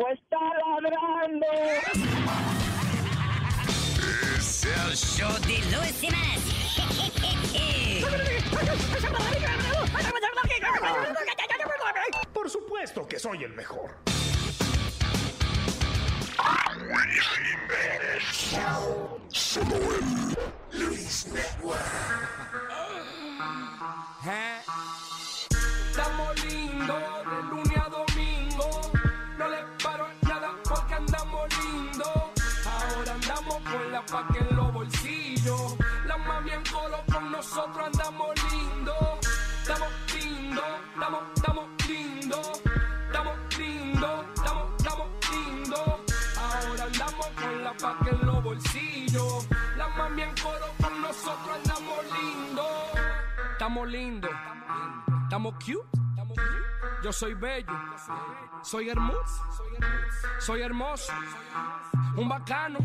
Pues está ladrando. Es el show de Luis Jiménez. Por supuesto que soy el mejor. Solo en Luis Network. Estamos lindos de lunes la paca en los bolsillos. La mami en colo con nosotros andamos lindos. Estamos lindos, estamos, estamos lindos. Estamos lindos, estamos, estamos lindos. Ahora andamos con la paca en los bolsillos. La mami en coro con nosotros andamos lindos. Estamos lindos, estamos cute. Yo soy bello, soy hermoso, soy hermoso, un bacano.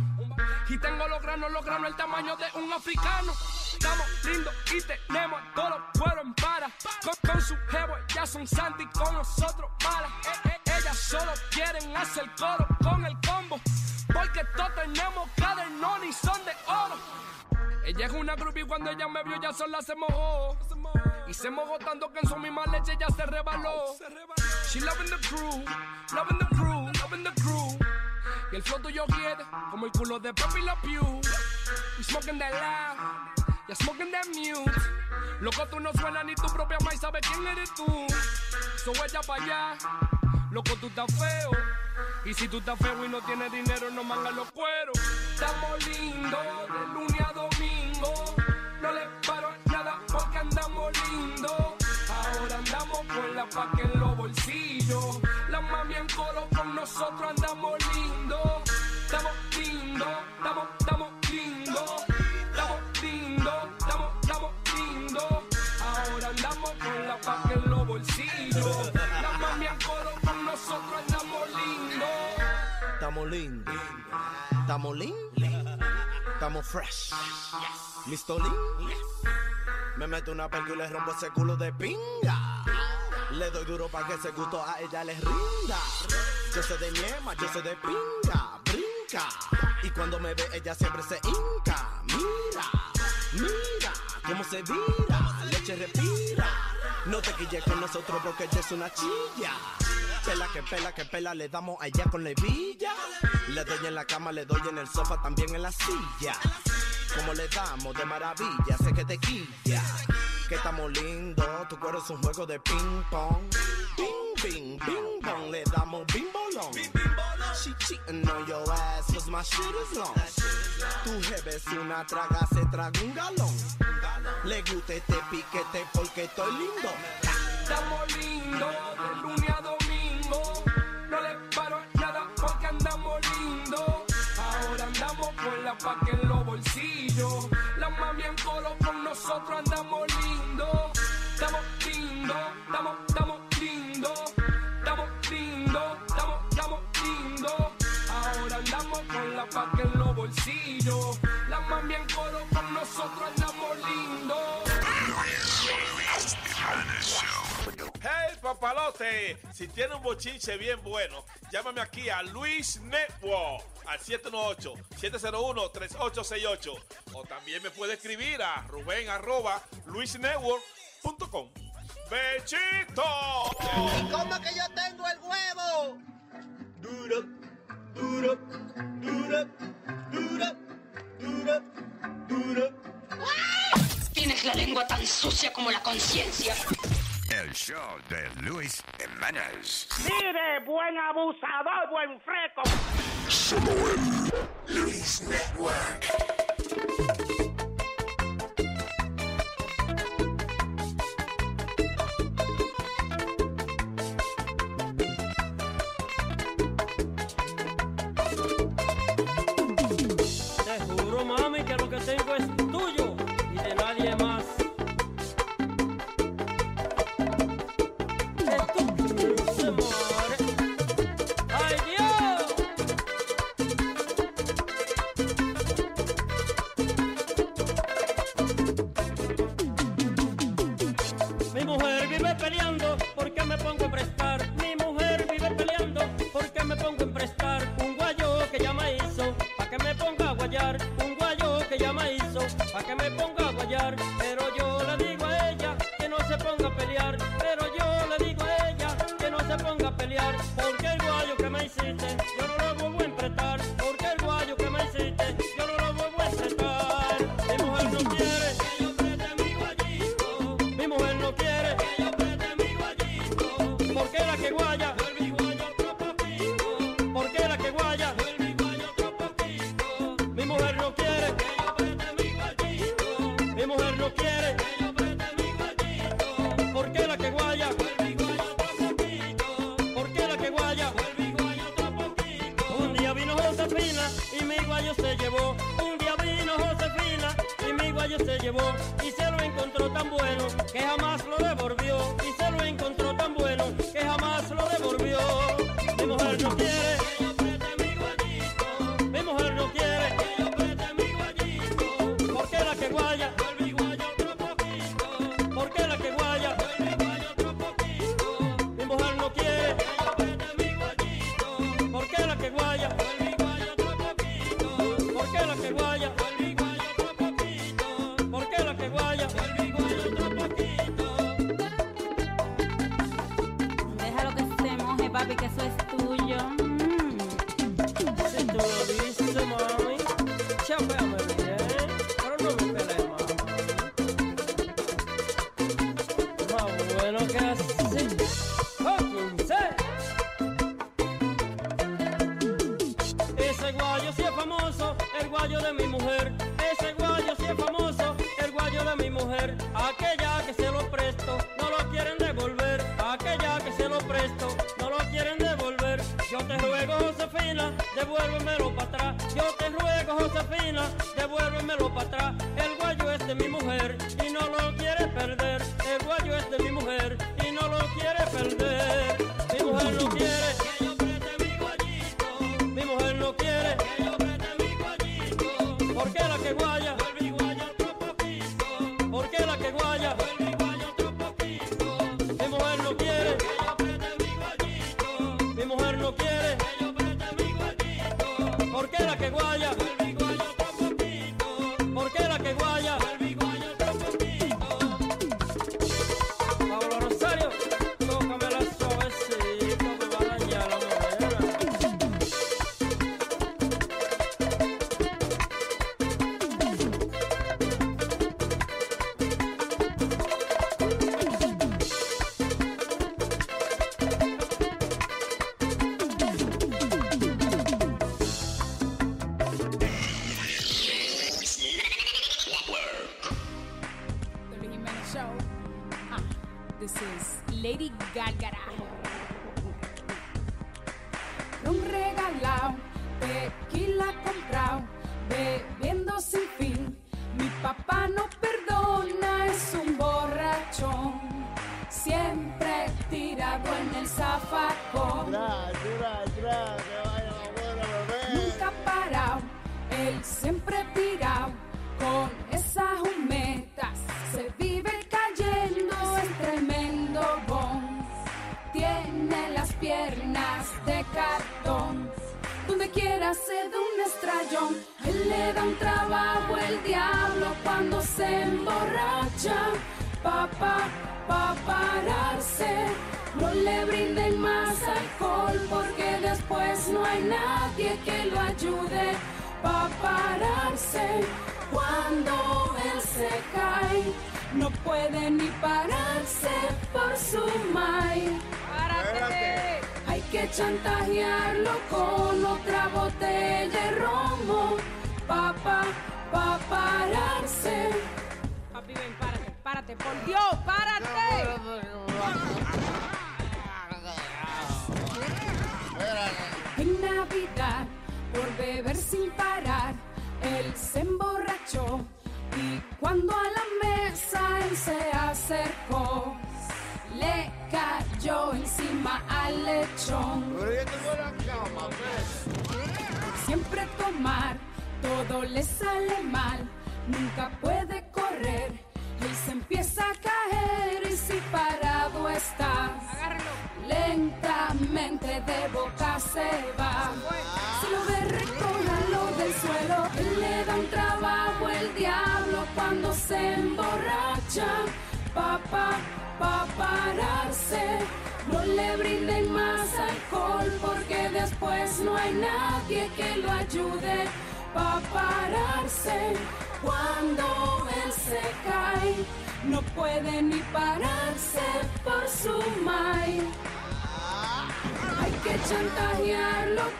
Y tengo los granos, los granos, el tamaño de un africano. Estamos lindos y tenemos todos los cueros en para. Con, su jevo, ya son santi, con nosotros malas. Eh, eh, ellas solo quieren hacer coro con el combo. Porque todos tenemos cadernón y son de oro. Ella es una groupie y cuando ella me vio ya sola se mojó. Y se mojó tanto que en su misma leche ya se rebaló. She loving the crew, loving the crew, loving the crew. Y el flow tuyo quiere como el culo de Papi La Pew. We smoking that loud, ya smoking that mute. Loco, tú no suenas ni tu propia maíz sabe quién eres tú. So ella pa' allá, loco, tú estás feo. Y si tú estás feo y no tienes dinero, no mangas los cueros. Estamos lindos de lunes a domingo. No le paro nada porque andamos lindos. Ahora andamos con la paca en los bolsillos. La mami en coro con nosotros andamos lindos. Estamos lindos, estamos, estamos Estamos lindos. Estamos lindos. Estamos fresh. ¿Listo, Lin? Me meto una perca y le rompo ese culo de pinga. Le doy duro para que ese gusto a ella les rinda. Yo soy de niema, yo soy de pinga. Brinca. Y cuando me ve, ella siempre se hinca. Mira, mira cómo se vira. Leche respira. No te quilles con nosotros porque ella es una chilla. Pela que pela que pela, le damos allá con la hebilla. Le doy en la cama, le doy en el sofá, también en la silla. Como le damos de maravilla, sé que te quilla. Que estamos lindos, tu cuero es un juego de ping pong. Ping, ping, ping pong, le damos bing bolón. She cheating on your ass, cause my shit is long. Tu jefe es una traga, se traga un galón. Le gusta este piquete porque estoy lindo. Estamos lindos de lunes a domingo. No le paro nada porque andamos lindos. Ahora andamos con la paca en los bolsillos. La mami en colo con nosotros andamos lindos. Estamos lindos, estamos, paca en los bolsillos. La mami en colo con nosotros andamos lindos. Hey papalote, si tiene un bochinche bien bueno, llámame aquí a Luis Network al 718-701-3868 o también me puede escribir a Rubén arroba luisnetwork.com. ¡Bechito! ¿Y cómo que yo tengo el huevo? Duro, duro, duro, duro, duro, duro. Tienes la lengua tan sucia como la conciencia. El show de Luis Jiménez. Mire, buen abusador, buen freco. Solo en Luis Network.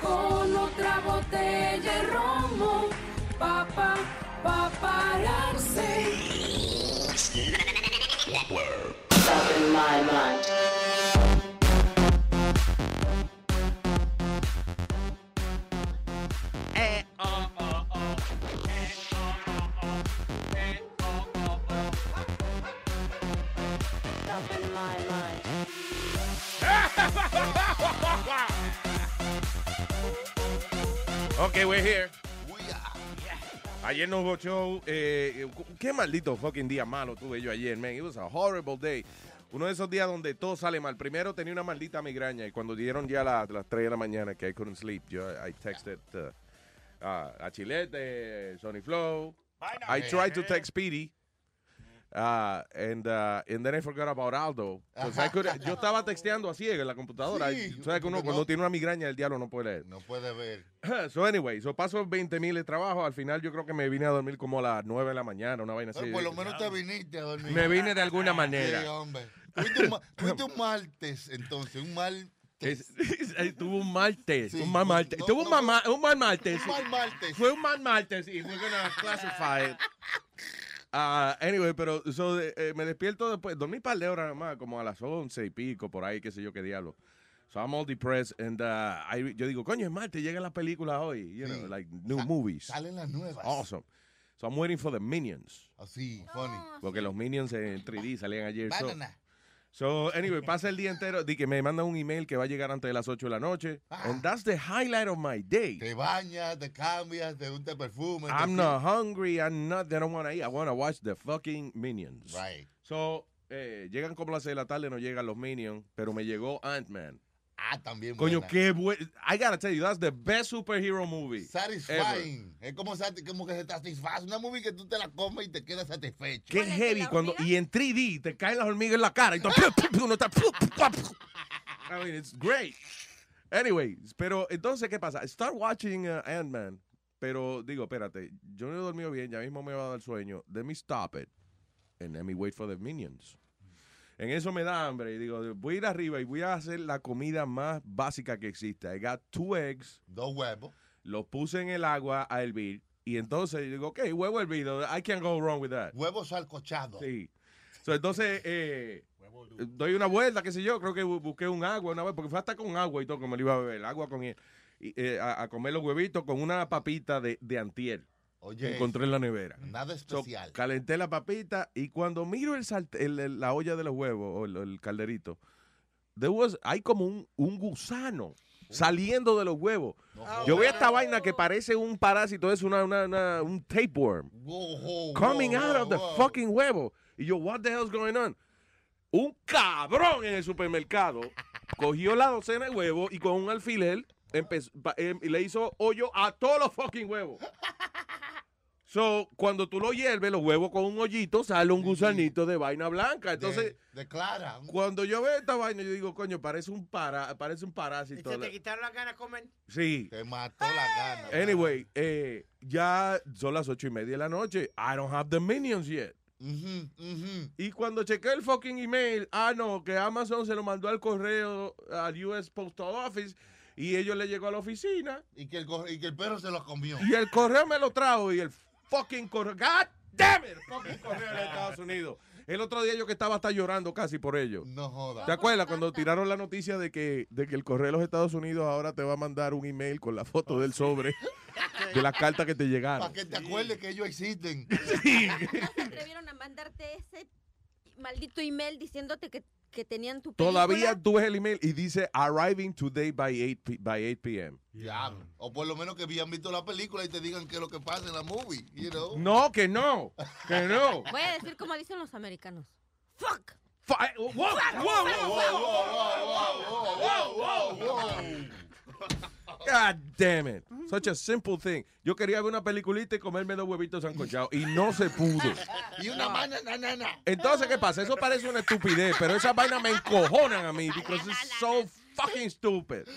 corazón. Ok, we're here. Ayer no hubo show. eh, qué maldito fucking día malo tuve yo ayer, man. It was a horrible day. Uno de esos días donde todo sale mal. Primero tenía una maldita migraña y cuando dieron ya la- las 3 de la mañana que I couldn't sleep, yo I texted uh, uh, a Chilete, Sony Flow. I tried to text Speedy. Uh, and, uh, and then I forgot about Aldo. I could- yo estaba texteando así en la computadora. Sí, Tú sabes que uno cuando no- tiene una migraña el diablo no puede leer. No puede ver. So anyway, so paso 20 mil de trabajo. Al final yo creo que me vine a dormir como a las 9 de la mañana, una vaina así. Pero por lo menos te viniste a dormir. Me vine de alguna manera. Sí, hombre. Fuiste un, fuiste un martes, entonces, un mal... Tuvo un martes, Sí, un mal martes. no, tuvo un, no, mal, un mal martes. Un mal martes. Fue un mal martes y we're gonna classify it. Ah, anyway, pero so, eh, me despierto después, dormí un par de horas nada más, como a las once y pico, por ahí, qué sé yo qué diablo. So I'm all depressed and uh, I- yo digo, coño, es martes, llegan las películas hoy, you know, like new movies. Salen las nuevas. Awesome. So I'm waiting for the Minions. Así, funny. Porque los Minions en 3D salían ayer. So, Banana. so, anyway, pasa el día entero. Di que me mandan un email que va a llegar antes de las 8 de la noche. And that's the highlight of my day. Te bañas, te cambias, te untas perfume. I'm not hungry. I'm not. I don't want to eat. I want to watch the fucking Minions. Right. So, eh, llegan como las 6 de la tarde, no llegan los Minions, pero me llegó Ant-Man. Ah, también Coño, buena. qué bueno. I gotta tell you, that's the best superhero movie. ever. Satisfying. Es como, como que se satisface. Una movie que tú te la comes y te quedas satisfecho. Qué heavy cuando y en 3D te caen las hormigas en la cara y tú, uno está I mean, it's great. Anyway, pero entonces qué pasa? Start watching uh, Ant-Man, pero digo, espérate, yo no he dormido bien, ya mismo me va a dar sueño. Let me stop it and let me wait for the minions. En eso me da hambre y digo, voy a ir arriba y voy a hacer la comida más básica que existe. I got two eggs. Dos huevos. Los puse en el agua a hervir y entonces digo, ok, huevo hervido, I can't go wrong with that. Huevos salcochados. Sí. So, entonces, eh, doy una vuelta, qué sé yo, creo que bu- busqué un agua una vez, porque fue hasta con agua y todo, como lo iba a beber, agua con eh, a, a comer los huevitos con una papita de, de antier. Oye, encontré en la nevera. Nada So, especial. calenté la papita y cuando miro el salt- el- el- la olla de los huevos o el, el calderito, there was- hay como un, un gusano saliendo de los huevos. Yo veo esta vaina que parece un parásito, es una, una- una- un tapeworm coming out of the fucking huevo. Y yo, what the hell's going on? Un cabrón en el supermercado cogió la docena de huevos y con un alfiler empezó, pa- em, y le hizo hoyo a todos los fucking huevos. So, cuando tú lo hierves, los huevos con un hoyito, sale un gusanito de vaina blanca. Entonces, Declara. cuando yo veo esta vaina, yo digo, coño, parece un para, parece un ¿Y parásito. se te quitaron las ganas de comer? Sí. Te mató la gana. Anyway, eh, ya son las ocho y media de la noche. I don't have the minions yet. Y cuando chequé el fucking email, ah, no, que Amazon se lo mandó al correo, al US Postal Office, y ellos le llegó a la oficina, Y que, el, y que el perro se lo comió. y el correo me lo trajo, y el fucking correo, God damn it, fucking correo de Estados Unidos. El otro día yo que estaba hasta llorando casi por ello. No jodas. ¿Te acuerdas cuando tiraron la noticia de que, de que el correo de los Estados Unidos ahora te va a mandar un email con la foto del sobre de las cartas que te llegaron? Para que te acuerdes que ellos existen. se atrevieron a mandarte ese maldito email diciéndote que, que tenían tu película? Todavía tú ves el email y dice arriving today by 8, p- by 8 p.m. Diablo. O por lo menos que habían visto la película y te digan qué es lo que pasa en la movie. You know? No, que no, que no. Voy a decir como dicen los americanos. ¡Fuck! Fi- wow, wow, wow, wow, wow, God damn it. Such a simple thing. Yo quería ver una peliculita y comerme dos huevitos sancochados y no se pudo. Y una mano, na, na, na. Entonces, ¿qué pasa? Eso parece una estupidez, pero esas vainas me encojonan a mí because it's so fucking stupid.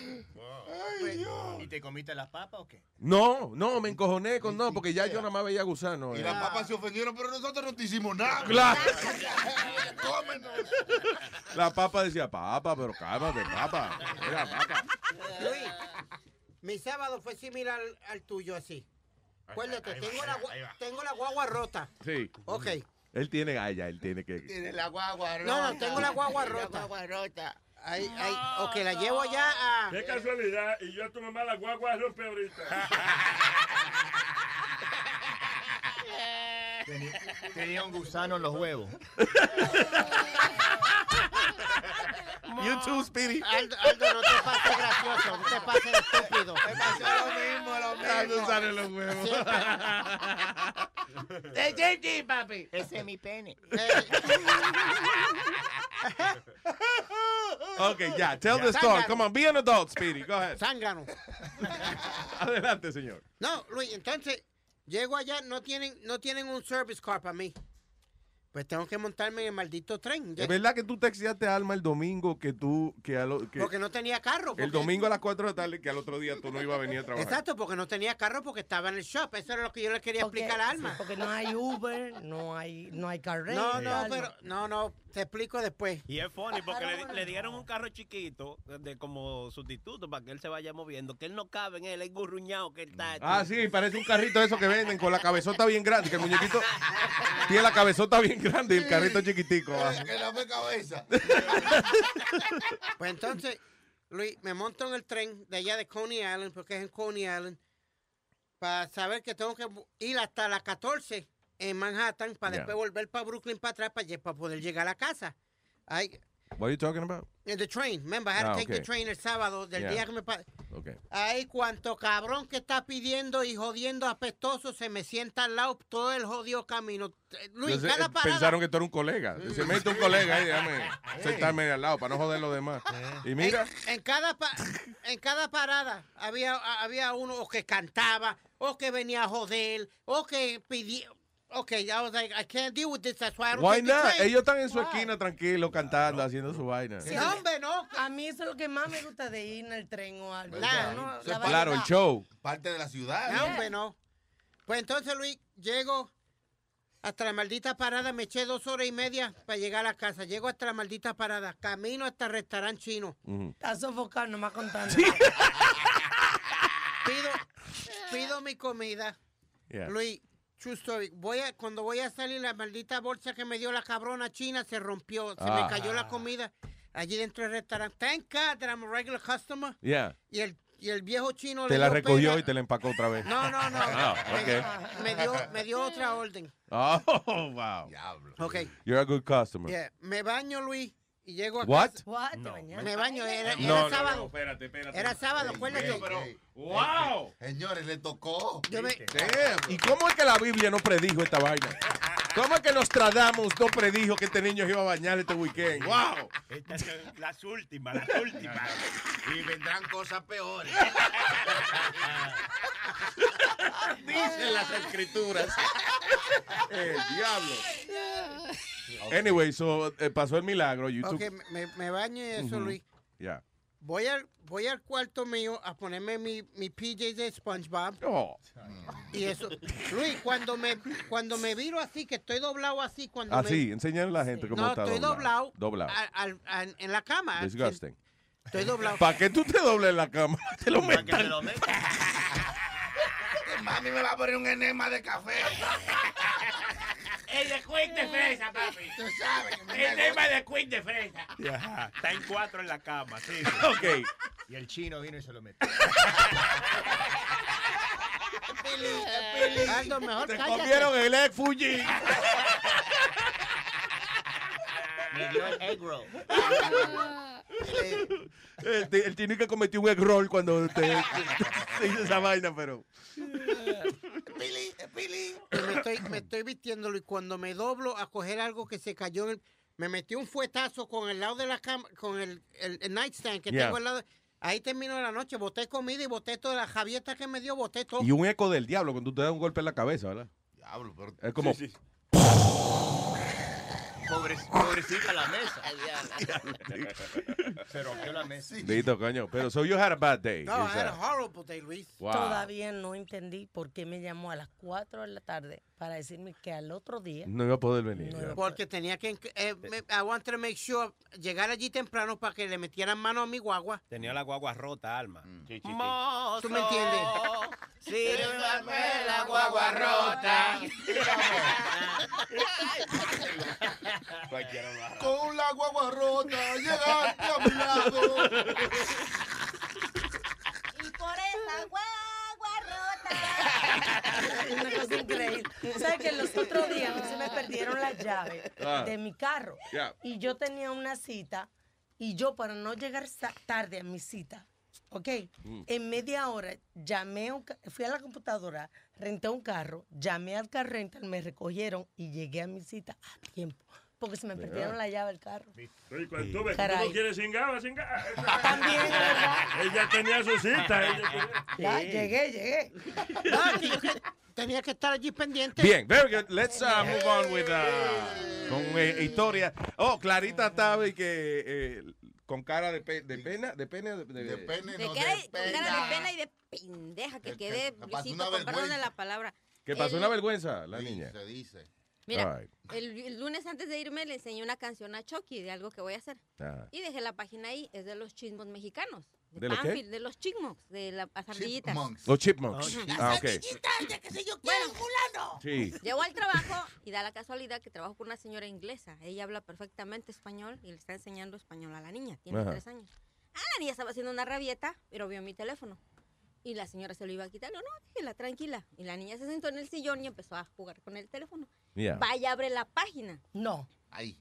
Pues, ¿Y te comiste las papas o qué? No, no, me encojoné con no, porque ya yo nada más veía gusano. Y eh. las papas se ofendieron, pero nosotros no te hicimos nada. Claro. Cómenos. La papa decía, papa, pero cálmate, papa. Era papa. Luis, mi sábado fue similar al, al tuyo así. Acuérdate, ahí tengo, la, ahí va, gua- ahí va. tengo la guagua rota. Sí. Ok. Él tiene, ah, ya, él tiene que. Tiene la guagua No, no, tengo la guagua La rota. guagua rota. Ahí, ahí, ok, la llevo ya a... Qué casualidad. Y yo a tu mamá la guagua rompe ahorita. Tenía, tenía un gusano en los huevos. You too, Speedy. Aldo, Aldo, no te pases gracioso, no te pases estúpido. Me pasó lo mismo, lo mismo. no salen los huevos. Sí, papi. Ese es mi pene. Okay, ya, tell the story. Come on, be an adult, Speedy. Go ahead. Zángano. Adelante, señor. No, Luis, entonces, llego allá, no tienen, no tienen un service car para mí. Pues tengo que montarme en el maldito tren. Ya- Es verdad que tú texteaste a Alma el domingo que tú, que, a lo- que Porque no tenía carro. el domingo a las 4 de la tarde, que al otro día tú no ibas a venir a trabajar. Exacto, porque no tenía carro porque estaba en el shop. Eso era lo que yo le quería Porque- explicar a Alma. sí, porque no hay Uber, no hay, no hay carrera. No, no, pero, no, no, te explico después. Y es funny porque le, le dieron un carro chiquito de como sustituto para que él se vaya moviendo, que él no cabe en él, es gurruñado que él está. Ah, sí, parece un carrito de esos que venden con la cabezota bien grande, que el muñequito tiene la cabezota bien grande y el carrito chiquitico abajo. Que la fue cabeza. Pues entonces, Luis, me monto en el tren de allá de Coney Island, porque es en Coney Island, para saber que tengo que ir hasta las 14 en Manhattan, para Yeah. después volver para Brooklyn para atrás, para, poder llegar a la casa. I, What are you talking about? The train, remember, I had to Ah, take the train el sábado del Yeah. día que me... Okay. Ay, cuánto cabrón que está pidiendo y jodiendo apestoso se me sienta al lado todo el jodido camino. Eh, Luis, Entonces, cada eh, parada... pensaron que tú eras un colega. Se mete un colega ahí, déjame sentarme al lado para no joder los demás. Y mira, En, en cada pa- en cada parada había, había uno o que cantaba, o que venía a joder, o que pidió. Ok, I was like, I can't deal with this, that's why I don't why take the not? train. Ellos están en su esquina tranquilos, cantando, haciendo su vaina. Sí, hombre, no. A mí eso es lo que más me gusta de ir en el tren o algo. La es Claro, el variedad. show. Parte de la ciudad. No, hombre, no. Pues entonces, Luis, llego hasta la maldita parada, me eché dos horas y media para llegar a la casa. Llego hasta la maldita parada, camino hasta el restaurante chino. Ujú. Está sofocado, nomás contando. Pido, pido mi comida. Yeah. Luis, true story. Voy a, cuando voy a salir, la maldita bolsa que me dio la cabrona china se rompió. Se Ah. me cayó la comida allí dentro del restaurante. Thank God that I'm a regular customer. Yeah. Y el, y el viejo chino Te le la dio recogió pena. y te la empacó otra vez. No, no, no. Ah, me, ok. me dio, me dio otra orden. Oh, wow. Ok. You're a good customer. Yeah, Me baño, Luis, y llego a What? casa. What? No. Me baño, era, era No, sábado. no, espérate, espérate. Era sábado, acuérdate. ¡Wow! Señores, le tocó. Yo me-. ¿Y cómo es que la Biblia no predijo esta vaina? ¿Cómo es que Nostradamus no predijo que este niño se iba a bañar este weekend? ¡Wow! Estas son las últimas, las últimas. Y vendrán cosas peores. Dicen las escrituras. El diablo. Anyway, so, eh, pasó el milagro. You Ok, took- me, me baño y eso, Ujú. Luis. Yeah. Voy al, voy al cuarto mío a ponerme mi, mi PJs de SpongeBob. Oh. Y eso. Luis, cuando me, cuando me viro así, que estoy doblado así, cuando Así, me... enseñarle a la gente cómo No, está estoy doblado. doblado. Doblado. al- al- en la cama. Disgusting. Estoy doblado. ¿Para qué tú te dobles en la cama? Te lo metas. Mami me va a poner un enema de café. El de Quick de fresa, papi. Tú sabes que me El tema de Quick de fresa. Está en cuatro en la cama, sí. Ok. Y el chino vino y se lo metió. Aldo, mejor Te cállate. comieron el egg Fuji. Me dio el egg roll. El, el chino que cometió un egg roll cuando te, te hizo esa vaina, pero. Pili, pili. Me estoy, me estoy vistiéndolo y cuando me doblo a coger algo que se cayó en el, me metí un fuetazo con el lado de la cama, con el, el, el nightstand que Yeah. tengo al lado. Ahí terminó la noche, boté comida y boté toda la javieta que me dio, boté todo. Y un eco del diablo cuando tú te das un golpe en la cabeza, ¿verdad? Diablo, pero. Es como. Sí, sí. Pobre, pobrecita la mesa. Se rompió la mesa. Dito, coño. Pero so you had a bad day. No, I had a horrible day, Luis. Wow. Todavía no entendí por qué me llamó a las 4 de la tarde para decirme que al otro día. No iba a poder venir. Porque tenía que, eh, me- I wanted to make sure, llegar allí temprano para que le metieran mano a mi guagua. Tenía la guagua rota, Alma. ¿Tú me entiendes? Sírvame la guagua rota. Con la guagua rota, llegaste a mi lado. Y por esa guagua rota. Una cosa increíble. ¿Sabes que los otros días se me perdieron las llaves Ah. de mi carro? Y yo tenía una cita y yo para no llegar tarde a mi cita, ¿ok? Mm. En media hora llamé, a un fui a la computadora, renté un carro, llamé al car rental, me recogieron y llegué a mi cita a tiempo. Porque se me perdieron la llave del carro. Y cuando tú ves que no quieres cingar, va a cingar. También, ¿verdad? Ella tenía su cita. ella tenía- Ya, llegué, llegué. Que yo que- tenía que estar allí pendiente. Bien, very good. Let's uh, move on with uh, con eh, historia. Oh, Clarita estaba y que eh, con cara de, pe- de pena, de pena, de, de- De pene, De cara, de con cara de pena. pena y de pendeja que Que- quedé, que pasó Luisito, una con perdón de vergüenza. la palabra. que pasó El- una vergüenza la niña. Se dice. Mira, right. el, el lunes antes de irme le enseñé una canción a Chucky de algo que voy a hacer. Ah. Y dejé la página ahí, es de los chismos mexicanos. ¿De los qué? Banfield, De los chipmunks, de las ardillitas. Los chipmunks. Ujú. Ah, ok. Bueno, Sí. Llego al trabajo y da la casualidad que trabajo con una señora inglesa. Ella habla perfectamente español y le está enseñando español a la niña. Tiene Ajá. tres años. Ah, la niña estaba haciendo una rabieta, pero vio mi teléfono. Y la señora se lo iba a quitar. No, no, déjela, tranquila. Y la niña se sentó en el sillón y empezó a jugar con el teléfono. Yeah. Vaya, abre la página. No. Ahí.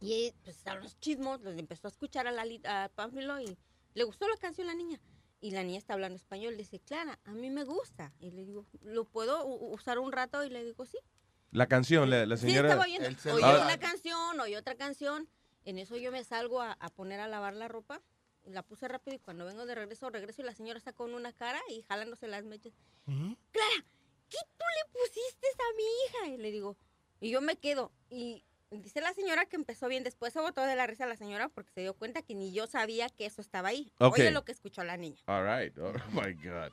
Y pues estaban los chismos, los empezó a escuchar a, la, a Pánfilo y le gustó la canción a la niña. Y la niña está hablando español. Le dice, Clara, a mí me gusta. Y le digo, ¿lo puedo usar un rato? Y le digo, sí. La canción, la, la Sí, señora. estaba oyendo. celular. una canción, oí otra canción. En eso yo me salgo a, a poner a lavar la ropa. Y La puse rápido y cuando vengo de regreso, regreso y la señora está con una cara y jalándose las mechas. Clara, ¿qué tú le pusiste a mi hija? Y le digo, y yo me quedo. Y dice la señora que empezó bien. Después se botó de la risa la señora porque se dio cuenta que ni yo sabía que eso estaba ahí. Oye lo que escuchó la niña. All right. Oh my God.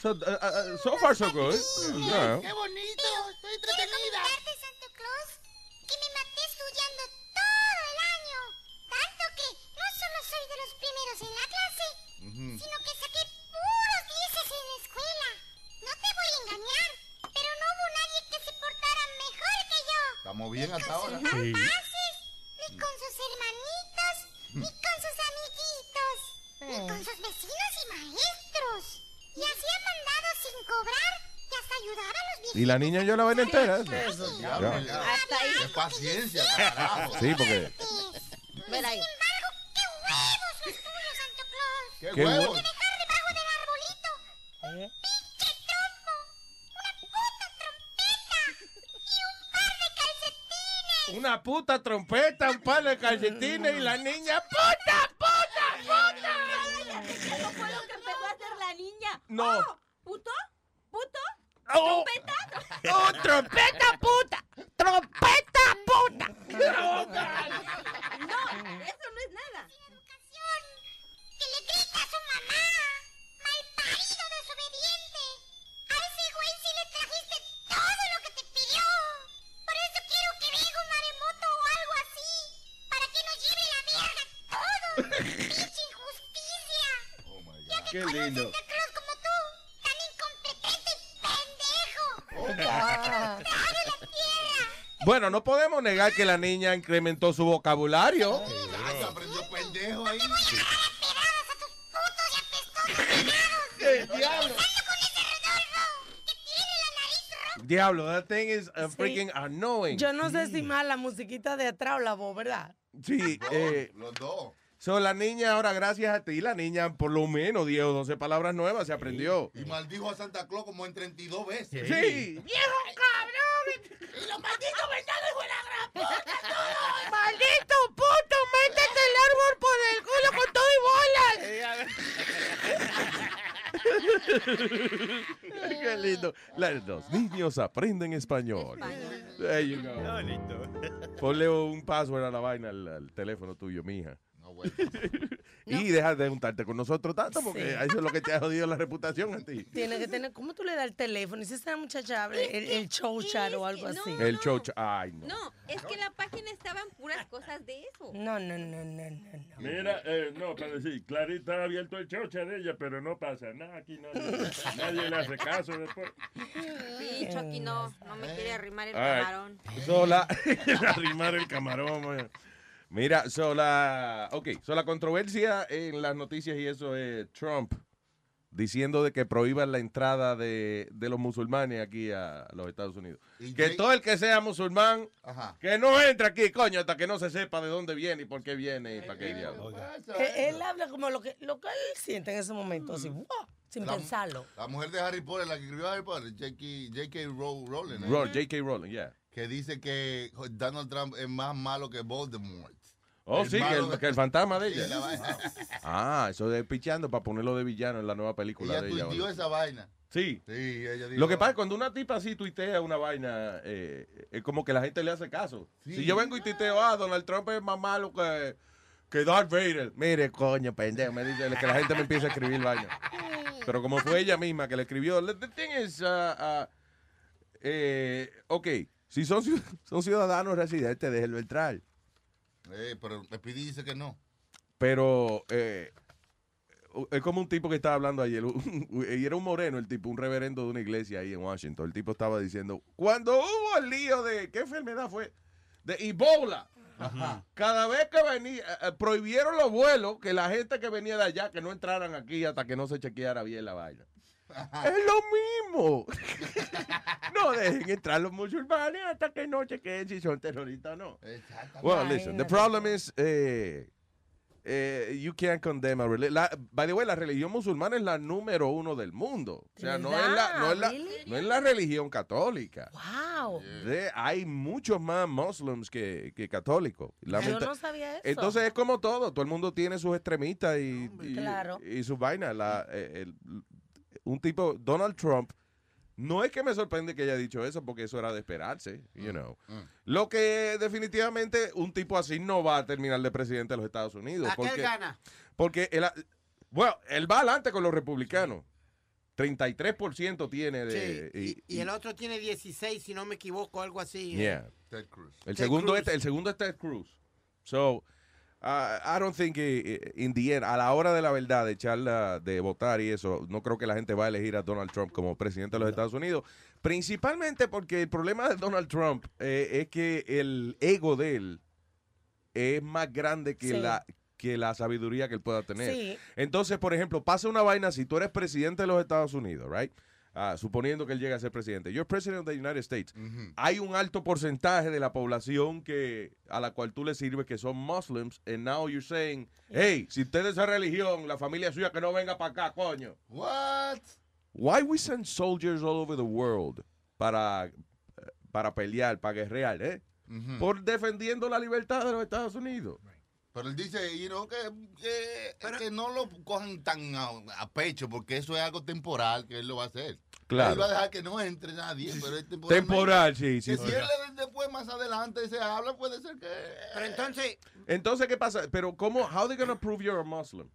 So, uh, uh, so far, so good. Yeah. ¡Qué bonito! Y la niña yo la ven entera. Eso, Ya. Hasta ahí. Qué paciencia, carajo. Sí, porque. Ver ahí. ¡Qué! ¿Qué ¿Qué huevos? hue- Dejar debajo del arbolito. ¿Eh? ¡Pinche trompo! ¡Una puta trompeta! ¡Y un par de calcetines! Una puta trompeta, un par de calcetines y la niña. ¡Puta, puta, puta! ¿Cómo fue lo que empezó a hacer la niña? No. Oh, ¿Puto? ¿Puto? Oh. ¿Trompeta? ¡Oh, trompeta, puta! ¡Trompeta, puta! No, eso no es nada. educación! ¡Que le grita a su mamá! ¡Malparido desobediente! A ese güey sí le trajiste todo lo que te pidió. Por eso quiero que venga un maremoto o algo así. Para que nos lleve la verga todo. ¡Pinche injusticia! Ya que Qué con un lindo. Bueno, no podemos negar que la niña incrementó su vocabulario. Se aprendió pendejo ahí. ¡El diablo! Diablo, that thing is uh, Sí. freaking annoying. Yo no sé si más la musiquita de atrás o la voz, ¿verdad? Sí, eh, Los dos. So, la niña ahora, gracias a ti, la niña por lo menos 10 o 12 palabras nuevas se aprendió. Y maldijo a Santa Claus como en 32 veces. Sí. ¡Viejo cabrón! Y los malditos vendados, hijo de la gran puta, todos. ¡Maldito puto! ¡Métete el árbol por el culo con todo y bolas! Qué lindo. La- Los niños aprenden español. There you go. Ponle un password a la vaina al, al teléfono tuyo, mija. y deja de juntarte con nosotros tanto porque Sí. eso es lo que te ha jodido la reputación a ti. Tiene que tener, ¿cómo tú le das el teléfono? Y si esa muchacha abre el, el show chat o algo así. El chocho. Ay, no. No, es que en la página estaban puras cosas de eso. No, no, no, no, no. Mira, eh, no, para decir, Clarita ha abierto el chocha de ella, pero no pasa nada aquí, nadie, nadie le hace caso después. Sí, Chucky no, no me quiere arrimar el Ay, camarón. Sola. Arrimar el camarón. man. Mira, sola. Ok, so la controversia en las noticias y eso es Trump diciendo de que prohíban la entrada de, de los musulmanes aquí a los Estados Unidos. Y Que Jay- todo el que sea musulmán, Ajá. que no entre aquí, coño, hasta que no se sepa de dónde viene y por qué viene y para qué diablo. Él, habla como lo que, lo que él siente en ese momento, así, ¡guau! sin La- pensarlo. La mujer de Harry Potter, la que escribió Harry Potter, J.K. J.K. Row- Rowling. ¿eh? J.K. Rowling, yeah. Que dice que Donald Trump es más malo que Voldemort. Oh, El sí, que el, que el fantasma de ella. Ah, eso de pichando para ponerlo de villano en la nueva película Ella de ella. ahora. esa vaina. Sí. Sí, ella dijo. Lo que pasa es que cuando una tipa así tuitea una vaina, eh, es como que la gente le hace caso. Sí. Si yo vengo y tuiteo, ah, Donald Trump es más malo que, que Darth Vader. Mire, coño, pendejo, me dice que la gente me empieza a escribir vaina. Pero como fue ella misma que le escribió, the thing is, uh, uh, eh, ok, si son, son ciudadanos residentes, déjenlo entrar. Eh, pero Speedy dice que no. Pero eh, es como un tipo que estaba hablando ayer. Y era un moreno, el tipo, un reverendo de una iglesia ahí en Washington. El tipo estaba diciendo: Cuando hubo el lío de. ¿Qué enfermedad fue? De Ebola. Cada vez que venía, eh, prohibieron los vuelos que la gente que venía de allá que no entraran aquí hasta que no se chequeara bien la vaina. Es lo mismo. no dejen entrar los musulmanes hasta que no chequeen si son terroristas o no. Well, listen, the problem is, eh, eh, you can't condemn a religion. By the way, la religión musulmana es la número uno del mundo. O sea, no es la, no es la, no es la religión católica. ¡Wow! De- hay muchos más muslims que, que católicos. Yo no sabía eso. Entonces es como todo, todo el mundo tiene sus extremistas y, y, Claro. y sus vainas. La- eh, el- un tipo, Donald Trump, no es que me sorprende que haya dicho eso, porque eso era de esperarse, you know. Lo que definitivamente un tipo así no va a terminar de presidente de los Estados Unidos. Aquel Porque, gana. porque él, bueno, él va adelante con los republicanos. 33% tiene de... Sí, y, y el otro tiene 16, si no me equivoco, algo así. Yeah. Ted Cruz. El Ted segundo, Cruz. es, el segundo es Ted Cruz. So, uh, I don't think, eh, in the end, a la hora de la verdad, de echarla, de votar y eso, no creo que la gente va a elegir a Donald Trump como presidente de los Estados Unidos. Principalmente porque el problema de Donald Trump eh, es que el ego de él es más grande que Sí. la que la sabiduría que él pueda tener. Sí. Entonces, por ejemplo, pasa una vaina, si tú eres presidente de los Estados Unidos, right? Ah, suponiendo que él llegue a ser presidente. You're president of the United States. Hay un alto porcentaje de la población que a la cual tú le sirves que son Muslims, and now you're saying, hey, si usted es esa religión, la familia suya que no venga para acá, coño. What? Why we send soldiers all over the world para, para pelear, para guerrear, eh? Por defendiendo la libertad de los Estados Unidos. Pero él dice, you know, que, que, que no lo cojan tan a, a pecho, porque eso es algo temporal que él lo va a hacer. Claro. Él va a dejar que no entre nadie, pero es temporal. Temporal, sí, sí. Que sí. si él le- después, más adelante, se habla, puede ser que... Pero entonces, Entonces, ¿qué pasa? Pero, ¿cómo? How they gonna prove you're a Muslim?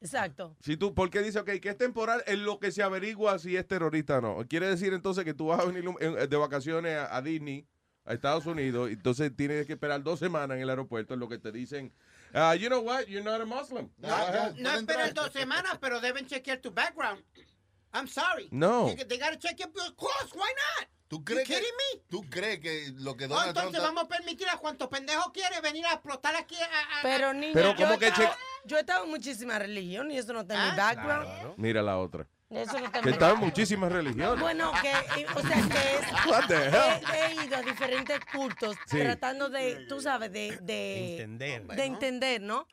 Exacto. Si tú, porque dice, ok, que es temporal en lo que se averigua si es terrorista o no. Quiere decir entonces que tú vas a venir de vacaciones a, a Disney, a Estados Unidos, entonces tienes que esperar dos semanas en el aeropuerto en lo que te dicen, ah, you know what, you're not a Muslim. Go ahead. no esperan dos semanas, pero deben chequear tu background. I'm sorry. No. They, they gotta check your course, why not? ¿Tú crees, que, kidding me? ¿Tú crees que lo que Oh, Donald Trump... entonces vamos a permitir a cuantos pendejos quiere venir a explotar aquí a, a- Pero niña, Pero yo, como he que estado, yo he estado en muchísimas religiones y eso no está en Ah, mi background. Mira la otra. Eso no está en Que están muchísimas religiones. Bueno, que, eh, o sea, que es, he, he ido a diferentes cultos Sí. tratando de, tú sabes, de, de, Entender. de entender, ¿no?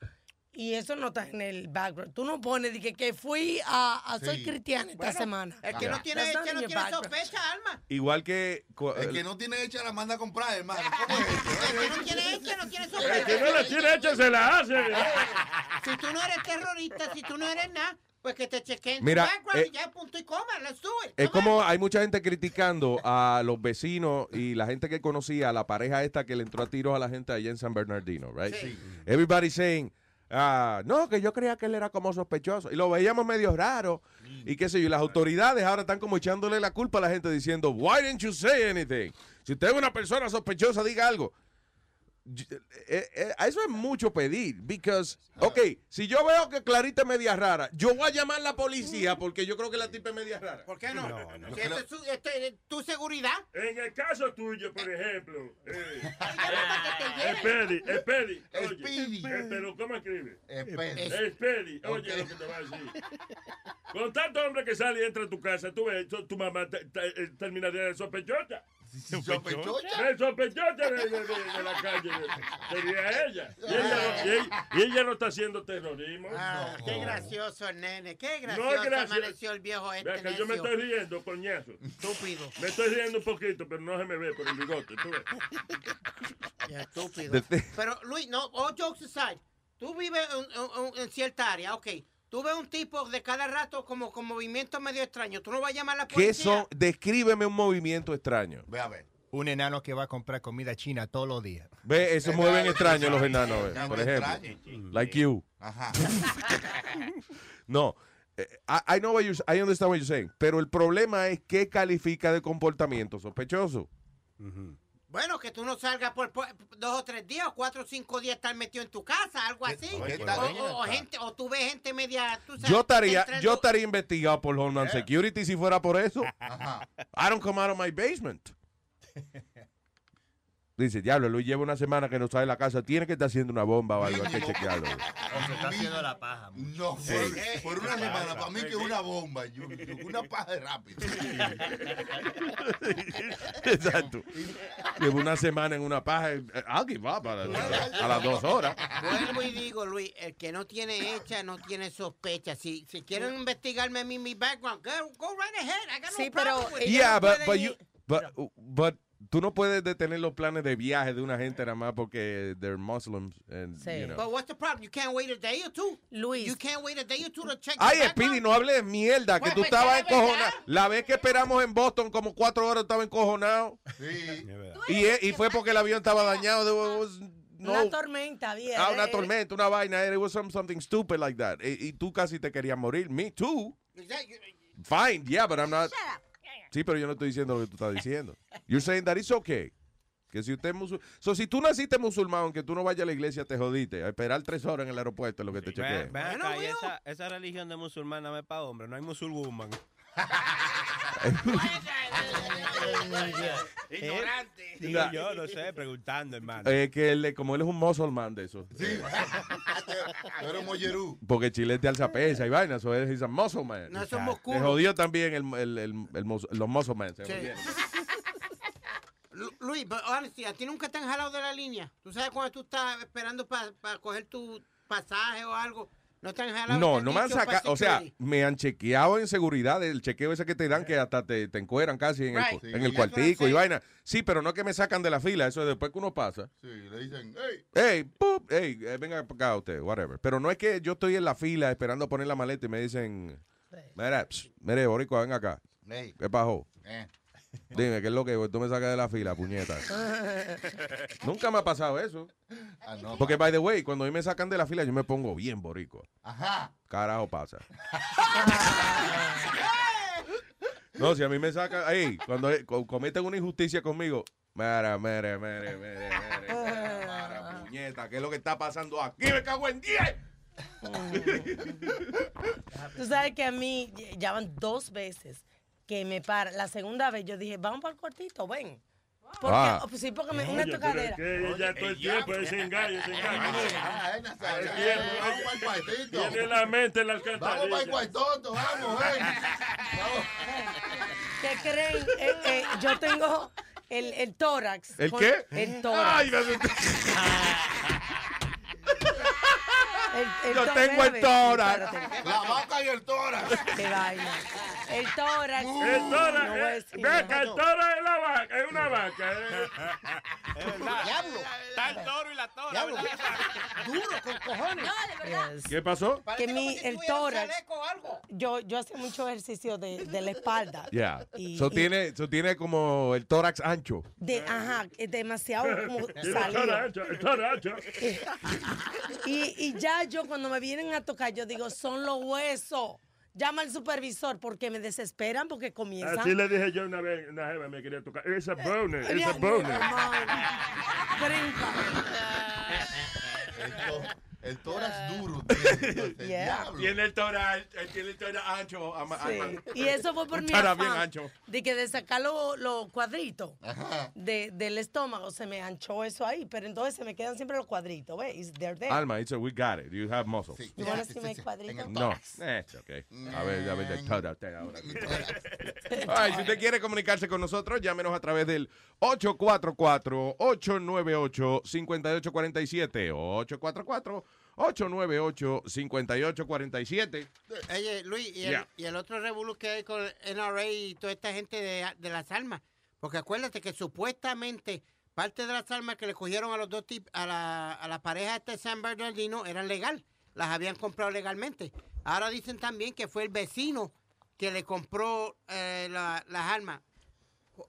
Y eso no está en el background. Tú no pones de que, que fui a, a soy Sí. cristiana esta Bueno, semana. El que no tiene, el in no tiene background. sospecha, Alma. Igual que... El que no tiene hecha la manda a comprar, hermano. ¿Cómo es El que no tiene hecha no tiene El sospecha. que no la tiene hecha se la hace. Si tú no eres terrorista, si tú no eres nada, pues que te chequeen Mira, tu eh, y ya punto y coma. Let's do it. Es como hay mucha gente criticando a los vecinos y la gente que conocía a la pareja esta que le entró a tiros a la gente allá en San Bernardino, right? Sí. Everybody saying, ah, no, que yo creía que él era como sospechoso. Y lo veíamos medio raro. Y qué sé yo, y las autoridades ahora están como echándole la culpa a la gente diciendo, why didn't you say anything? Si usted es una persona sospechosa, diga algo. Y- eh, eh, eso es mucho pedir, because, ok, si yo veo que Clarita es media rara, yo voy a llamar a la policía porque yo creo que la tipa es media rara. ¿Por qué no? Esto es su- este es tu seguridad. En el caso tuyo, por ejemplo, eh, Espedi, Espedi, eh, pero ¿cómo escribe? Espedi. Espedi, oye lo que te va a decir. Con tanto hombre que sale y entra a tu casa, tú ves, tu, mamá te- te- eh, terminaría de sospechosa. ¿Sospechosa? El sospechosa de la calle sería ella. Y ella, y ella- y ella no está haciendo terrorismo. Ah, qué gracioso, nene. Qué No gracioso es gracioso. amaneció el viejo este Vea que yo me estoy riendo, coñazo. Estúpido. Me estoy riendo un poquito, pero no se me ve por el bigote. ¿tú ves? Estúpido. Pero, Luis, no, all jokes aside, tú vives en, en- en cierta área, ok. Tú ves un tipo de cada rato como con movimientos medio extraños. Tú no vas a llamar a la ¿Qué policía. son? Descríbeme un movimiento extraño. Ve a ver. Un enano que va a comprar comida china todos los días. Ve, eso mueven extraños los enanos, ve, por ejemplo. Like you. Ajá. No. eh, I, I know what you're, I understand what you're saying. Pero el problema es qué califica de comportamiento sospechoso. Bueno, que tú no salgas por, por dos o tres días, o cuatro o cinco días estar metido en tu casa, algo así. ¿Qué O, tal? o- o gente, o tú ves gente media. Tú sabes, Yo estaría, entrando- yo estaría investigado por Homeland Security si fuera por eso. Ajá. I don't come out of my basement. Dice, diablo, Luis lleva una semana que no sale de la casa. Tiene que estar haciendo una bomba o algo. Hay que chequearlo. O se está haciendo la paja. No, por, Eh, por una semana, para mí que es una bomba, yo- yo- una paja de rápido. Exacto. Llevo una semana en una paja. eh, I'll give up a, la- a las dos horas. Vuelvo y digo, Luis, el que no tiene hecha no tiene sospecha. Si, si quieren investigarme a mí mi background, go, go right ahead. I got no Sí, pero with Yeah, but, but, you, but, but tú no puedes detener los planes de viaje de una gente nada más porque they're Muslims. And, Sí. you know. But what's the problem? You can't wait a day or two. Luis. You can't wait a day or two to check Ay, Speedy, no hable de mierda, que Pues, tú pues, estabas encojonado. La vez que esperamos en Boston, como cuatro horas, estaba encojonado. Sí. Y, e- y fue porque el avión estaba dañado. There was no- Una tormenta, bien. ah, una eh, tormenta, una vaina. It was some- something stupid like that. Y, y tú casi te querías morir. Me too. Fine, yeah, but I'm not. Sí, pero yo no estoy diciendo lo que tú estás diciendo. You're saying that it's okay. Que si usted es musulmán. So, si tú naciste musulmán, aunque tú no vayas a la iglesia, te jodiste. A esperar tres horas en el aeropuerto es lo que te Ven, chequeen. Bueno, esa, esa religión de musulmana no es para hombres, no hay musulmán. Ignorante. Digo yo, no sé, preguntando, hermano. Eh, que él, como él es un musulmán de eso. Sí. Eres mollerú. Porque Chile te alza pesa y vaina. Eso es a musulman. No somos Te culos. jodió también el, el, el, los musulmanes. se Sí. Luis, but honestly, a ti nunca te han jalado de la línea. Tú sabes cuando tú estás esperando para coger tu pasaje o algo, no te han jalado. No, no me han sacado, o sea, me han chequeado en seguridad, el chequeo ese que te dan que hasta te, te encueran casi en Right. el, Sí, en cuartico y vaina. Sí, pero no que me sacan de la fila, eso es después que uno pasa. Sí, le dicen, hey, Hey, pup, hey, eh, venga para acá usted, whatever. Pero no es que yo estoy en la fila esperando poner la maleta y me dicen, mira, psh, mire, Boricua, ven acá. hey, ¿Qué pasó? eh. Dime, ¿qué es lo que tú me sacas de la fila, puñeta? Nunca me ha pasado eso. Ah, no, Porque, by the way, cuando a mí me sacan de la fila, yo me pongo bien boricua. Ajá. Carajo pasa. No, si a mí me sacan, ahí, cuando co- cometen una injusticia conmigo, mira, mire, mire, mire, mire, mira, puñeta, ¿qué es lo que está pasando aquí? Me cago en 10. Tú sabes que a mí ya van dos veces que me para. La segunda vez yo dije, vamos para el cuartito, ven. Porque, Ah. oh, sí, porque me, una es tocadera. que ella todo el tiempo ese engaño, ese engaño. Nazario, El tiempo, Vamos para el cuartito. Tiene la mente en la Vamos para el cuartoto, vamos, ven. ¿Qué creen? Eh, eh, yo tengo el, el tórax. ¿El con- qué? El tórax. Ay, me. El, el Yo tengo el tórax. La vaca y el tórax. Qué vaina. El tórax. El toro, No a eh, ve nada. el toro es la vaca, es una vaca. eh. Es verdad. Diablo. Está el toro y la tora. Diablo. ¿verdad? Duro, con cojones. Yes. ¿Qué pasó? Que mi, el tórax, chaleco o algo. yo, yo hacía mucho ejercicio de, de la espalda. Ya. Y- So y- tiene, so tiene como el tórax ancho. De, ajá, es demasiado como salido. el toro ancho. Y, y ya yo cuando me vienen a tocar, yo digo, son los huesos. Llama al supervisor porque me desesperan porque comienzan. Así le dije yo una vez, una jeva me quería tocar. Esa boner, esa Mira, boner. El, to- el tórax duro. Yeah. Tiene el tórax, tiene el tórax ancho. Sí. Y eso fue por mi tórax bien afán ancho. de que de sacar los los cuadritos de, del estómago se me anchó eso ahí, pero entonces se me quedan siempre los cuadritos, ¿ves? They're there. Alma, it's a, we got it. You have muscles. You wanna see my cuadrito? No, eh, it's okay. A ver, a ver, el tórax ahora. Ay, si usted quiere comunicarse con nosotros, llámenos a través del 844-898-5847. 844-898-5847. Oye, Luis, y el, Yeah. y el otro revolú que hay con el NRA y toda esta gente de, de las armas. Porque acuérdate que supuestamente parte de las armas que le cogieron a los dos tipos, a la, a la pareja de San Bernardino eran legal. Las habían comprado legalmente. Ahora dicen también que fue el vecino que le compró eh, la- las armas.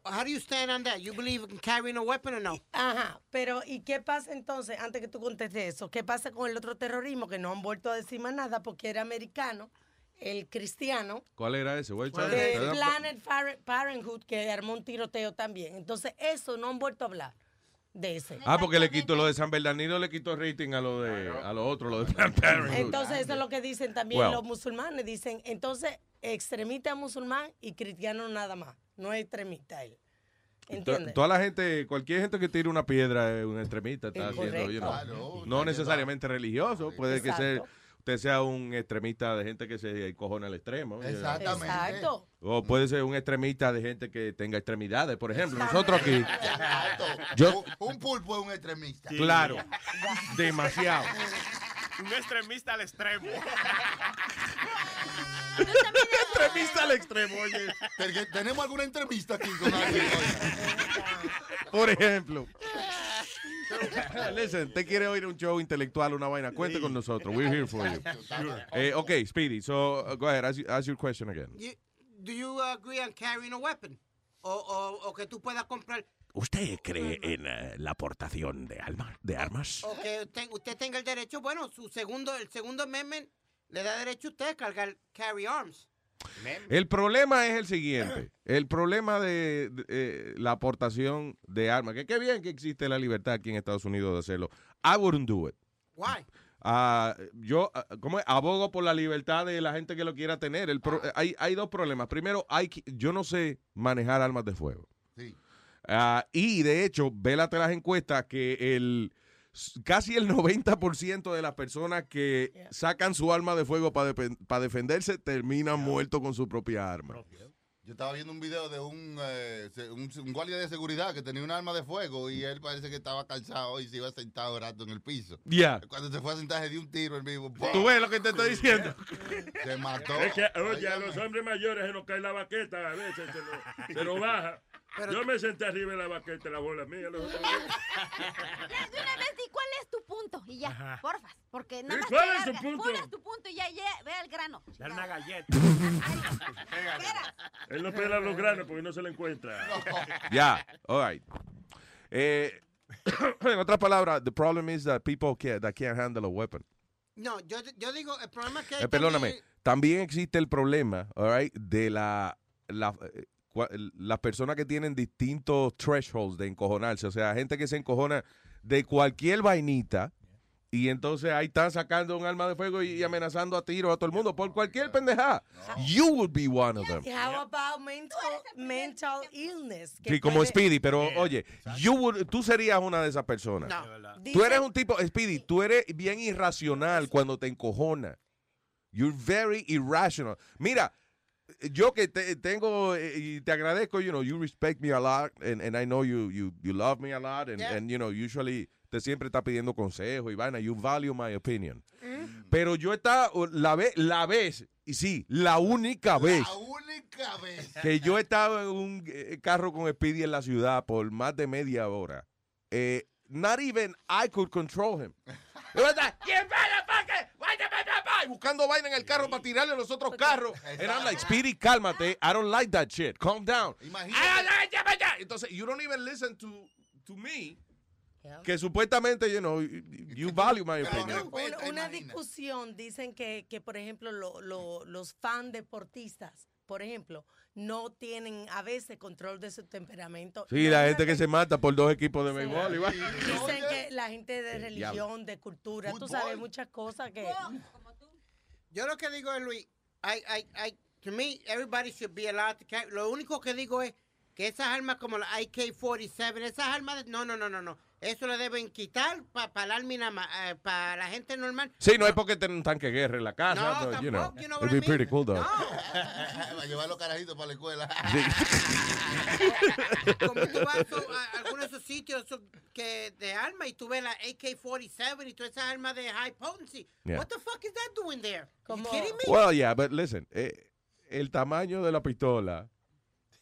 How do you stand on that? You believe in carrying a weapon or no? Ajá, pero ¿y qué pasa entonces, antes que tú contestes eso, qué pasa con el otro terrorismo que no han vuelto a decir más nada porque era americano, el cristiano, ¿Cuál era ese? ¿te da- Planet Par- Parenthood que armó un tiroteo también. Entonces eso no han vuelto a hablar de ese. Ah, porque le quitó lo de San Bernardino, le quitó rating a lo de a lo otro, lo de Planned Parenthood. Entonces eso es lo que dicen también Well. los musulmanes, dicen, entonces extremista musulmán y cristiano nada más, no es extremista él. Toda la gente, cualquier gente que tire una piedra es un extremista, está Es haciendo, you know, correcto. no necesariamente religioso, puede que sea, usted sea un extremista de gente que se cojona al extremo. you know. Exactamente. Exacto. O puede ser un extremista de gente que tenga extremidades, por ejemplo. Nosotros aquí, Yo- Un pulpo es un extremista. claro, demasiado. Un extremista al extremo. extremista al extremo, oye. Porque tenemos alguna entrevista aquí con alguien. Por ejemplo. Listen, te quiere oír un show intelectual, una vaina, cuente con nosotros. We're here for you. Eh, okay, Speedy, so uh, go ahead, ask, ask your question again. You- do you agree on carrying a weapon? O, o, o que tú puedas comprar, ¿Usted cree en eh, la aportación de, alma, de armas? o que usted, usted tenga el derecho, bueno, su segundo, el segundo amendment le da derecho a usted a cargar, carry arms. El problema es el siguiente. El problema de, de, eh, la aportación de armas. Que qué bien que existe la libertad aquí en Estados Unidos de hacerlo. I wouldn't do it. Why? Ah, yo ah, ¿cómo es? abogo por la libertad de la gente que lo quiera tener. El pro- hay, hay dos problemas. Primero, hay, que- yo no sé manejar armas de fuego. Sí. Ah, y de hecho, vélate las encuestas que el casi el 90% de las personas que sacan su arma de fuego para defenderse terminan muertos con su propia arma. Yo estaba viendo un video de un, eh, un, un guardia de seguridad que tenía un arma de fuego y él parece que estaba calzado y se iba sentado rato en el piso. Ya. Cuando se fue a sentar se dio un tiro el mismo. ¿Tú ves lo que te estoy diciendo? Se mató. Es que, oye, a los hombres mayores se nos cae la baqueta a veces, se nos, se nos baja. Yo me senté arriba en la baqueta, la bola mía. Los otros. De una vez, di cuál es tu punto y ya, Ajá. porfas. Porque nada ¿Y más. cuál es tu punto? ¿Cuál es tu punto? Y ya, ya, ve al grano. Dale una galleta. Él no pela los granos porque no se le encuentra. Ya, all right. Eh, en otras palabras, the problem is that people can't, that can't handle a weapon. No, yo, yo digo, el problema es que... Eh, perdóname, también existe el problema, all right, de la, la eh, las personas que tienen distintos thresholds de encojonarse, o sea, gente que se encojona de cualquier vainita y entonces ahí están sacando un arma de fuego y, amenazando a tiro a todo el mundo por cualquier pendejada. You would be one of them. How about mental, mental illness? Sí, como Speedy, pero oye, you would- tú serías una de esas personas. Tú eres un tipo, Speedy, tú eres bien irracional cuando te encojona. You're very irrational. Mira, yo que te- tengo eh, y te agradezco, you know, you respect me a lot and, and I know you, you, you love me a lot and, Yeah. and, you know, usually te siempre está pidiendo consejo y vaina, you value my opinion. Pero yo estaba, la vez, la vez, y sí, la única vez La única vez. que yo estaba en un eh, carro con Speedy en la ciudad por más de media hora, eh, not even I could control him. "¿Quién vaya", y buscando vaina en el carro para tirarle a los otros carros. And I'm like, Speedy, cálmate. I don't like that shit. Calm down. "Ay, ay, ay, ay, ay". Entonces, you don't even listen to, to me. Que supuestamente, you know, you, you value my opinion. Una, una discusión, dicen que, que por ejemplo, lo- lo- los fan deportistas, por ejemplo, no tienen a veces control de su temperamento. Sí, la gente que se mata por dos equipos de béisbol. vaina. Dicen que la gente de religión, de cultura, tú sabes, muchas cosas que... Yo lo que digo es, Luis, I, I, I, to me, everybody should be allowed to carry. Lo único que digo es que esas armas como la AK-47, esas armas, de- no, no, no, no, no. Eso le deben quitar para para la gente normal. Sí, no hay por qué tener un tanque de guerra en la casa. No, so, you know, tampoco, you know it'd what be I mean? pretty cool, though. Va a llevar los carajitos para la escuela. Como tú vas a, a algunos de esos sitios que de armas y tú ves la AK-47 y todas esas armas de high potency. Yeah. What the fuck is that doing there? You kidding me? Well, yeah, but listen, eh, el tamaño de la pistola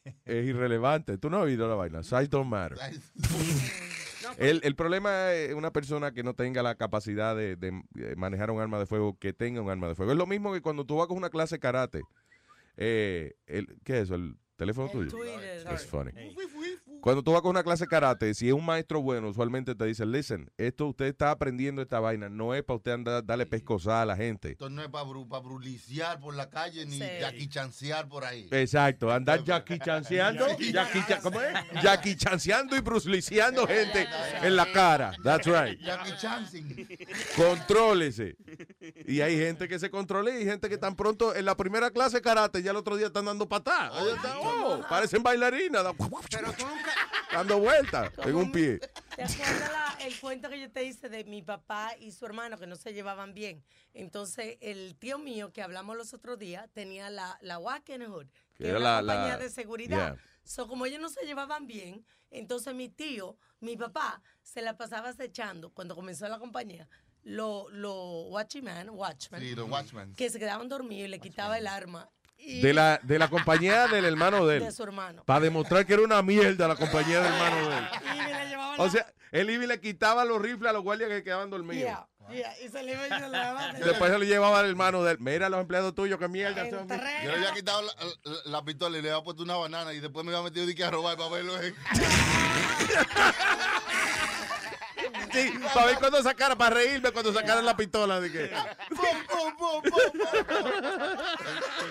es irrelevante. Tú no has oído la vaina. Size don't matter. El, el problema es una persona que no tenga la capacidad de, de, eh, manejar un arma de fuego, que tenga un arma de fuego. Es lo mismo que cuando tú vas con una clase de karate. Eh, el, ¿Qué es eso? ¿El teléfono tuyo? Twitter. That's funny. Cuando tú vas con una clase de karate, si es un maestro bueno, usualmente te dice, listen, esto usted está aprendiendo esta vaina, no es para usted andar, darle pescosada a la gente. Esto no es para bruliciar por la calle ni Sí. yaquichancear por ahí. Exacto, andar Jackie chanceando, Jackie Chan- ¿cómo es? Jackie chanceando y brusliciando gente en la cara. That's right. Jackie Chancing. Contrólese. Y hay gente que se controla y hay gente que tan pronto en la primera clase de karate ya el otro día están dando patadas. Oh, parecen bailarinas, da- dando vueltas en un pie. ¿Te acuerdas la- el cuento que yo te hice de mi papá y su hermano que no se llevaban bien? Entonces, el tío mío que hablamos los otros días tenía la, la Wackenhood, que era la- compañía la- de seguridad. yeah. So, como ellos no se llevaban bien, entonces mi tío, mi papá, se la pasaba acechando cuando comenzó la compañía. Los lo watchman, watchman, Sí, los watchmen. que se quedaban dormidos y le quitaba el arma. De la, de la compañía del hermano de él. De su hermano. Para demostrar que era una mierda la compañía del hermano de él. Y O sea, él iba y le quitaba los rifles a los guardias que quedaban dormidos. Yeah, yeah, y se le iba y se le daba- Y después se lo llevaba al hermano de él. Mira los empleados tuyos, qué mierda. son". Yo le había quitado la, la- la pistola y le había puesto una banana y después me había metido a robar para verlo. Sí, para ver cuando sacara, para reírme cuando sacaran la pistola. De que, Tú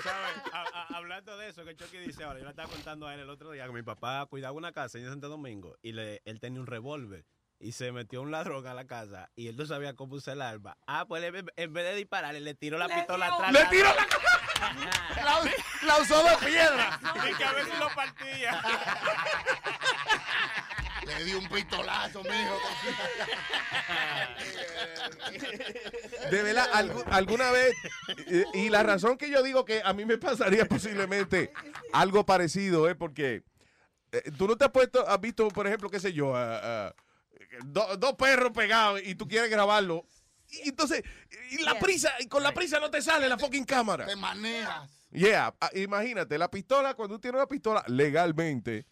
sabes, a- a- hablando de eso que Chucky dice ahora, yo le estaba contando a él el otro día que mi papá cuidaba una casa en Santo Domingo y le, él tenía un revólver y se metió un ladrón a la casa y él no sabía cómo usar el arma. Ah, pues él, en vez de dispararle, le tiró la pistola atrás. ¡Le tiró la la, la usó de piedra. Y que a veces lo partía. Le di un pistolazo, mijo. De verdad, algu- alguna vez, y la razón que yo digo que a mí me pasaría posiblemente algo parecido es porque eh, tú no te has puesto, has visto, por ejemplo, qué sé yo, do- dos perros pegados y tú quieres grabarlo. Y entonces, y la prisa, y con la prisa no te sale la fucking cámara. Te manejas. Yeah, ah, imagínate, la pistola, cuando tú tienes una pistola legalmente,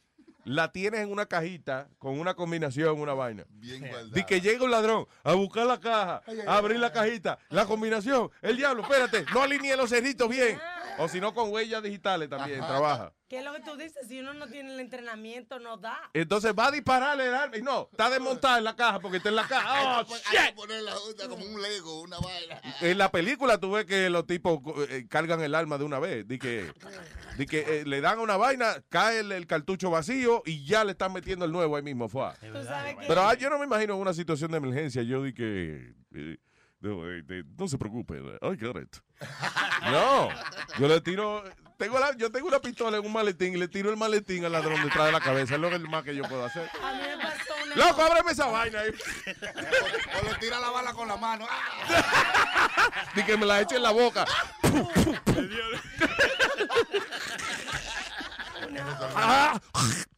la tienes en una cajita con una combinación, una vaina. Bien guardada. De que llega un ladrón a buscar la caja, a abrir la cajita, la combinación, el diablo, espérate, no alinee los cerritos bien. O si no, con huellas digitales también trabaja. ¿Qué es lo que tú dices? Si uno no tiene el entrenamiento, no da. Entonces va a dispararle el arma y no, está desmontada en la caja porque está en la caja. ¡Oh, Hay shit! ponerla junta como un Lego, una vaina. En la película tú ves que los tipos eh, cargan el arma de una vez. De que, de que eh, le dan una vaina, cae el, el cartucho vacío y ya le están metiendo el nuevo ahí mismo. Fue. Tú sabes que- Pero ah, yo no me imagino una situación de emergencia. Yo di que. eh, no, eh, de- no se preocupe. I get it. No, yo le tiro. Tengo la, yo tengo una pistola en un maletín y le tiro el maletín al ladrón detrás de la cabeza. Es lo más que yo puedo hacer. A mí me pasó una Loco, ábreme esa vaina ahí. O le tira la bala con la mano. Di que me la eche en la boca. Ah,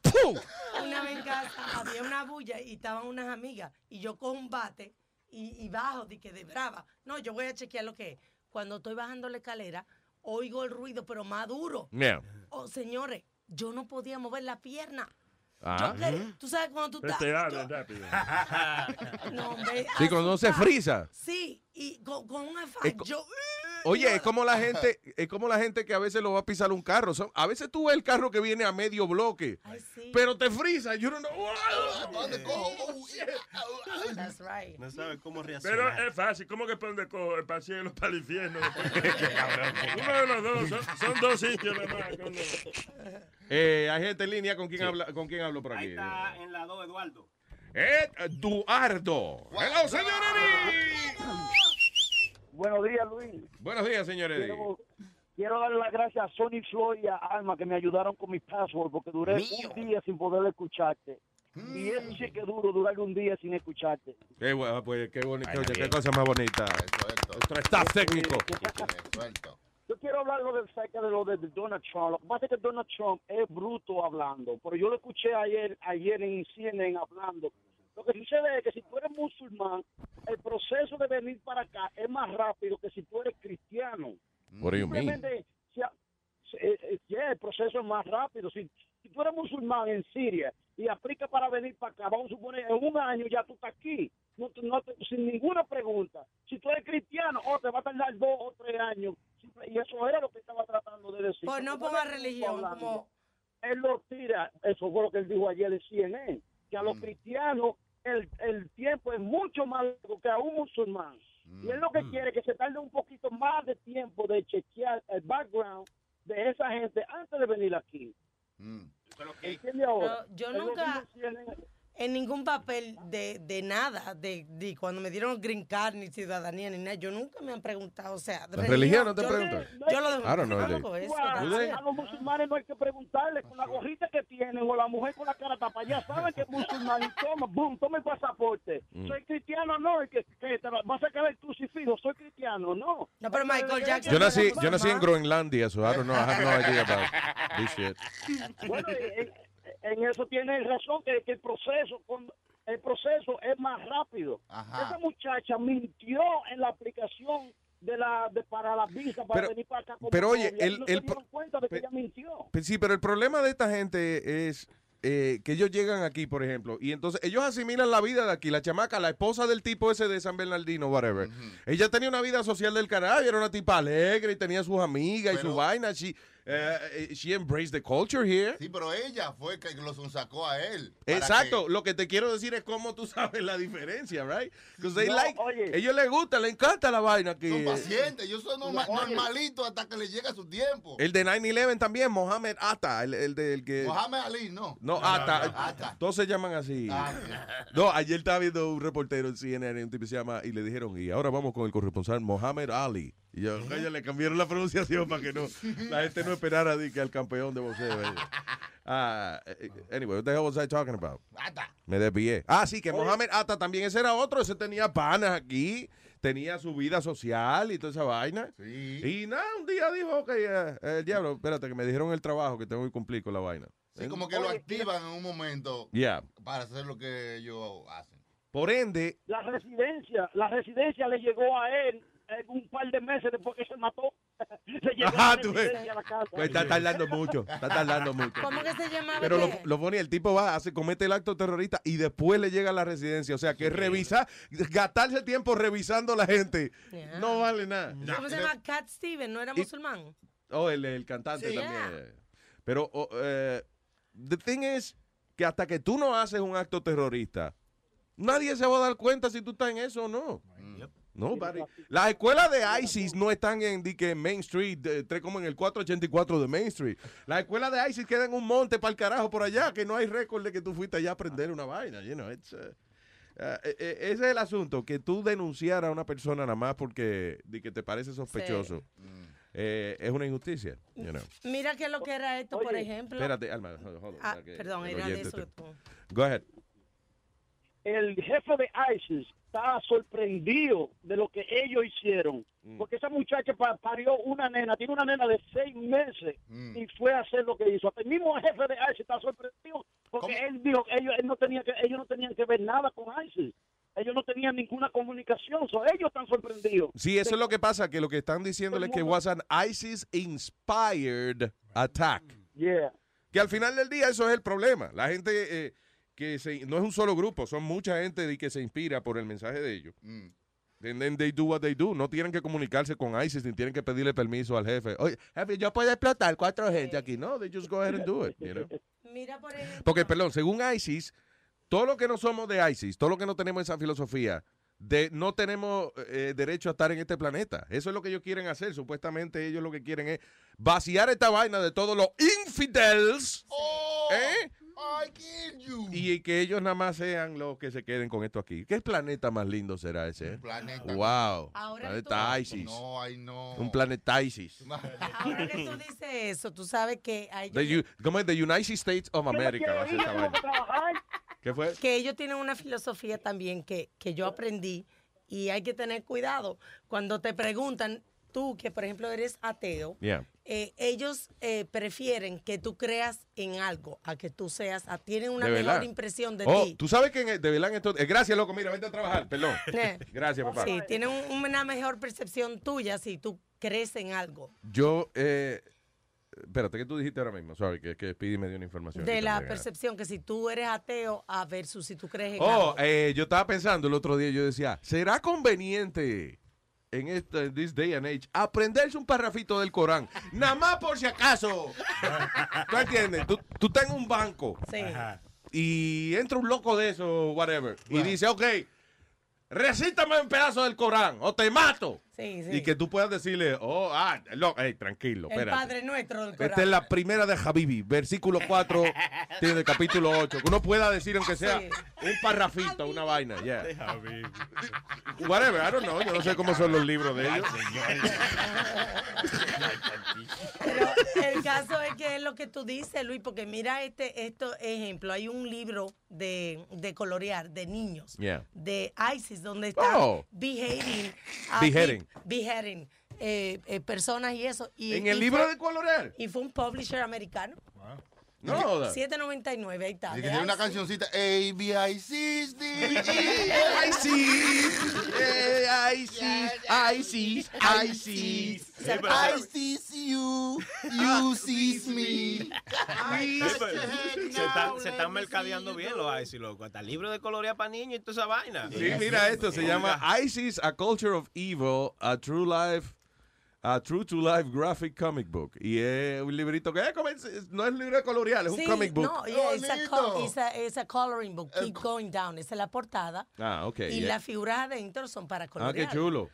¡pum! Una vez en casa había una bulla y estaban estaban unas amigas y yo con un bate y, y bajo de que de brava. No, yo voy a chequear lo que es. Cuando estoy bajando la escalera, oigo el ruido, pero más duro. Yeah. Oh, señores, yo no podía mover la pierna. Ah. Yo quería- tú sabes cuando tú estás... rápido. No, hombre, Sí, cuando se asustada. frisa. Sí, y con, con un afán. Yo, Oye, es como la gente, es como la gente que a veces lo va a pisar un carro. Son- a veces tú ves el carro que viene a medio bloque, pero te frisa. Yo no know. That's right. No sabe cómo Pero reaccionar. es fácil. ¿Cómo que para dónde cojo? ¿Para el cielo, para el infierno? Uno de los dos. Son, son dos sitios nada más. Eh, hay gente en línea con quién habla, con quién hablo por aquí. Está en la 2, Eduardo. Eduardo. Hello, señor Eddie. Buenos días, Luis. Buenos días, señor Eddie. Quiero, quiero darle las gracias a Sony Floyd y a Alma que me ayudaron con mi password porque duré un día sin poder escucharte. Y eso sí que es duro, durar un día sin escucharte. Qué bueno, pues qué bonito. Ay, qué bien. cosa más bonita. Nuestro staff técnico. Yo quiero hablar lo del cerca de lo de Donald Trump. Lo que pasa es que Donald Trump es bruto hablando, pero yo lo escuché ayer, ayer en CNN hablando. Lo que sucede es que si tú eres musulmán, el proceso de venir para acá es más rápido que si tú eres cristiano. What do you mean? Simplemente, si eh, eh, el proceso es más rápido. Si, si tú eres musulmán en Siria y aplica para venir para acá, vamos a suponer, en un año ya tú estás aquí, no, no sin ninguna pregunta. Si tú eres cristiano, oh, te va a tardar dos o tres años. Y eso era lo que estaba tratando de decir. Pues no ponga religión, como- Él lo tira, eso fue lo que él dijo ayer en CNN, que a los cristianos el, el tiempo es mucho más largo que a un musulmán. Y él lo que quiere es que se tarde un poquito más de tiempo de chequear el background de esa gente antes de venir aquí. ¿Entiende ahora? Pero yo Es lo que nunca. En ningún papel de, de nada, de, de cuando me dieron green card ni ciudadanía ni nada, yo nunca me han preguntado, o sea, de ¿La religión no te yo- preguntan? Yo lo dejo. I don't know, yo a, los musulmanes no hay que preguntarle con la gorrita que tienen o la mujer con la cara tapada. Ya saben que es musulmán y toma, boom, toma el pasaporte. Mm. Soy cristiano, no, que, que te vas a quedar crucifijo, soy cristiano, no. No, pero Michael Jackson. Yo nací, yo nací en Groenlandia, so I don't know, I have no idea about this shit. Bueno, en, en eso tiene razón, que, que el proceso con- el proceso es más rápido. Esa muchacha mintió en la aplicación de la de, para la visa para Pero- venir para acá como pero oye, el- no el se dieron pro- cuenta de que ella mintió. Sí, pero el problema de esta gente es eh, que ellos llegan aquí, por ejemplo, y entonces ellos asimilan la vida de aquí. La chamaca, la esposa del tipo ese de San Bernardino, whatever. Ella tenía una vida social del carajo, era una tipa alegre y tenía sus amigas y su vaina. She, eh, eh, she embraced the culture here. Sí, pero ella fue que lo sacó a él. Exacto, lo que te quiero decir es cómo tú sabes la diferencia, right? Because they No, like, oye. ellos les gusta, les encanta la vaina que Son pacientes, ellos son norma- Oye. normalitos hasta que les llega su tiempo. el de 9/11 también, Mohamed Atta, el, el del que Mohamed Ali, no. No, Ata. Todos se llaman así. No, ayer estaba viendo un reportero en CNN, un tipo que se llama, y le dijeron, y ahora vamos con el corresponsal Mohamed Ali. Y yo, oye, le cambiaron la pronunciación para que no, la gente no esperara de que al campeón de boxeo. eh. Ah, eh, anyway, what the hell was I talking about? Me desvié. Ah, sí, que Mohamed Atta también, ese era otro, ese tenía panas aquí, tenía su vida social y toda esa vaina. Y nada, un día dijo, ok, eh, el diablo, espérate, que me dijeron el trabajo que tengo que cumplir con la vaina. Sí, como que lo activan en un momento Yeah. para hacer lo que ellos hacen. Por ende, La residencia, la residencia le llegó a él un par de meses después que se mató. llegó Ajá, la tú ves. a la casa. Pues está tardando mucho, está tardando mucho. ¿Cómo que se llamaba? Pero lo, lo el tipo va, hace, comete el acto terrorista y después le llega a la residencia. O sea, que revisar, gastarse tiempo revisando a la gente, Yeah. no vale nada. ¿Cómo se llama? Cat Steven, ¿no era musulmán? Oh, el, el cantante Sí. también. Pero, oh, eh, the thing is que hasta que tú no haces un acto terrorista, nadie se va a dar cuenta si tú estás en eso o no. Nobody. Las escuelas de ISIS no están en, que Main Street, de- como en el 484 de Main Street. Las escuelas de ISIS quedan en un monte para el carajo por allá, que no hay récord de que tú fuiste allá a aprender una vaina. You know, it's, uh, uh, eh, eh, ese es el asunto, que tú denunciar a una persona nada más porque di que te parece sospechoso. eh, es una injusticia. You know. Mira qué es lo que era esto, por ejemplo. Espérate, Alma. hold- hold on, Ah, que perdón, el era de eso te- que. Go ahead. el jefe de ISIS está sorprendido de lo que ellos hicieron. Mm. Porque esa muchacha pa- parió una nena, tiene una nena de seis meses y fue a hacer lo que hizo. Hasta el mismo jefe de ISIS está sorprendido porque que él dijo que ellos, él no tenía que, ellos no tenían que ver nada con ISIS. Ellos no tenían ninguna comunicación. So, ellos están sorprendidos. Sí, eso es lo que pasa, que lo que están diciéndole es que was an ISIS-inspired attack. Yeah. Que al final del día eso es el problema. La gente eh, que se- no es un solo grupo, son mucha gente de que se inspira por el mensaje de ellos. And then they do what they do. No tienen que comunicarse con ISIS ni tienen que pedirle permiso al jefe. Oye, jefe, yo puedo explotar cuatro gente aquí. No, they just go ahead and do it. you know? Mira, por ejemplo. Porque, perdón, según ISIS, todo lo que no somos de ISIS, todo lo que no tenemos esa filosofía, de no tenemos eh, derecho a estar en este planeta. Eso es lo que ellos quieren hacer. Supuestamente ellos lo que quieren es vaciar esta vaina de todos los infidels. ¿eh? I killed you. Y que ellos nada más sean los que se queden con esto aquí. ¿Qué planeta más lindo será ese? eh? planeta. Wow. Ahora planeta tú- ISIS. No, ay, no. Un planeta ISIS. Ahora que tú dices eso, tú sabes que hay The U- ¿Cómo es? The United States of America. va a ser esta vaina. ¿Qué fue? que ellos tienen una filosofía también que, que yo aprendí y hay que tener cuidado. Cuando te preguntan, tú que por ejemplo eres ateo, Yeah. Eh, ellos eh, prefieren que tú creas en algo a que tú seas, a- tienen una De mejor impresión de Oh, ti. tú sabes que en- de en esto. eh, gracias, loco. Mira, vente a trabajar. Perdón. Gracias, papá. Sí, tienen un- una mejor percepción tuya si tú crees en algo. Yo, eh, espérate, ¿qué tú dijiste ahora mismo? Sorry, que, que Speedy me dio una información. De la percepción que si tú eres ateo a versus si tú crees en Oh, algo. eh, yo estaba pensando el otro día, yo decía, ¿será conveniente en este this day and age aprenderse un parrafito del Corán? Nada más por si acaso. ¿Tú entiendes? Tú, tú estás en un banco Sí. y entra un loco de eso, whatever, y dice, ok, recítame un pedazo del Corán o te mato. Sí, sí. Y que tú puedas decirle, oh, ah, lo, hey, tranquilo, el espérate. Padre Nuestro del Corán. Esta es la primera de Habibi, versículo 4 tiene el capítulo 8. Que uno pueda decir, aunque sea Sí. un parrafito, una vaina. Yeah. Whatever, I don't know. Yo no sé cómo son los libros de ellos. Pero el caso es que es lo que tú dices, Luis, porque mira este esto ejemplo. Hay un libro de, de colorear de niños Yeah. de ISIS donde están Oh. beheading, a Beheading. Peop- beheading, eh, eh, personas y eso. Y, ¿En el y libro fue- de colorear? Y fue un publisher americano. No joda. 7.99, ahí está. Y que tiene una cancioncita A, B, I, C, D, E, ISIS, eh, ISIS, ISIS, ISIS. I sees you, you sees me. Se están, se están mercadeando bien los ICI, loco. Hasta libro de colorear para niños y toda esa vaina. Sí, mira esto, se llama ISIS, A Culture of Evil, A True Life, A True to Life Graphic Comic Book. Y es un librito que es- no es un libro de colorear, es un Sí, comic book. No, yeah, it's, a co- it's a- it's a coloring book. Keep going down. Esa es la portada. Ah, ok. y yeah. las figuras adentro son para Ah, colorear. qué chulo.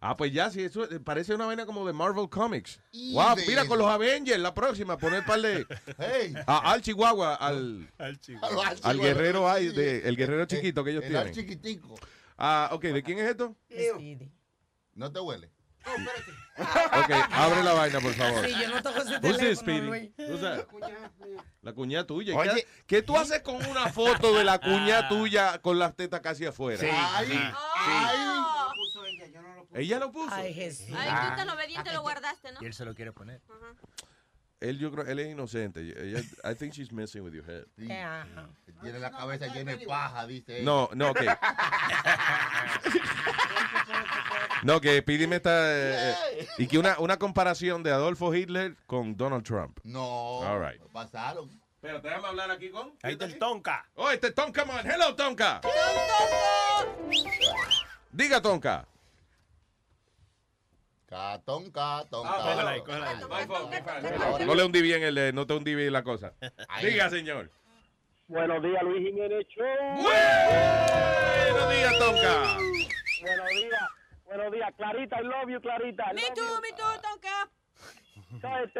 Ah, pues ya, sí, eso eh, parece una vaina como de Marvel Comics. Y Wow, de- mira, con los Avengers, la próxima, poner par de... Hey. a- al Chihuahua, al, Al al guerrero, ay, de, el guerrero chiquito que ellos El ar tienen. chiquitico. Ah, ok, ¿de quién es esto? No te huele. Ok, abre la vaina, por favor. Sí, yo no toco ese teléfono, Speedy? Luis. Who's that? La cuñada tuya. Oye. ¿Qué, qué tú haces con una foto de la cuñada tuya con las tetas casi afuera? Sí, Ay, sí, Ella lo puso. Ay, Jesús. Ay, tú tan obediente lo guardaste, ¿no? Y él se lo quiere poner. Él, yo creo, él es inocente. Ella- I think she's messing with your head. Tiene la cabeza llena de paja, dice. ella. No, no, que. no, que pídeme esta. eh, eh, y que una, una comparación de Adolfo Hitler con Donald Trump. No. All right. Pasaron. Espérate, déjame hablar aquí con. Ahí está el Tonka. Oh, este es Tonka Man. Hello, Tonka. Diga, Tonka. Catón, catón, Ah, Cógela ahí, catón. cógela ahí. No le hundí bien el, eh, no te hundí bien la cosa. Diga, señor. Buenos días, Luis Jiménez Show. Buenos días, Tonka. Buenos días. Buenos días. Clarita, I love you, Clarita. I Me tú, you. me tú, Tonka. ¿Sabes?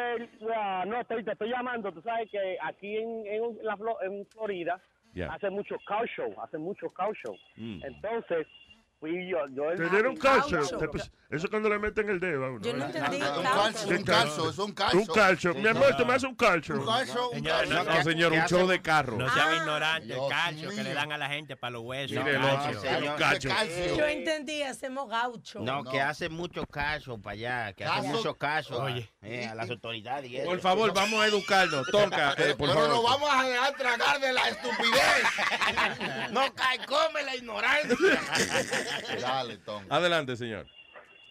Ah, no, te, te estoy llamando. Tú sabes que aquí en, en, la, Flo- en Florida Yeah. hacen muchos cow show, hacen muchos cow show. Mm. Entonces, fui yo. yo el- un calcio. Eso es cuando le meten el dedo a uno. Yo no entendí, Un caucho. calcio, ¿Qué un calcio, es un calcio. Un calcio. Mi amor, tú me haces un calcio. Un calcio, un Señor, calcio. No, señor, un show de carro. No Ah. sean ignorantes, el Dios calcio que le dan a la gente para los huesos. Mire, el calcio. calcio. Yo entendí, hacemos gaucho. No, que hace mucho caso para allá, que hace mucho a- Oye. eh, a las autoridades. Por favor, vamos a educarnos. Tonka, eh, por Pero nos vamos a dejar tragar de la estupidez. No cae, come la ignorancia. Dale, Tom. Adelante, señor.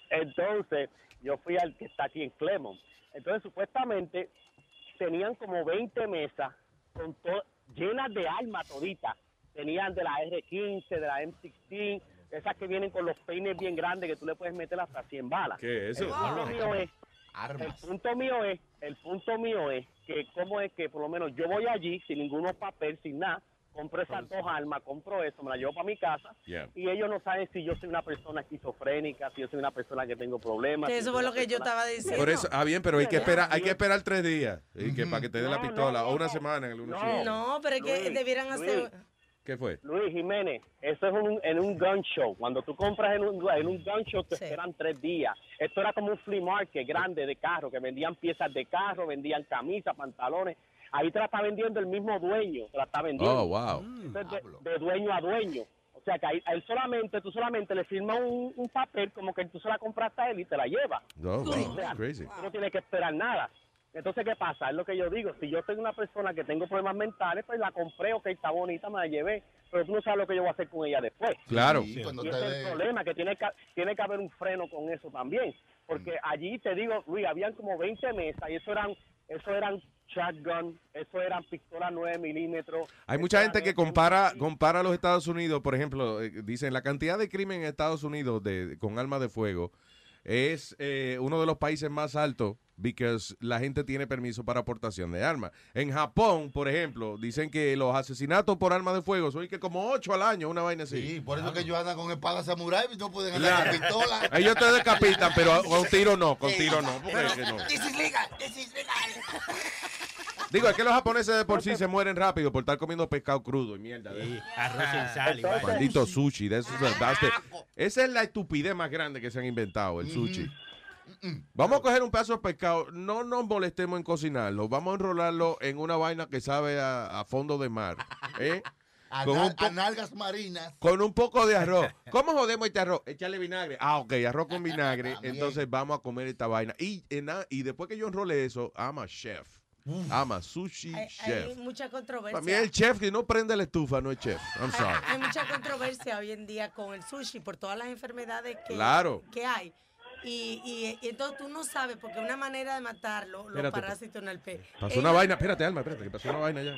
Entonces, yo fui al que está aquí en Clemont. Entonces, supuestamente, tenían como 20 mesas con to- llenas de armas toditas. Tenían de la R15, de la M16, esas que vienen con los peines bien grandes que tú le puedes meter hasta 100 balas. ¿Qué es eso? El punto mío es, el Armas. punto mío es, el punto mío es que cómo es que por lo menos yo voy allí sin ninguno papel, sin nada, compro esas dos armas, compro eso, me la llevo para mi casa Yeah. y ellos no saben si yo soy una persona esquizofrénica, si yo soy una persona que tengo problemas. Que si eso fue lo que yo estaba diciendo. Por eso, ah, bien, pero hay que esperar, hay que esperar tres días y que, para que te dé la No, no, pistola, no, o una no. semana en algunos No. sitios. No, pero es que Luis, debieran Luis. hacer... ¿Qué fue? Luis Jiménez, eso es un, en un gun show. Cuando tú compras en un, en un gun show te Sí. esperan tres días. Esto era como un flea market grande de carro, que vendían piezas de carro, vendían camisas, pantalones. Ahí te la está vendiendo el mismo dueño, te la está vendiendo. Oh, wow. Entonces, de, de dueño a dueño. O sea que ahí, a él solamente, tú solamente le firmas un, un papel como que tú se la compraste a él y te la llevas. Oh, wow. O sea, Crazy. Tú no tienes que esperar nada. Entonces, ¿qué pasa? Es lo que yo digo. Si yo soy una persona que tengo problemas mentales, pues la compré, ok, está bonita, me la llevé. Pero tú no sabes lo que yo voy a hacer con ella después. Claro. Sí, Y ese es el problema, que tiene que, tiene que haber un freno con eso también. Porque allí, te digo, Luis, habían como 20 mesas y eso eran, eso eran shotgun, eso eran pistolas 9 milímetros. Hay mucha gente que M16. compara, compara los Estados Unidos, por ejemplo, eh, dicen la cantidad de crimen en Estados Unidos de, con armas de fuego es eh, uno de los países más altos porque la gente tiene permiso para aportación de armas. En Japón, por ejemplo, dicen que los asesinatos por armas de fuego son que como ocho al año, una vaina así. Sí, por eso que ellos andan con espada samurai y no pueden andar con pistola. Ellos te decapitan, pero con tiro no, con tiro no. porque es que no. This is legal, this is legal. Digo, es que los japoneses de por sí se mueren rápido por estar comiendo pescado crudo y mierda. Sí, arroz sin sal. y. Maldito sushi. de the- esa es la estupidez más grande que se han inventado, el sushi. Vamos a coger un pedazo de pescado, no nos molestemos en cocinarlo, vamos a enrolarlo en una vaina que sabe a, a fondo de mar. ¿eh? A, Con un a nalgas marinas. Con un poco de arroz. ¿Cómo jodemos este arroz? Échale vinagre. Ah, ok, arroz con vinagre. También. Entonces vamos a comer esta vaina. Y, en a- y después que yo enrole eso, ama chef. Ama sushi Hay, chef. hay mucha Para mí controversia. el chef que no prende la estufa no es chef. I'm sorry. Hay mucha controversia hoy en día con el sushi por todas las enfermedades que, Claro. que hay. Y, y- y entonces tú no sabes, porque una manera de matarlo, los Espérate, parásitos en el pez. Pasó una vaina. Espérate, Alma, espérate, que pasó una vaina ya.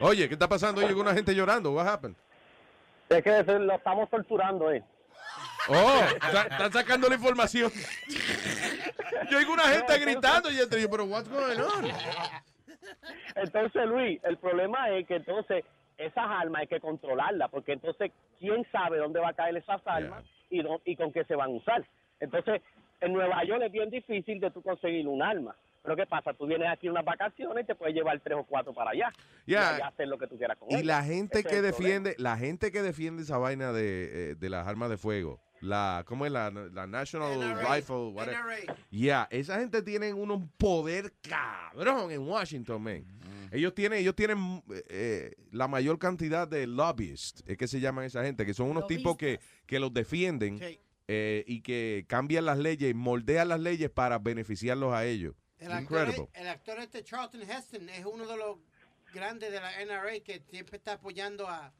Oye, ¿qué está pasando? Oye, una gente llorando. What happened? Es que lo estamos torturando, ¿eh? Oh, está- están sacando la información. Yo oigo una gente gritando y yo te digo, pero what's going on? Entonces, Luis, el problema es que entonces esas armas hay que controlarlas, porque entonces, ¿quién sabe dónde va a caer esas armas y, dó- y con qué se van a usar? Entonces, en Nueva York es bien difícil de tú conseguir un arma. Pero ¿qué pasa? Tú vienes aquí unas vacaciones y te puedes llevar tres o cuatro para allá. Y Ya. allá hacer lo que tú quieras con Y ellas. la gente Ese que problema. defiende, la gente que defiende esa vaina de, eh, de las armas de fuego, la, ¿cómo es la, la National Rifle? whatever. Ya, esa gente tiene un poder cabrón en Washington, man. Ellos tienen, ellos tienen eh, la mayor cantidad de lobbyists, es que se llaman esa gente, que son unos tipos que, que los defienden eh, y que cambian las leyes, moldean las leyes para beneficiarlos a ellos. El actor, Incredible. el actor este Charlton Heston es uno de los grandes de la NRA que siempre está apoyando a...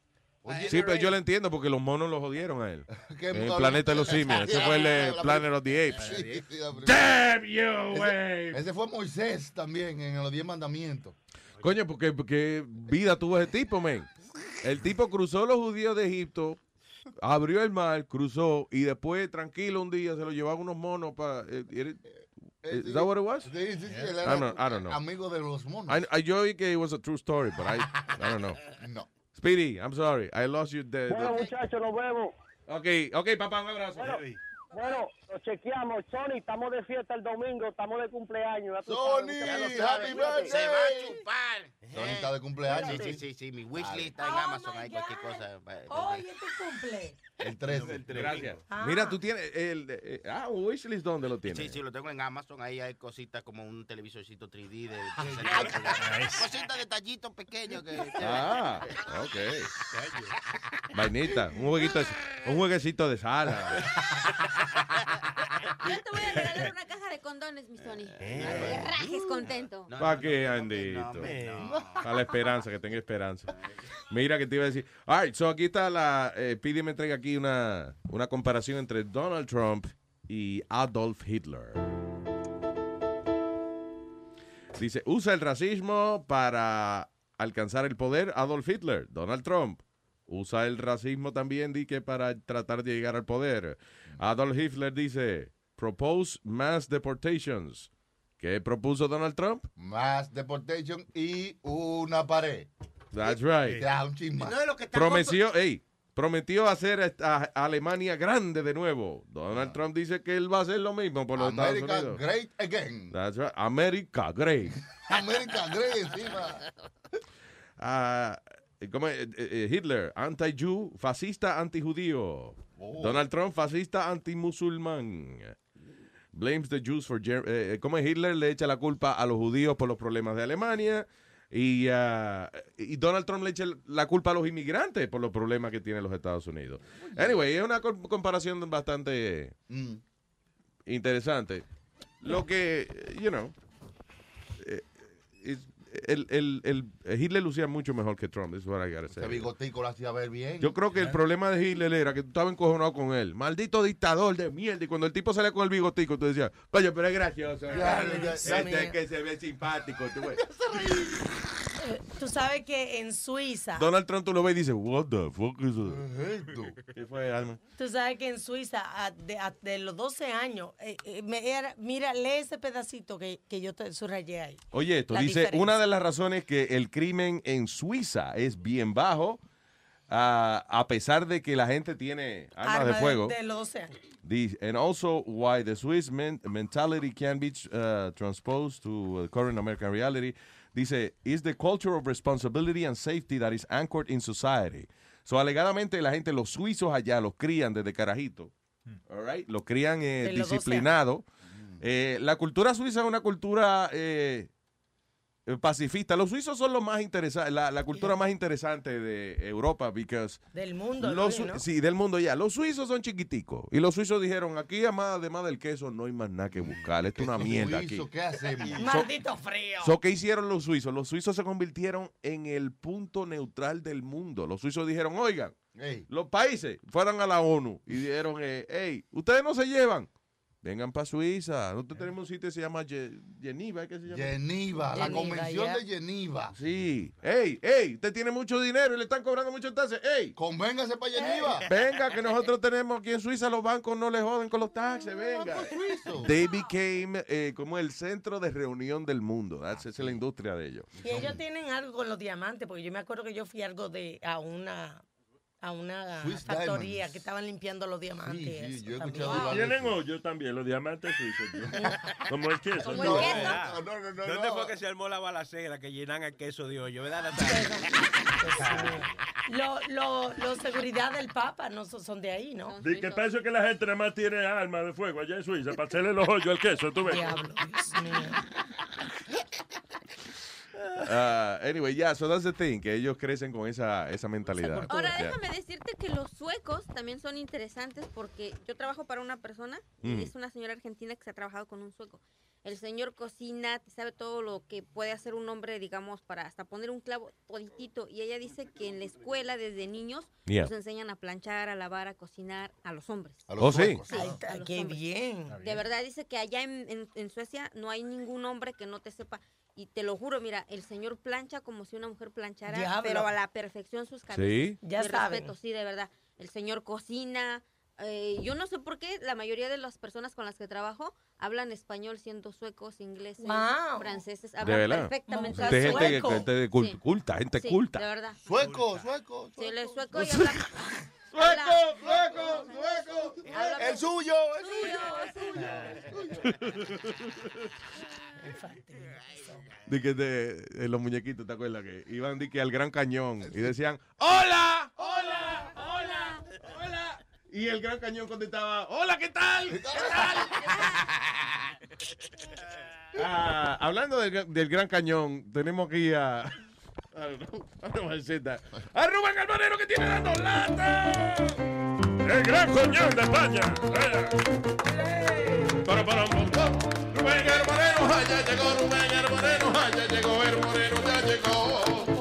Sí, pero yo lo entiendo porque los monos lo jodieron a él. El planeta de los simios. Ese fue el de La- Planet of the Apes. Sí, sí. Damn you, Ese, güey. ese fue Moisés también en los diez mandamientos. Coño, porque, porque vida tuvo ese tipo, men. El tipo cruzó los judíos de Egipto, abrió el mar, cruzó y después, tranquilo, un día se lo llevaban unos monos para. ¿Is that what it was? Sí, sí, sí, él I era don't, I don't know. amigo de los monos. I, I, yo oí que it was a true story, but I, I don't know. No. Speedy, I'm sorry. I lost you. The, Bueno, the- muchachos, nos vemos. Ok, ok, papá, un abrazo. Bueno, lo chequeamos. Sony, estamos de fiesta el domingo, estamos de cumpleaños. Sony, happy birthday. Se va a chupar. Tony está de cumpleaños. Sí, sí, sí, sí. Mi wishlist está en Oh, Amazon. Hay cualquier cosa. Oye, tu cumple. El 13. Gracias. Ah. Mira, tú tienes el... eh, ah, un wishlist, ¿dónde lo tienes? Sí, sí, lo tengo en Amazon. Ahí hay cositas como un televisorcito 3D de. cositas, detallitos pequeños que. Ah, ok. Vainita, un jueguito, de- un jueguecito de sala. Yo te voy a regalar una caja de condones, mi Sony. Eh. Para que rajes contento. ¿Para qué, Andito? A la esperanza, que tenga esperanza. Mira que te iba a decir. All right, so aquí está la. Eh, Pidi me trae aquí una, una comparación entre Donald Trump y Adolf Hitler. Dice: usa el racismo para alcanzar el poder. Adolf Hitler, Donald Trump. Usa el racismo también, di que para tratar de llegar al poder. Adolf Hitler dice: propose mass deportations. ¿Qué propuso Donald Trump? Más deportation y una pared. That's right. Ya, un chisme. No lo que Prometió, ey, prometió hacer a, Alemania grande de nuevo. Donald Trump dice que él va a hacer lo mismo por los America Estados Unidos. great again. That's right. America great. America great encima. Ah, ¿cómo es? Eh, eh, Hitler, anti-Jew, fascista, anti-judío. Oh. Donald Trump, fascista, anti-musulmán. Blames the Jews for... Eh, eh, ¿Cómo es? Hitler le echa la culpa a los judíos por los problemas de Alemania. Y, ah, y Donald Trump le echa la culpa a los inmigrantes por los problemas que tienen los Estados Unidos. Anyway, es una co- comparación bastante Mm. interesante. Lo que, you know, eh, el, el, el- Hitler lucía mucho mejor que Trump, es what I gotta say. Ese bigotico lo hacía ver bien. Yo creo que el problema de Hitler era que tú estabas encojonado con él. Maldito dictador de mierda. Y cuando el tipo salía con el bigotico, tú decías, coño, pero es gracioso. Ya, ya, ya, Este ya. es que se ve simpático. Eh, Tú sabes que en Suiza, Donald Trump tú lo ves y dices, what the fuck is that? ¿Qué fue, Alma? tú sabes que en Suiza, a- de, a- de los 12 años, eh, eh, me era- mira, lee ese pedacito que, que yo te subrayé ahí. Oye, esto La dice, diferencia. una de las razones que el crimen en Suiza es bien bajo, ah, a pesar de que la gente tiene armas Arma de fuego. De, los 12 años. Dice, and also why the Swiss men- mentality can be uh, transposed to uh, current American reality. Dice, is the culture of responsibility and safety that is anchored in society. So, alegadamente, la gente, los suizos allá, los crían desde carajito. All right? Los crían eh, 12 disciplinados. Eh, la cultura suiza es una cultura eh, pacifista. Los suizos son los más interesantes, la, la cultura más interesante de Europa, because Del mundo. Sí, del mundo ya. Los suizos son chiquiticos. Y los suizos dijeron, aquí además, además del queso no hay más nada que buscar. Esto es una mierda aquí. ¿Qué hacemos? Maldito frío. So, ¿Qué hicieron los suizos? Los suizos se convirtieron en el punto neutral del mundo. Los suizos dijeron, oigan, los países fueron a la ONU y dijeron, eh, hey, ustedes no se llevan. Vengan para Suiza. Nosotros tenemos un sitio que se llama Ge- Geneva. ¿qué se llama? Geneva, la Geneva, convención de Geneva. Sí. Ey, ey, usted tiene mucho dinero y le están cobrando mucho taxes. Ey, Convéngase para Geneva. venga, que nosotros tenemos aquí en Suiza, los bancos no le joden con los taxes, venga. They became eh, como el centro de reunión del mundo. That's- esa es la industria de ellos. Y ellos tienen algo con los diamantes, porque yo me acuerdo que yo fui algo de a una a una Swiss factoría Diamonds. que estaban limpiando los diamantes. Sí, sí, yo he también. escuchado de Tienen hoyo también, los diamantes suizos. ¿no? Como el queso. Como ¿no? el queso. No, no, no, no. ¿Dónde no. fue que se armó la balacera que llenan el queso de hoyo? ¿Verdad, Natalia? Lo, lo, seguridad del Papa no son, de ahí, ¿no? Di que pienso que la gente nada más tiene armas de fuego allá en Suiza para hacerle los hoyos al queso, tú ves. Diablo, Dios mío. Uh, anyway, yeah, so that's the thing, que ellos crecen con esa, esa mentalidad. Ahora Yeah. déjame decirte que los suecos también son interesantes porque yo trabajo para una persona Mm. y es una señora argentina que se ha trabajado con un sueco. El señor cocina, sabe todo lo que puede hacer un hombre, digamos, para hasta poner un clavo toditito. Y ella dice que en la escuela desde niños Yeah. nos enseñan a planchar, a lavar, a cocinar a los hombres. A los Oh, sí. suecos. Sí, a los qué hombres. bien. De verdad dice que allá en, en- en Suecia no hay ningún hombre que no te sepa. Y te lo juro, mira, el señor plancha como si una mujer planchara, Diablo. pero a la perfección sus camisas. Sí. Ya Mi saben. respeto, sí, de verdad. El señor cocina. eh, yo no sé por qué la mayoría de las personas con las que trabajo hablan español siendo suecos, ingleses, Wow. franceses. De Hablan verdad. perfectamente a gente, sueco. gente de cul- Sí. culta, gente Sí, culta. De verdad. Sueco, sueco, Sí, él es sueco. sueco y habla. Sueco, sueco, sueco. El suyo, el suyo, suyo. es suyo. De que de, de los muñequitos, ¿te acuerdas? Que iban de que al Gran Cañón y decían, ¡Hola! ¡Hola! ¡Hola! ¡Hola! Y el Gran Cañón contestaba, ¡Hola, qué tal! ¿Qué tal? Ah, hablando del, del Gran Cañón, tenemos aquí a... a, a, a Rubén que tiene dando lata. El gran coñón de España. Para, para, pum. Rubén el Moreno, ya llegó Rubén el Moreno, ya llegó el Moreno, ya llegó.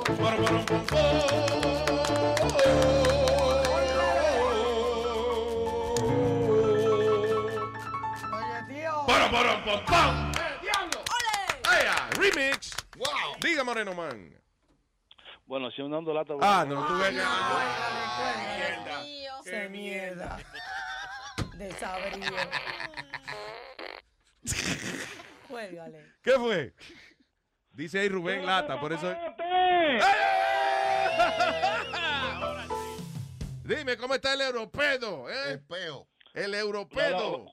Pum. Para, para, pum, pum. ¡Ea! Remix. Wow. Diga Moreno Man. Bueno, si uno dando lata. Ah, no, tú ves que. Se mierda. Desabrío. Cuélgale. ¿Qué fue? Dice ahí Rubén Lata, por eso. Dime, ¿cómo está el europeo? ¿eh? El peo. El europeo.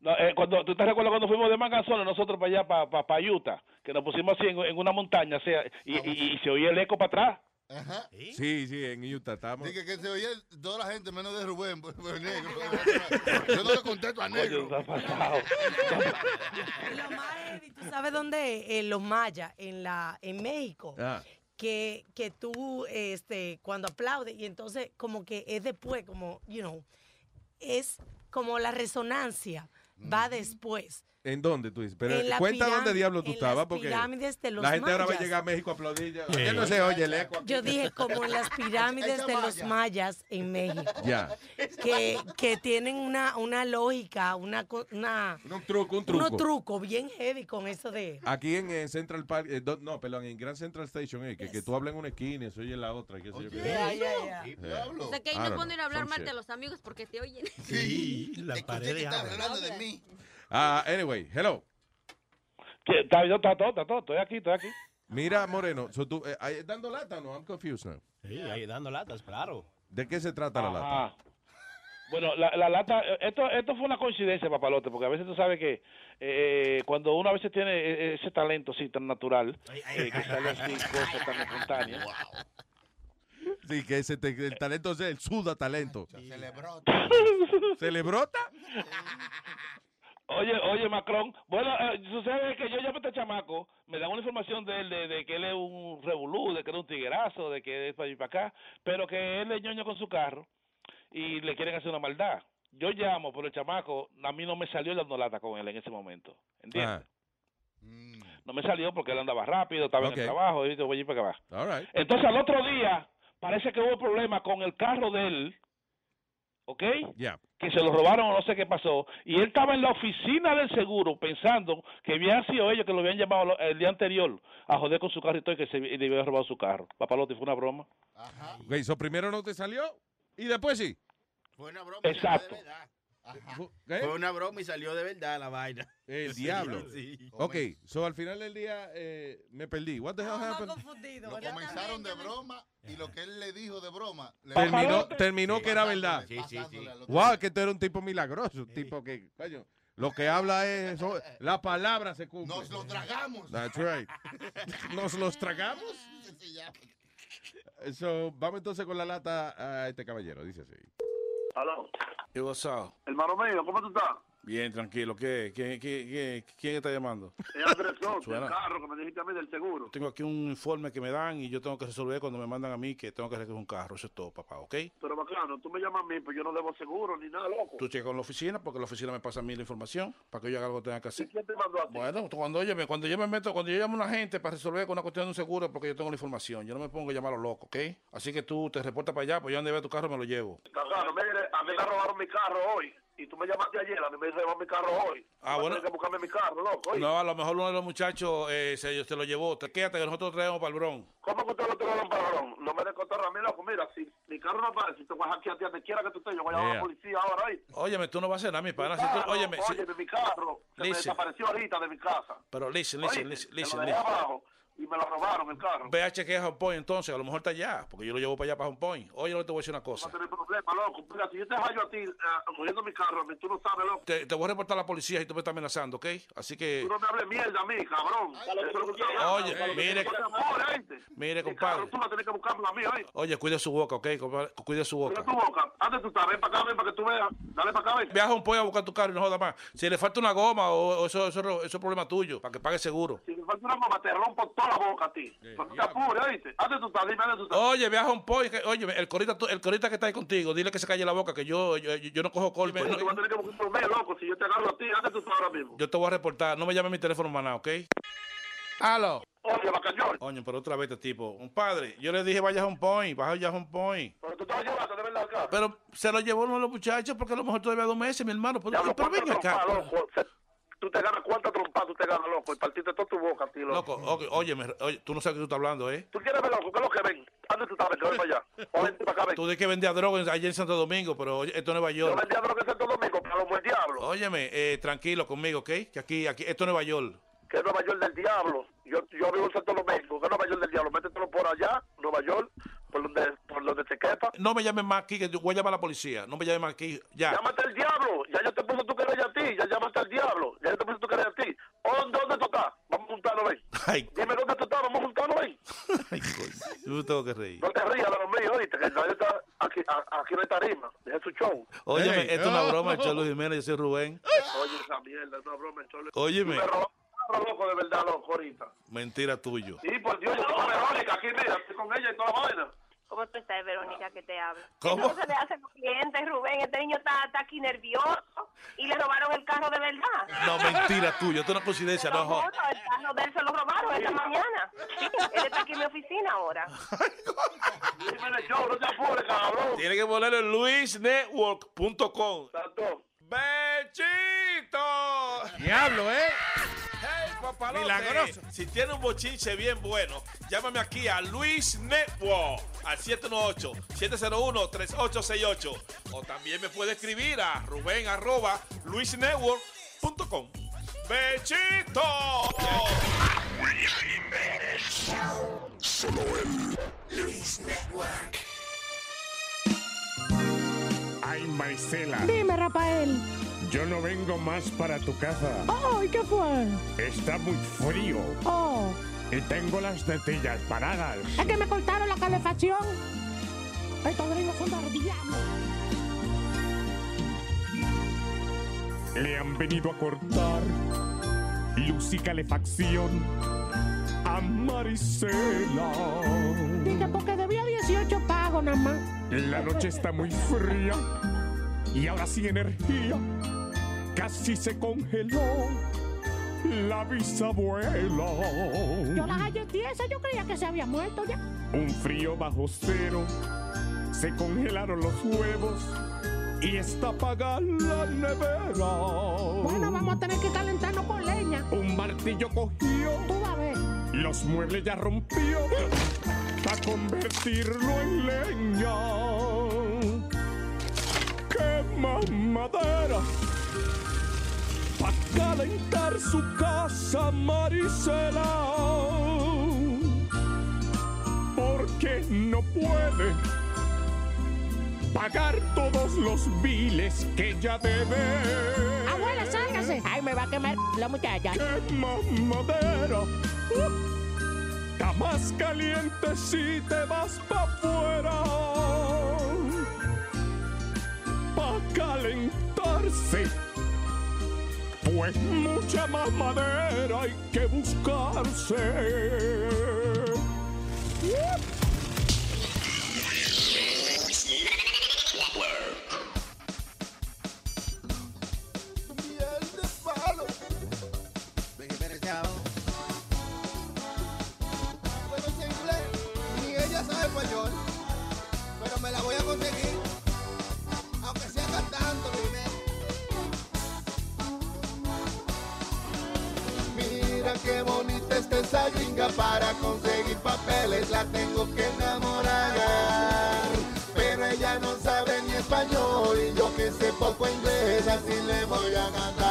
No, eh, cuando, ¿Tú te recuerdas cuando fuimos de Manganzón nosotros para allá, para, para, Utah? Que nos pusimos así en, en una montaña o sea, y, y- y se oía el eco para atrás. Ajá. Sí, sí, en Utah estamos. Dije que se oía toda la gente menos de Rubén, pues, pues, negro. Yo no le contesto a negro. Lo más ¿tú sabes dónde? En los mayas, en la, en México. Ah. Que, que tú, este, cuando aplaudes, y entonces como que es después, como, you know, es como la resonancia va después. ¿En dónde tú dices? Pero En cuenta dónde diablo tú estabas, porque pirámides de los la gente ahora va a llegar a México a aplaudir. Ya, Sí. no se oye el eco. Yo dije como en las pirámides de los maya. mayas en México. Ya. Que, que tienen una, una lógica, una, una, Un truco, un truco. unos trucos bien heavy con eso de... Aquí en, eh, Central Park, eh, do- no, perdón, en Grand Central Station, eh, que, que tú hablas en una esquina y se oye en la otra. qué sé yo ya, ya. Yeah. O sea que ahí no don't pueden ir know, a hablar mal de los amigos porque te oyen. Sí, la pared de agua. hablando de mí. Ah, anyway, hello. Yo, está todo, está todo. Estoy aquí, estoy aquí. Mira, Moreno, so tú, eh, ahí dando lata no? I'm confused now. Sí, ahí dando latas, claro. ¿De qué se trata la lata? Bueno, la, la lata, esto, esto fue una coincidencia, papalote, porque a veces tú sabes que eh, cuando uno a veces tiene eh, ese talento así tan natural, eh, que sale así cosas tan espontáneas. Sí, que ese te- el talento es el suda talento. Se le brota. ¿Se le brota? Oye, oye, Macron, bueno, eh, sucede que yo llamo a este chamaco, me dan una información de él, de, de que él es un revolú, de que él es un tiguerazo, de que es para ir para acá, pero que él es ñoño con su carro y le quieren hacer una maldad. Yo llamo, pero el chamaco, a mí no me salió dando lata con él en ese momento, ¿entiendes? Ah, No me salió porque él andaba rápido, estaba en el trabajo, y yo voy a ir para acá. all right. Entonces al otro día, parece que hubo problema con el carro de él, ¿ok? Ya. que se lo robaron o no sé qué pasó, y él estaba en la oficina del seguro pensando que habían sido ellos que lo habían llamado el día anterior a joder con su carro y todo y que se y le habían robado su carro. Papalote, fue una broma. Ok, so primero no te salió y después sí. Fue una broma. Exacto. Fue una broma y salió de verdad la vaina. El Sí, diablo. sí. Ok, so al final del día eh, me perdí. What the hell happened? Lo comenzaron de broma y lo que él le dijo de broma. le- Terminó, terminó que era verdad. Sí, sí, sí. Wow, que tú eres un tipo milagroso, un tipo que, coño, lo que habla es, las palabras se cumplen. Nos lo tragamos. That's right. Nos los tragamos. So, vamos entonces con la lata a este caballero, dice así. Aló, ¿Qué WhatsApp? hermano mío, ¿cómo tú estás? Bien, tranquilo. ¿Qué? ¿Quién, quién, quién, quién está llamando? Es Andrés Soto, Suena. el carro que me dijiste a mí del seguro. Tengo aquí un informe que me dan y yo tengo que resolver cuando me mandan a mí que tengo que recoger un carro. Eso es todo, papá, ¿ok? Pero bacano, tú me llamas a mí, pues yo no debo seguro ni nada, loco. Tú checas con la oficina porque la oficina me pasa a mí la información para que yo haga algo que tenga que ¿Y hacer. quién te mandó a ti? Bueno, cuando yo, me, cuando yo me meto, cuando yo llamo a una gente para resolver con una cuestión de un seguro, porque yo tengo la información. Yo no me pongo a llamar a los locos, ¿ok? Así que tú te reportas para allá, pues yo donde vea tu carro me lo llevo. Bacano, mire, a mí me robaron mi carro hoy. Y tú me llamaste ayer, a mí me robaron mi carro hoy. Ah, bueno. Tienes que buscarme mi carro, loco. oye. No, a lo mejor uno de los muchachos eh, se, se lo llevó. Te quédate que nosotros traemos para el Bron. ¿Cómo que usted lo tengo en parón? No me descontaron a mí, loco. Mira, si mi carro no aparece, te voy a hackear a ti donde quiera que tú estés. Yo voy a llamar a Yeah. la policía ahora ahí. Óyeme, tú no vas a hacer nada, mi pana. Si Carro, tú- óyeme, si- óyeme, mi carro se me Listen. desapareció ahorita de mi casa. pero listen, Oye, listen, listen, te lo listen, dejé listen. abajo. Y me lo robaron el carro. Ve a chequear a Home Point entonces, a lo mejor está allá, porque yo lo llevo para allá para Home Point. Oye, no te voy a decir una No cosa. a tener problema, loco. Mira, si yo te hallo a ti eh, cogiendo mi carro, tú no sabes, loco. Te, te voy a reportar a la policía si tú me estás amenazando, ¿ok? Así que, Tú no me hables mierda a mí, cabrón. Eso es lo que tú hablas. Oye, mire- mire, compadre. Tú vas a tener que buscarlo a mí, ¿oíste? Oye, cuide su boca, ¿ok? compadre? Cuide su boca. tu boca. Antes tú estás, ven para acá, ven para que tú veas. Dale para acá, ven. Viaja a Home Point a buscar tu carro y no joda más. Si le falta una goma o, o eso, eso, eso es problema tuyo, para que pague seguro. Si me falta una goma, te rompo toda la boca a ti. No te apures, ¿oíste? Tú estás, dime, tú estás. Oye, viaja Point. que- Oye, el corita, el corita que está ahí contigo, dile que se calle la boca, que yo, yo, yo no cojo golpe. Tú vas a tener que buscar por mí, loco. Si yo te agarro a ti, tú estás ahora mismo. Yo te voy a reportar. No me llame mi teléfono maná, ¿ok? Aló. Oye, Bacayón. Oye, pero otra vez este tipo. Un padre, yo le dije vaya a un point, vaya a un point. Pero tú te vas a llevar, de verdad, acá. Pero se lo llevó uno de los muchachos porque a lo mejor todavía dos meses, mi hermano. Pero, pero ¿cuántas venga acá. Se- Tú te ganas cuántas trompas tú te ganas, loco. Y partiste toda tu boca ti, loco. Loco, ok, óyeme, oye, tú no sabes que tú estás hablando, ¿eh? ¿Tú quieres ver, loco? ¿Qué es lo que ven? Antes tú sabes que ven para allá. O ven para acá, ven. Tú de que vendía droga allá en Santo Domingo, pero oye, esto es Nueva Yo York. vendía droga en Santo Domingo para los buen diablo. Óyeme, eh, tranquilo conmigo, ¿ok? Que aquí, aquí, esto es Nueva York. Que es Nueva York del diablo. Yo, yo vivo en Santo Domingo. Que es Nueva York del diablo. Métetelo por allá, Nueva York, por donde, por donde te quepa. No me llames más aquí, que voy a llamar a la policía. No me llames más aquí, ya. Llámate al diablo. Ya yo te puse tu querella a ti. Ya llámate al diablo. Ya yo te puse tu querella a ti. ¿Dónde, dónde tú estás? Vamos a juntarnos, ven. Ay, Dime dónde tú estás. Vamos a juntarnos, ven. ay, coño. Yo tengo que reír. No te rías de los míos, oíste. Que nadie está aquí, a- aquí no hay tarima. Deja su show. Óyeme, esto es una oh. broma, el Cholo Jiménez, yo soy Rubén. Oye, esa mierda, es una broma. Chole. Óyeme. Tú me robas, loco, de verdad, loco, ahorita. Mentira tuyo. Sí, por Dios, yo con Verónica aquí, mira, estoy con ella y toda la vaina. ¿Cómo tú estás, Verónica, que te habla? ¿Cómo? Eso se le hace a los clientes, Rubén. Este niño está, está aquí nervioso y le robaron el carro de verdad. No, mentira tuya, esto no es coincidencia, no. el carro de él se lo robaron esta mañana. Sí, él está aquí en mi oficina ahora. Yo, no te apures, cabrón. Tiene que ponerlo en luisnetwork.com. Santo. ¡Bechito! Diablo, ¿eh? Hey, papalote. Milagroso. Si tiene un bochinche bien bueno, llámame aquí a Luis Network al 718-701-3868. O también me puede escribir a Rubén arroba luisnetwork.com. ¡Bechito! Ay, Marisela, Dime, Rafael. Yo no vengo más para tu casa. Oh, ¿y qué fue? Está muy frío Oh, y tengo las tetillas paradas. es que me cortaron la calefacción. Estos gringos son. Le han venido a cortar luz y calefacción a Marisela. Dije porque debía 18 pagos nada más. La noche está muy fría y ahora sin energía. Casi se congeló la bisabuela. Yo las hallé tiesas, yo creía que se había muerto ya. Un frío bajo cero, se congelaron los huevos y está apagada la nevera. Bueno, vamos a tener que calentarnos con leña. Un martillo cogió, Tú vas a ver. los muebles ya rompió para convertirlo en leña. Quema madera para calentar su casa, Marisela. Porque no puede pagar todos los biles que ya debe. Abuela, sálgase. Ay, me va a quemar la muchacha. Quema madera. Está más caliente si te vas pa' afuera. Calentarse. Pues mucha más madera hay que buscarse. Para conseguir papeles, la tengo que enamorar. Pero ella no sabe ni español y yo que sé poco inglés, así le voy a cantar.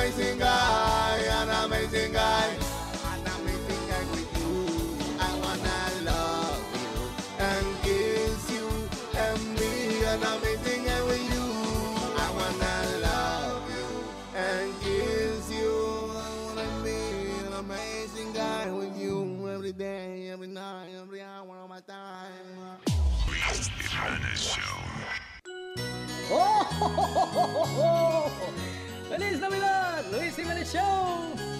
Amazing guy, an amazing guy, an amazing guy with you. I wanna love you and kiss you and be an amazing guy with you. I wanna love you and kiss you. I wanna be an amazing guy with you every day, every night, every hour of my time. ¡Oh! ¡Oh, oh, oh, oh! ¡Feliz Navidad! ¡Luis Jiménez Show!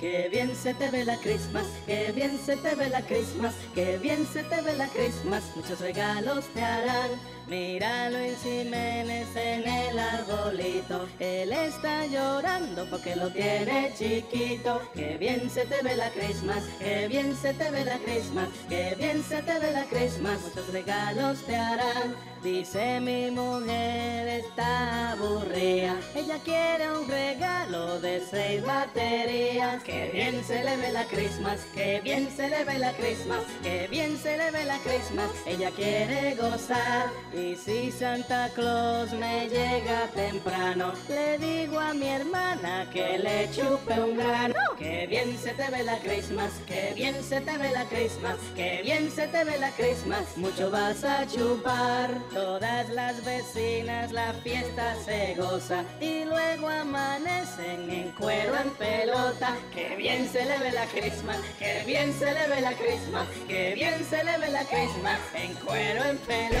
Qué bien se te ve la Christmas, qué bien se te ve la Christmas, qué bien se te ve la Christmas, muchos regalos te harán. Míralo en Jiménez en el arbolito, él está llorando porque lo tiene chiquito. Qué bien se te ve la Christmas, qué bien se te ve la Christmas, qué bien se te ve la Christmas, muchos regalos te harán. Dice mi mujer está aburrida, ella quiere un regalo de seis baterías. Qué bien se le ve la Christmas, qué bien se le ve la Christmas, qué bien se le ve la Christmas. Ella quiere gozar y si Santa Claus me llega temprano, le digo a mi hermana que le chupe un grano. Qué bien se te ve la Christmas, qué bien se te ve la Christmas, qué bien se te ve la Christmas. Mucho vas a chupar. Todas las vecinas la fiesta se goza y luego amanecen en cuero en pelota. Qué bien se le ve la Christmas, qué bien se le ve la Christmas, qué bien se le ve la Christmas en cuero en pelota.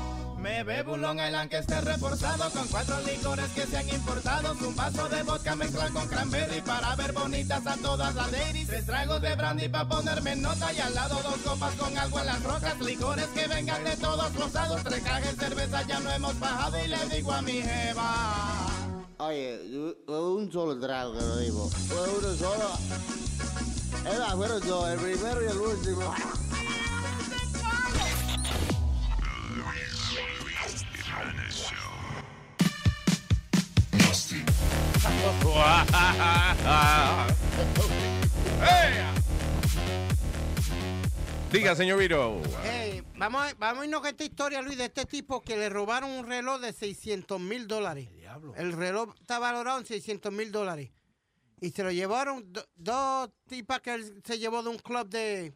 Me bebo un Long Island que esté reforzado con cuatro licores que sean importados. Un vaso de vodka mezclado con cranberry para ver bonitas a todas las ladies. Tres tragos de brandy para ponerme en nota y al lado dos copas con algo en las rocas. Licores que vengan de todos los lados. Tres cajas de cerveza ya no hemos bajado y le digo a mi jeva. Oye, un solo trago que lo digo. Uno solo. Era, fueron dos, el primero y el último. Diga, señor Viro. Hey, vamos, a, vamos a irnos con esta historia, Luis, de este tipo que le robaron un reloj de 600 mil dólares. El reloj está valorado en 600 mil dólares. Y se lo llevaron do- dos tipas que él se llevó de un club de,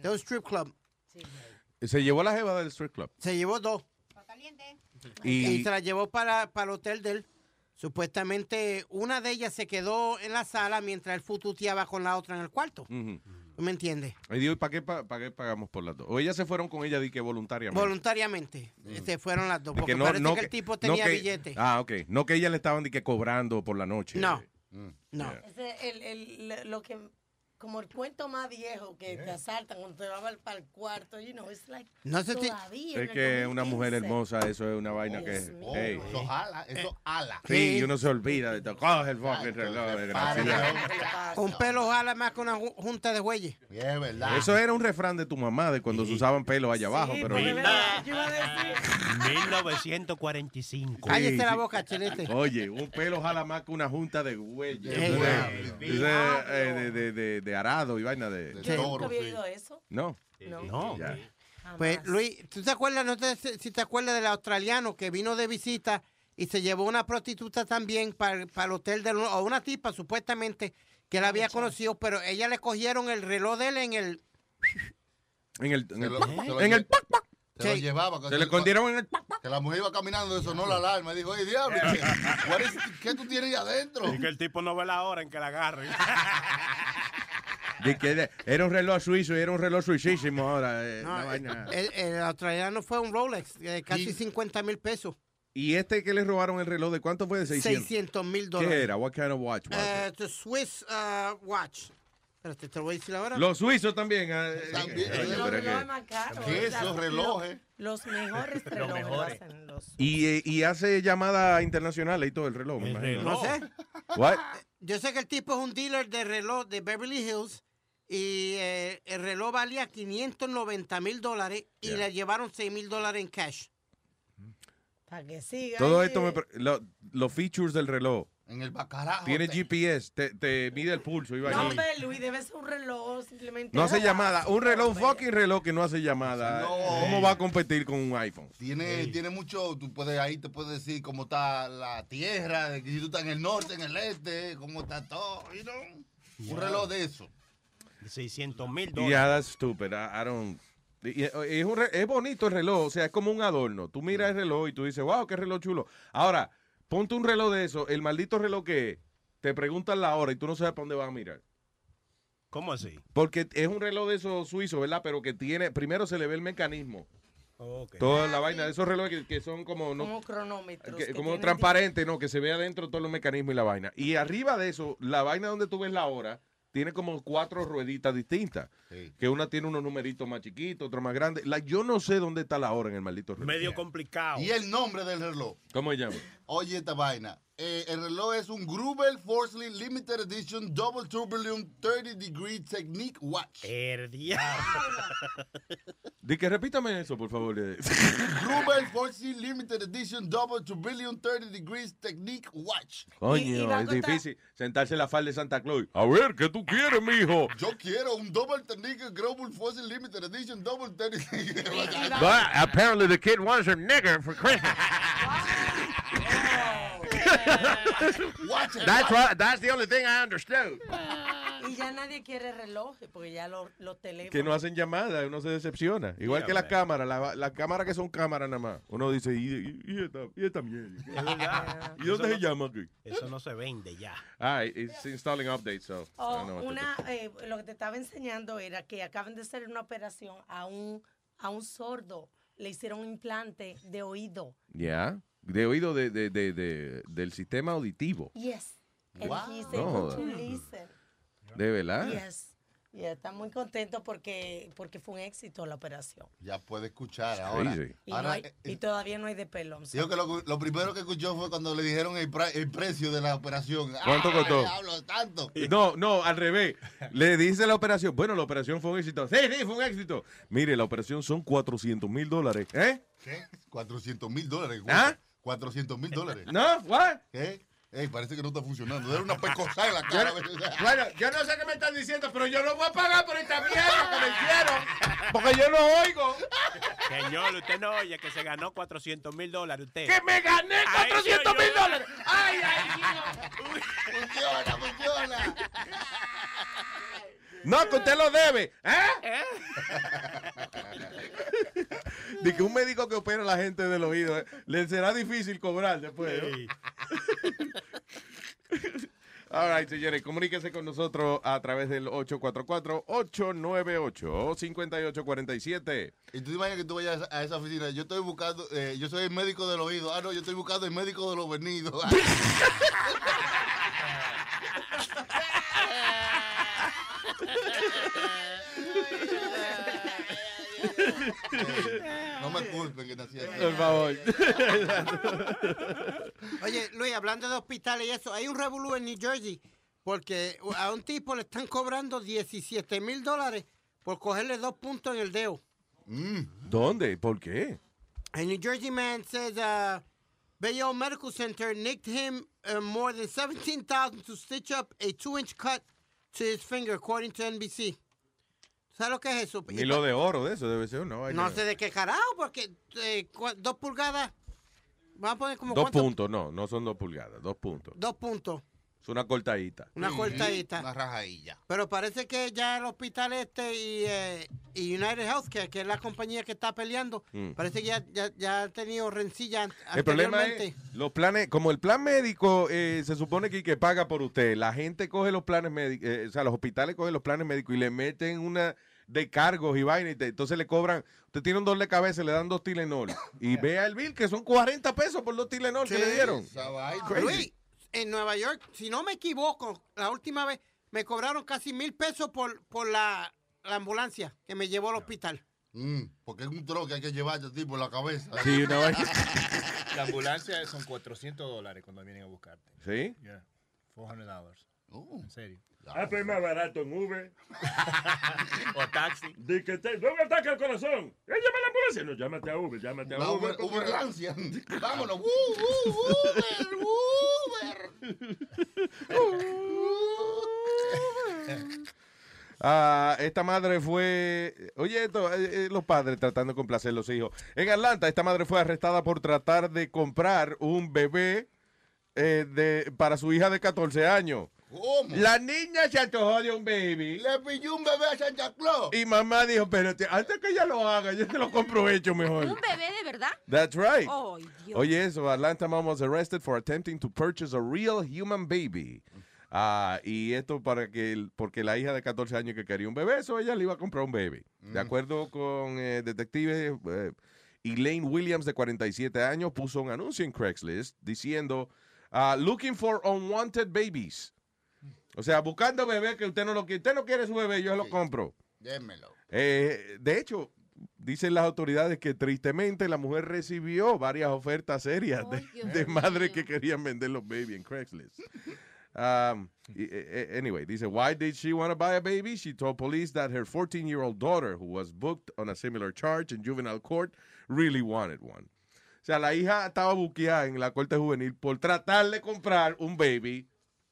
de un strip club. Se llevó la jeva del street club. Se llevó dos. Y- Y, se la llevó para, para el hotel de él. Supuestamente una de ellas se quedó en la sala mientras él fututeaba con la otra en el cuarto. ¿Tú me entiendes? Y digo, ¿y ¿para qué, pa- para qué pagamos por las dos? O ellas se fueron con ella di que voluntariamente. Voluntariamente. Se fueron las dos. Porque que no- parece no que el tipo no tenía que- billete. Ah, ok. No que ella le estaban di que cobrando por la noche. No. Mm. No. Yeah. Ese, el, el, lo que, como el cuento más viejo que te asaltan cuando te vas para el cuarto, you know, it's like No sé todavía Es que una mujer 2015. hermosa, eso es una vaina que. mío. hey. Eso jala, eso ala. Sí, y uno se olvida de todo. Coge el fucking reloj, desgraciado. Un pelo jala más que una ju- junta de güeyes. Es verdad. Eso era un refrán de tu mamá de cuando se usaban pelos allá abajo, pero. porque verdad, yo iba a decir, 1945. Cállese Sí, la sí. boca, chilete. Oye, un pelo jala más que una junta de güeyes. Eh, Eso eh, es- eso es, eh, de, de, de, de arado y vaina de. yo nunca había oído eso. No. No. Ya. Pues Luis, ¿tú te acuerdas? No sé si te acuerdas del australiano que vino de visita y se llevó una prostituta también para, el hotel de o una tipa supuestamente que él había conocido, pero ella le cogieron el reloj de él en el En el. En Se el. lo- se lo en el lle- Se lo Sí. llevaba. Se le escondieron en el. Que la mujer iba caminando y sonó la alarma. Y dijo, oye, diablo, ¿qué, ¿qué tú tienes ahí adentro? Y que el tipo no ve la hora en que la agarren. De que de- era un reloj suizo y era un reloj suicísimo ahora. eh, No, vaina. el, el australiano fue un Rolex de casi 50 mil pesos. Y este que le robaron el reloj, ¿de cuánto fue? De 600. 600 mil dólares. ¿Qué era? What kind of watch was it? Eh, the Swiss uh, watch. Espérate, te lo voy a decir ahora. Los suizos también. eh, También. eh, Los pero es relojes más caros. ¿Qué sea, esos relojes? Los mejores relojes lo mejores. hacen los. y, eh, y hace llamadas internacionales y todo el reloj, me El imagino. No sé. What? Yo sé que el tipo es un dealer de reloj de Beverly Hills y eh, el reloj valía 590 mil dólares y Yeah. le llevaron 6 mil dólares en cash. Para que siga. Todo ahí. esto, me lo- los features del reloj. En el bacarajo. Tiene GPS, te, te mide el pulso y No, hombre, Luis, debe ser un reloj simplemente. No hace llamada. Un reloj, un fucking reloj que no hace llamada. No. ¿Cómo va a competir con un iPhone? Tiene, tiene mucho, tú puedes ahí te puedes decir cómo está la tierra, si tú estás en el norte, en el este, cómo está todo, you know? Un reloj de eso. 600 mil Yeah, dólares. that's stupid. I, don't. Es, un re- es bonito el reloj, o sea, es como un adorno. Tú miras el reloj y tú dices, wow, qué reloj chulo. Ahora, ponte un reloj de eso, el maldito reloj que es, te preguntan la hora y tú no sabes para dónde vas a mirar. ¿Cómo así? Porque es un reloj de esos suizos, ¿verdad? Pero que tiene, primero se le ve el mecanismo. Toda la vaina de esos relojes que, que son como, no, Como cronómetros. que- que como transparente, ¿no? Que se ve adentro todos los mecanismos y la vaina. Y arriba de eso, la vaina donde tú ves la hora, tiene como cuatro rueditas distintas. Sí. Que una tiene unos numeritos más chiquitos, otra más grandes. La, yo no sé dónde está la hora en el maldito reloj. Medio complicado. Y el nombre del reloj. ¿Cómo se llama? Oye esta vaina. Eh, el reloj es un Grubel Forsley Limited Edition Double Tourbillon 30 Degree Technique Watch. Di que repítame eso, por favor. Grubel Forsley Limited Edition Double Tourbillon 30 Degrees Technique Watch. Coño, y va a es costar- difícil sentarse en la falda de Santa Claus. A ver, ¿qué tú quieres, mijo? Yo quiero un Double Technique Grubel Forsley Limited Edition Double 30 But apparently the kid wants a nigger for Christmas. Watch it. That's right. That's the only thing I understood. Y ya nadie quiere relojes porque ya los, los teléfonos. Que no hacen llamadas, uno se decepciona. Igual que las cámaras, la- las cámaras que son cámaras nada más. Uno dice, ¿y, y- y esta, y esta mierda? Es verdad. ¿Y dónde Eso se no- llama aquí? Eso no se vende ya. Ah, it's installing updates, so. Oh, what una, eh, lo que te estaba enseñando era que acaban de hacer una operación a un, a un sordo. Le hicieron un implante de oído. Ya. De oído de, de, de, de- del sistema auditivo. Yes. And Wow. he's No able joda. to listen. De verdad. Yes. Y está muy contento porque, porque fue un éxito la operación. Ya puede escuchar ahora. Y, Ahora, no hay- eh, y todavía no hay de pelo. I'm Dijo que lo, lo primero que escuchó fue cuando le dijeron el, pra- el precio de la operación. ¿Cuánto ¡Ah, costó? tanto. No, no, al revés. Le dice la operación. Bueno, la operación fue un éxito. Sí, sí, fue un éxito. Mire, la operación son 400 mil dólares. ¿Eh? ¿Qué? 400 mil dólares. ¿Ah? 400 mil dólares. ¿No? ¿What? ¿Qué? Ey, parece que no está funcionando. Era una pescosa en la cara. Bueno, yo no sé qué me están diciendo, pero yo no voy a pagar por esta mierda que me hicieron. Porque yo no oigo. Señor, usted no oye que se ganó 400 mil dólares usted. ¡Que me gané Ay, 400 mil dólares! ¡Ay, ay, funciona, funciona. No, que usted lo debe. ¿Eh? De que un médico que opera a la gente del oído, eh, le será difícil cobrar después. ¿no? All right, señores, comuníquese con nosotros a través del 844-898-5847. Y tú te imaginas que tú vayas a esa oficina. Yo estoy buscando, eh, yo soy el médico del oído. Ah, no, yo estoy buscando el médico de los venidos. no me culpen que nací así. Por favor. Oye, Luis, hablando de hospitales y eso, hay un revolú en New Jersey porque a un tipo le están cobrando 17 mil dólares por cogerle dos puntos en el dedo. ¿Dónde? ¿Por qué? A New Jersey man says uh, Bayonne Medical Center nicked him uh, more than 17,000 to stitch up a two-inch cut to his finger, according to NBC. ¿Sabes lo que es eso? Ni lo de oro de eso debe ser, ¿no? No sé de qué carajo, porque eh, dos pulgadas, vamos a poner como Dos cuánto- puntos, no, no son dos pulgadas, dos puntos. Dos puntos, Es una cortadita. una cortadita. Una rajadilla. Pero parece que ya el hospital este y, eh, y United Healthcare, que es la compañía que está peleando, Mm. parece que ya, ya, ya han tenido rencilla El problema anteriormente. es, los planes, como el plan médico eh, se supone que, que paga por usted, la gente coge los planes médicos, o sea, los hospitales cogen los planes médicos y le meten una de cargos y vaina, y te- entonces le cobran, usted tiene un dolor de cabeza, le dan dos Tylenol, y vea el bill, que son 40 pesos por dos Tylenol que le dieron. Luis, en Nueva York, si no me equivoco, la última vez me cobraron casi mil pesos por, por la, la ambulancia que me llevó al hospital. Mm, porque es un trozo que hay que llevarte a ti por la cabeza. Sí, una vaina. La ambulancia son 400 dólares cuando vienen a buscarte. ¿Sí? Yeah. 400 dólares. en serio. Ah, pero es más barato en Uber. o taxi. Di que te, no me ataque el corazón. Eh, llama a la ambulancia. No, llámate a Uber, llámate a La Uber. Uber, Uber Lancia. Vámonos. Uh, uh, Uber, Uber. Ah, esta madre fue, oye, esto, eh, eh, los padres tratando de complacer a los hijos. En Atlanta, esta madre fue arrestada por tratar de comprar un bebé eh, de, para su hija de 14 años. ¿Cómo? La niña se antojó de un baby. Le pilló un bebé a Santa Claus. Y mamá dijo, espérate, antes que ella lo haga, yo te lo compro hecho mejor. ¿Un bebé de verdad? That's right. Dios. Oye, eso, Atlanta mom was arrested for attempting to purchase a real human baby. Ah, y esto para que, el- porque la hija de 14 años que quería un bebé, eso ella le iba a comprar un baby. De acuerdo con eh, detective eh, Elaine Williams, de 47 años, puso un anuncio en Craigslist diciendo, ah, looking for unwanted babies. O sea, buscando bebé que usted no lo quiere. Usted no quiere su bebé, yo lo compro. Démelo. Eh, de hecho, dicen las autoridades que tristemente la mujer recibió varias ofertas serias de, de madres que querían vender los babies en Craigslist. Um, eh, eh, anyway, dice, why did she want to buy a baby? She told police that her 14-year-old daughter, who was booked on a similar charge in juvenile court, really wanted one. O sea, la hija estaba buqueada en la corte juvenil por tratar de comprar un baby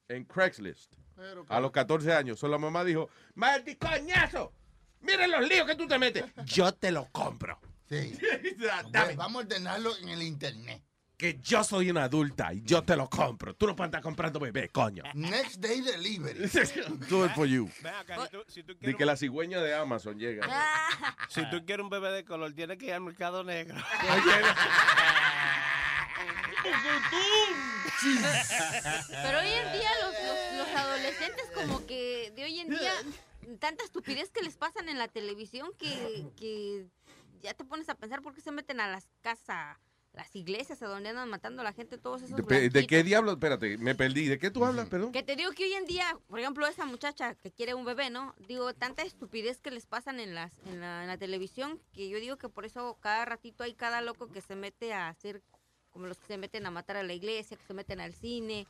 en Craigslist. A los 14 años. Solo la mamá dijo, ¡Maldito coñazo! ¡Miren los líos que tú te metes! Yo te lo compro. Sí. Dame. Vamos a ordenarlo en el internet. Que yo soy una adulta y yo te lo compro. Tú no puedes estar comprando bebé, coño. Next day delivery. Do it for you. Acá, si tú, si tú quieres que la cigüeña de Amazon llega. Si tú quieres un bebé de color, tienes que ir al mercado negro. Pero hoy en día los, los- los adolescentes como que de hoy en día tanta estupidez que les pasan en la televisión que, que ya te pones a pensar por qué se meten a las casas, las iglesias, a donde andan matando a la gente, todos esos ¿De, qué diablo? Espérate, me perdí. ¿De qué tú hablas, perdón? Que te digo que hoy en día, por ejemplo, esa muchacha que quiere un bebé, ¿no? Digo, tanta estupidez que les pasan en las en la, en la televisión que yo digo que por eso cada ratito hay cada loco que se mete a hacer como los que se meten a matar a la iglesia, que se meten al cine.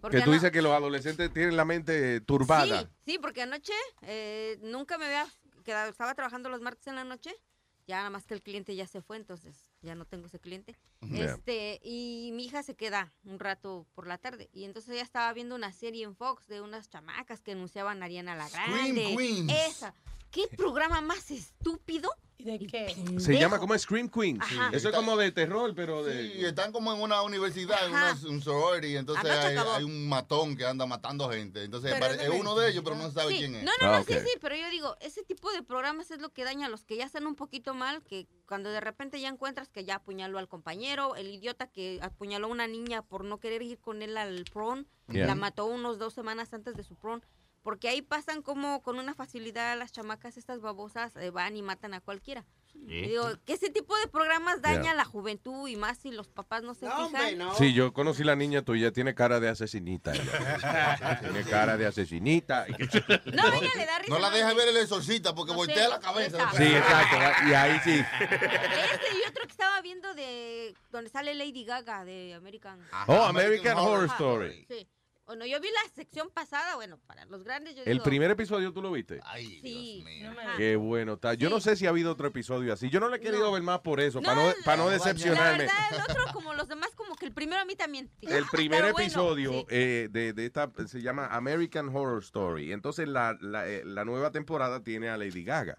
Porque Que tú dices que los adolescentes tienen la mente turbada. Sí, sí, porque anoche eh, nunca me había quedado, estaba trabajando los martes en la noche, ya nada más que el cliente ya se fue, entonces ya no tengo ese cliente. Este, y mi hija se queda un rato por la tarde y entonces ella estaba viendo una serie en Fox de unas chamacas que anunciaban a Ariana la Grande. Queens. Esa. ¿Qué programa más estúpido ¿Y de qué? Se llama como Scream Queens. Ajá. Eso es como de terror, pero de... Sí, están como en una universidad, en una, un sorority, entonces hay, hay un matón que anda matando gente. Entonces Pero es uno de ellos, pero no se sabe Sí, quién es. No, no, Ah, no, sí, sí, pero yo digo, ese tipo de programas es lo que daña a los que ya están un poquito mal, que cuando de repente ya encuentras que ya apuñaló al compañero, el idiota que apuñaló a una niña por no querer ir con él al prom, Yeah. la mató unos dos semanas antes de su prom, porque ahí pasan como con una facilidad las chamacas estas babosas eh, van y matan a cualquiera. Y digo, que ese tipo de programas daña Yeah. a la juventud y más si los papás no se fijan. Sí, yo conocí la niña tuya, tiene cara de asesinita. ella. tiene cara de asesinita. No, ella le da risa. No la deja ver el exorcista porque No sé, voltea la cabeza. esa. Sí, exacto. Y ahí sí. Este y otro que estaba viendo de donde sale Lady Gaga de American. Oh, American Horror Ajá. Story. Sí. Bueno, yo vi la sección pasada, bueno, para los grandes yo El digo, primer episodio tú lo viste. sí. Ajá. Qué bueno está. Yo no sé si ha habido otro episodio así. Yo no le he querido ver más por eso, para no, para no La decepcionarme. verdad, el otro como los demás, como que el primero a mí también. El "Ah, primer pero bueno". episodio Sí. eh, de, de esta se llama American Horror Story. Entonces la, la, eh, la nueva temporada tiene a Lady Gaga.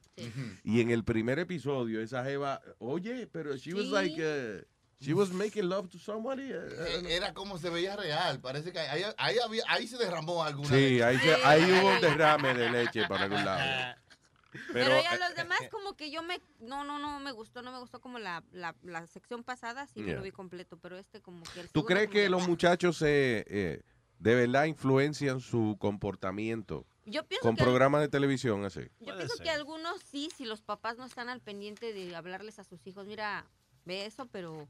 Y en el primer episodio esa jeva, oye, pero she was like, uh, she was making love to somebody. uh, Eh, Era como se veía real. Parece que ahí, ahí, había- ahí se derramó alguna Sí, leche. ahí, se- ahí hubo un derrame de leche para algún lado. Pero, Pero, ya eh, los demás como que yo me no no no me gustó, no me gustó como la, la, la sección pasada, sí Yeah. lo vi completo, pero este como que el ¿Tú crees como que los muchachos se, eh, de verdad influencian su comportamiento Yo pienso con que- programas de televisión así? Yo pienso que algunos sí, si los papás no están al pendiente de hablarles a sus hijos, mira, ve eso, pero...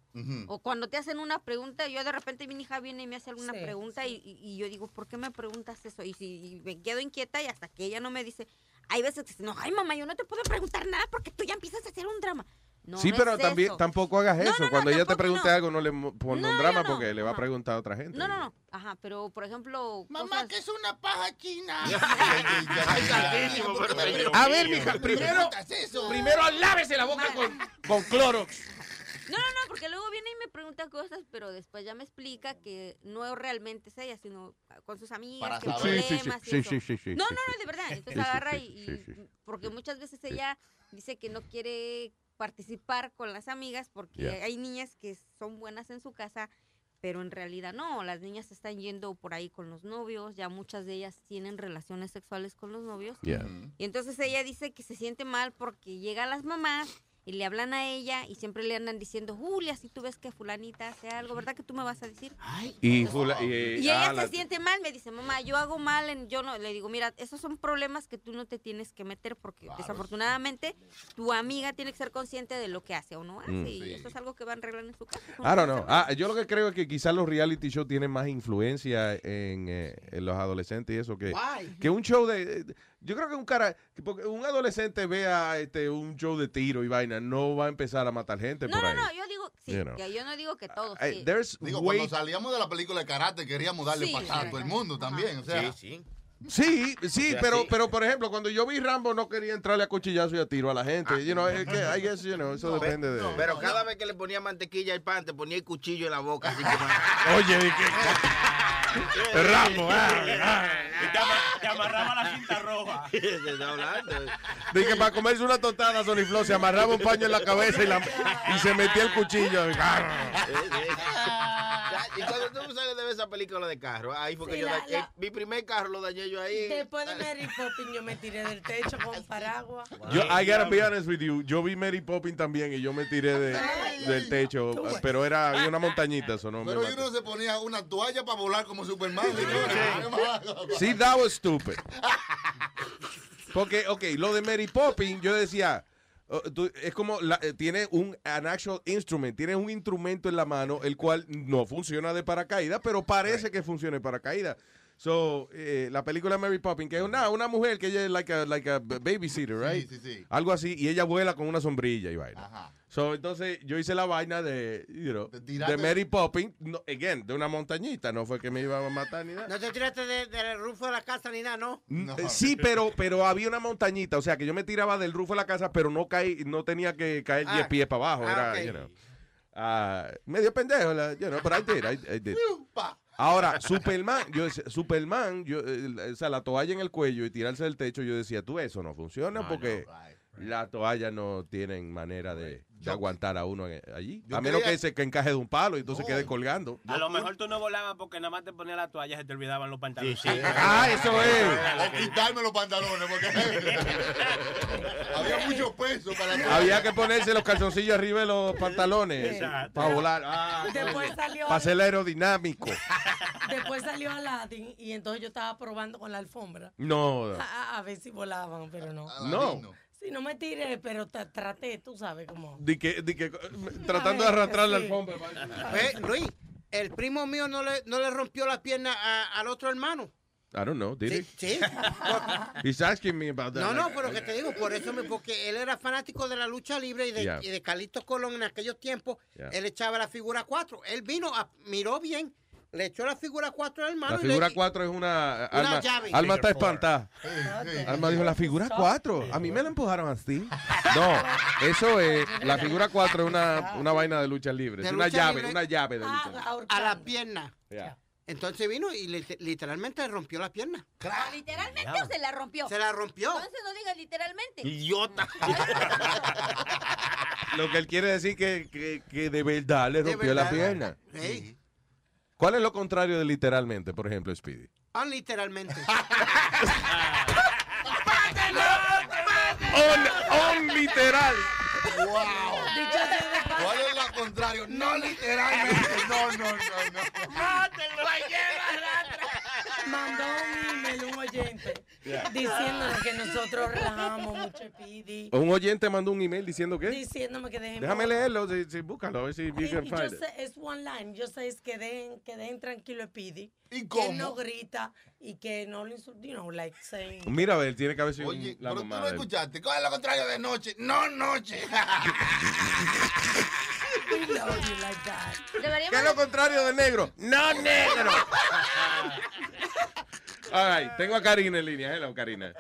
O cuando te hacen una pregunta, yo de repente mi hija viene y me hace alguna Sí, pregunta y, y- y yo digo, ¿por qué me preguntas eso? Y, si, y me quedo inquieta y hasta que ella no me dice, hay veces que dice, no, ay mamá, yo no te puedo preguntar nada porque tú ya empiezas a hacer un drama. No, sí, no pero es también eso. tampoco hagas eso. no, no, Cuando ella te pregunte no. algo, no le ponga No, un drama no. porque le va a preguntar a otra gente. No, no, no. Ajá, pero por ejemplo. Mamá, que es una paja china. A ver, mija, primero, primero lávese la boca con, con Clorox. No, no, no, porque luego viene y me pregunta cosas, pero después ya me explica que no realmente es ella, sino con sus amigas, que saber. Sí, sí, problemas y sí, eso. sí, sí, sí, No, sí, no, no, de verdad. Entonces agarra y, porque muchas veces ella dice que no quiere participar con las amigas porque Yeah. hay niñas que son buenas en su casa, pero en realidad no, las niñas están yendo por ahí con los novios, ya muchas de ellas tienen relaciones sexuales con los novios. Yeah. Y entonces ella dice que se siente mal porque llegan las mamás y le hablan a ella y siempre le andan diciendo, Julia, si tú ves que fulanita hace algo, ¿verdad que tú me vas a decir? Y, fula- y, Y ah, ella la- se siente mal, me dice, mamá, yo hago mal, en, yo no, le digo, mira, esos son problemas que tú no te tienes que meter porque desafortunadamente tu amiga tiene que ser consciente de lo que hace o no hace Mm. y Sí. eso es algo que va a arreglar en su casa. I don't know. Ah, yo lo que creo es que quizás los reality shows tienen más influencia en, eh, en los adolescentes y eso que, Why? que un show de... Yo creo que un cara... que Porque un adolescente vea este, un show de tiro y vaina, no va a empezar a matar gente No, por no, ahí. no, yo digo, sí, You know. que yo no digo que todos. Ay, sí. there's Digo, way- cuando salíamos de la película de karate queríamos darle Sí, patada a todo el mundo también. O sea, Sí, sí. Sí, sí, sea, pero, sí. pero por ejemplo, cuando yo vi Rambo no quería entrarle a cuchillazo y a tiro a la gente. Ah. you know, es que, I guess, you know, eso No, depende de... Pero cada vez que le ponía mantequilla al pan, te ponía el cuchillo en la boca. Así como... Oye, ¿de qué? Rambo, ah, ah. Te, ama- te amarraba la cinta roja. Te está hablando. Dije, para comerse una tostada, Sony Flow, se amarraba un paño en la cabeza y, la- y se metía el cuchillo. Y cuando tú sales de ver esa película de carro, ahí fue que Sí, yo la- dañé- la- mi primer carro lo dañé yo ahí. Después de Mary Poppins yo me tiré del techo con paraguas. Yo, I gotta be honest with you, yo vi Mary Poppins también y yo me tiré de, del techo, pero era había una montañita, eso no me pero uno se ponía una toalla para volar como Superman. Sí, that was stupid. Porque, ok, lo de Mary Poppins, yo decía, oh, tú- es como, la- eh, tiene un an actual instrument, tiene un instrumento en la mano, el cual no funciona de paracaídas, pero parece que funciona de paracaídas. So, eh, la película Mary Poppins, que es una, una mujer que ella es like a, like a babysitter, right? sí, sí. Algo así, y ella vuela con una sombrilla y vaina. So, entonces, yo hice la vaina de, you know, de, Mary Poppins, no, again, de una montañita, no fue que me iban a matar ni nada. No te tiraste de- del rufo de la casa ni nada, ¿no? Eh, Sí, pero, pero había una montañita, o sea que yo me tiraba del rufo de la casa, pero no caí, no tenía que caer 10 Ah. pies para abajo, Ah, era, you know, ah, medio pendejo, la- you know, but I did, I- I did. Ahora, Superman, yo decía, Superman, yo, eh, o sea, la toalla en el cuello y tirarse del techo, yo decía, tú eso no funciona porque las toallas no tienen manera de, de aguantar a uno allí. Yo A menos quería- que se que encaje de un palo y entonces quede colgando. A lo mejor tú no volabas porque nada más te ponías la toalla y se te olvidaban los pantalones. Ah, eso es. O quitarme los pantalones, porque había mucho peso para Había que ponerse los calzoncillos arriba de los pantalones Exacto. para volar. Ah, Después salió, para ser aerodinámico. después salió Aladdin y entonces yo estaba probando con la alfombra. No. A, a- a ver si volaban, pero no. No. Sí, no me tiré, pero tra- traté, tú sabes cómo. Di que, di que, tratando de arrastrar la Sí. alfombra. Ve, Luis, el primo mío no le, no le rompió la pierna a- al otro hermano. I don't know, did he? Sí. He's asking me about that. No, no, pero que te digo, por eso, me, porque él era fanático de la lucha libre y de, Yeah. y de Calixto Colón en aquellos tiempos. Yeah. Él echaba la figura 4. Él vino, a- miró bien, le echó la figura 4 al hermano. La figura 4 es una. Una Alma, llave. Alma está espantada. Alma dijo, la figura 4. A mí me la empujaron así. No, eso es. La figura 4 es una, una vaina de lucha libre. De Es una lucha llave, libre. una llave de lucha libre. a la pierna. Yeah. Entonces vino y le- literalmente le rompió la pierna. ¿Literalmente o se la rompió? Se la rompió. Entonces no digas literalmente. Idiota. Lo que él quiere decir que, que, que de verdad le rompió la verdad. pierna. Sí. ¿Cuál es lo contrario de literalmente, por ejemplo, Speedy? Ah, literalmente. On, on literal. ¡Wow! ¿Cuál es la contrario? No literalmente. No, no, no, no. Mandó un email un oyente Yeah. Diciéndonos que nosotros relajamos mucho Speedy. Un oyente mandó un email diciendo que. Diciéndome que dejemos. Déjame leerlo, sí, sí, búscalo, a ver si you can find it. sé, es one line. Yo sé es que dejen, que dejen tranquilo a Speedy. ¿Y Que él no grita y que no le insulta, you know, like saying. Mira, a ver, tiene que haber sido Oye, la pero tú mamá no de él. escuchaste. ¿Cuál es lo contrario de noche? No, noche. Like ¿Qué es lo contrario de negro? No negro. All right, tengo a Karina en línea. Hello, Karina.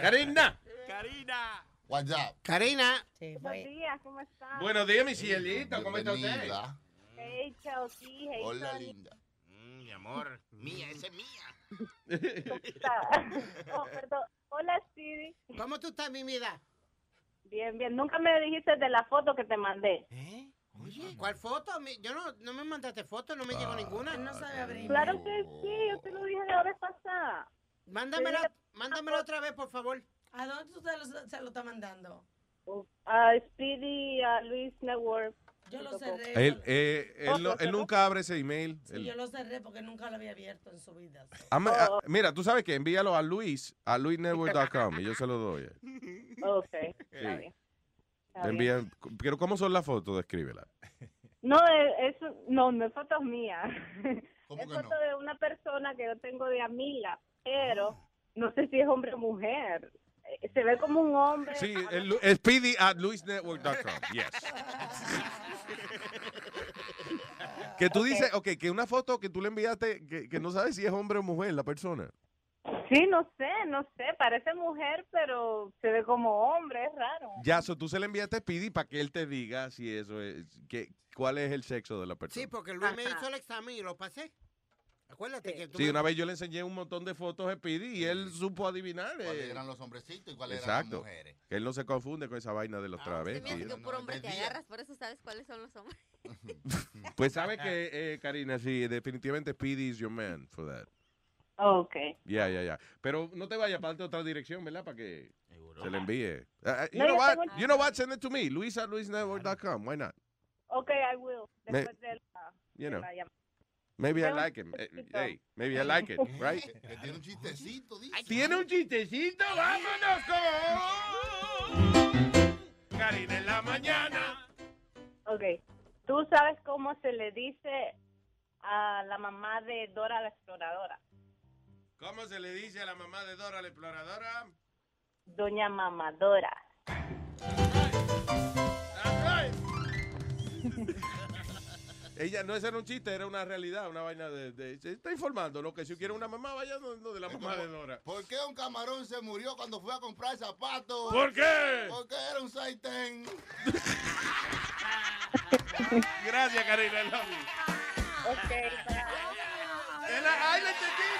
Karina. Karina. What's up? Karina. Buenos días, ¿cómo estás? Buenos días, mi cielito. ¿Cómo está usted? Hey, Chelsea. Hey, Hola, linda. Mm, mi amor, mía, esa es mía. ¿Cómo estás? Oh, perdón. Hola, Stevie. ¿Cómo tú estás, mi vida? Bien, bien. Nunca me dijiste de la foto que te mandé. Oye, ¿cuál foto? Yo no, no me mandaste foto, no me llegó ninguna. No sabe abrir. Claro que sí, yo te lo dije la vez pasada. Mándamela, mándamela otra vez, por favor. ¿A dónde tú se lo, se lo estás mandando? A Speedy, a Luis Network. Yo lo cerré. Él, eh, él, él nunca abre ese email. Sí, Él- yo lo cerré porque nunca lo había abierto en su vida. Ama- ah, mira, tú sabes que envíalo a Luis, a luisnetwork.com y yo se lo doy. Ok, Sí. está bien. Está Te bien. envían, pero ¿cómo son las fotos? Descríbela. No, es, es- no, no es foto mía. ¿Cómo Es que foto no? de una persona que yo tengo de amiga, pero no sé si es hombre o mujer. Eh, Se ve como un hombre. Sí, el, Lu- speedy at luisnetwork.com. Yes. Que tú dices, ok, que una foto que tú le enviaste, que, que no sabes si es hombre o mujer la persona. Sí, no sé, no sé, parece mujer, pero se ve como hombre, es raro. Ya, so tú se le enviaste a Speedy para que él te diga si eso es, que, cuál es el sexo de la persona. Sí, porque Luis me hizo el examen y lo pasé. Acuérdate que tú Sí, me- una vez yo le enseñé un montón de fotos a Speedy y él supo adivinar. ¿Cuáles eh, eran los hombrecitos y cuáles Exacto. eran las mujeres? Que él no se confunde con esa vaina de los hace travestis. que por hombre te agarras, por eso sabes cuáles son los hombres. Pues sabe que, eh, Karina, sí, definitivamente Speedy is your man for that. Ok. Ya, ya, ya. Pero no te vayas para otra dirección, ¿verdad? Para que se le envíe. Uh, you No, know what? tengo- You know what? Send it to me. Luis at luisnetwork.com. Why not? Ok, I will. Me- Después de la, You de know. la llamada. Maybe I like him. Eh, Hey, maybe I like it, right? Tiene un chistecito, dice. ¿Tiene un chistecito? ¡Vámonos con Karina en la mañana! Ok. ¿Tú sabes cómo se le dice a la mamá de Dora la exploradora? ¿Cómo se le dice a la mamá de Dora la exploradora? Doña Mamadora. Ella no ese era un chiste, era una realidad, una vaina de, de- se está informando, ¿no? Que si quiere una mamá, vaya donde la mamá de Dora. ¿Por qué un camarón se murió cuando fue a comprar zapatos? ¿Por qué? Porque era un saitén. Gracias, Karina. Ok, la- ¡Ay, la entendí!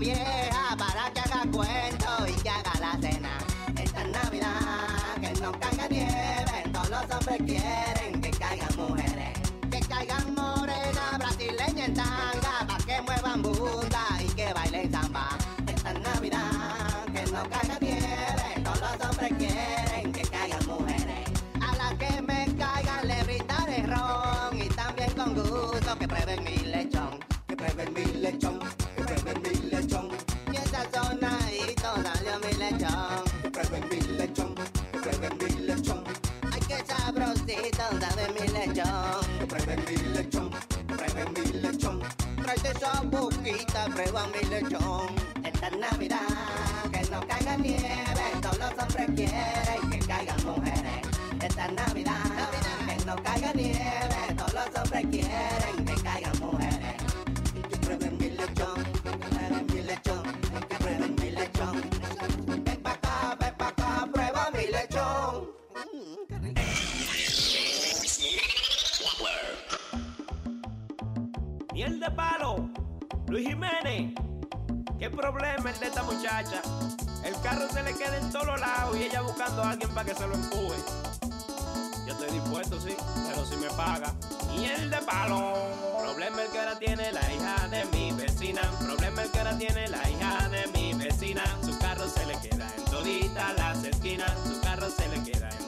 Vieja Boquita, prueba mi lechón. Esta Navidad que no caiga nieve, todos los hombres quieren que caigan mujeres. Esta Navidad, que no caiga nieve, todos los hombres quieren que caigan mujeres. Que prueben mi lechón, que prueben mi lechón, que prueben mi lechón. Ven pa' acá, ven pa' acá, prueba mi lechón. Mm. Miel de palo, Luis Jiménez. ¿Qué problema es de esta muchacha? El carro se le queda en todos lados y ella buscando a alguien para que se lo empuje. Yo estoy dispuesto, sí, pero si me paga. Miel de palo. Problema el que ahora tiene la hija de mi vecina. Problema el que ahora tiene la hija de mi vecina. Su carro se le queda en todita las esquinas. Su carro se le queda en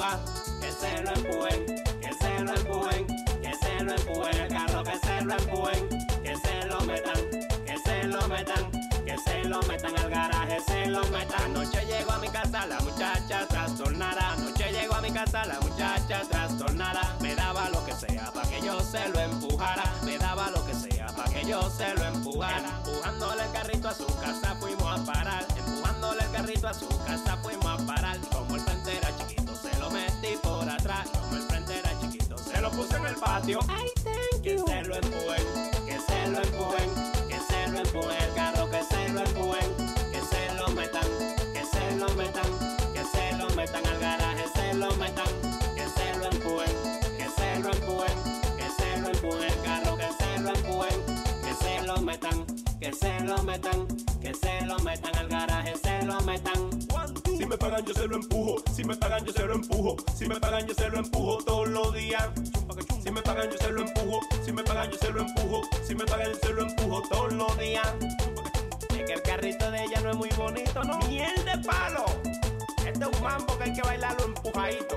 Que se lo empujen, que se lo empujen, que se lo empujen. El carro que se lo empujen, que se lo metan, que se lo metan. Que se lo metan al garaje, se lo metan. Anoche llegó a mi casa la muchacha trastornada. Anoche llegó a mi casa la muchacha trastornada. Me daba lo que sea para que yo se lo empujara. Me daba lo que sea para que yo se lo empujara. Empujándole el carrito a su casa fuimos a parar. Empujándole el carrito a su casa fuimos lo puse en el patio. Ay, thank you. Que se lo empujen, que se lo empujen, que se lo empujen. El carro que se lo empujen, que se lo metan, que se lo metan, que se lo metan al garaje, se lo metan, que se lo empujen, que se lo empujen, que se lo empujen. El carro que se lo empujen, que se lo metan, que se lo metan, que se lo metan al garaje, se lo metan. Si me pagan yo se lo empujo, si me pagan yo se lo empujo, si me pagan yo se lo empujo todos los días. Si me pagan yo se lo empujo, si me pagan yo se lo empujo, si me pagan yo se lo empujo todos los días. Es que el carrito de ella no es muy bonito, ¿no? Miel de palo. Este es un mambo que hay que bailarlo empujadito.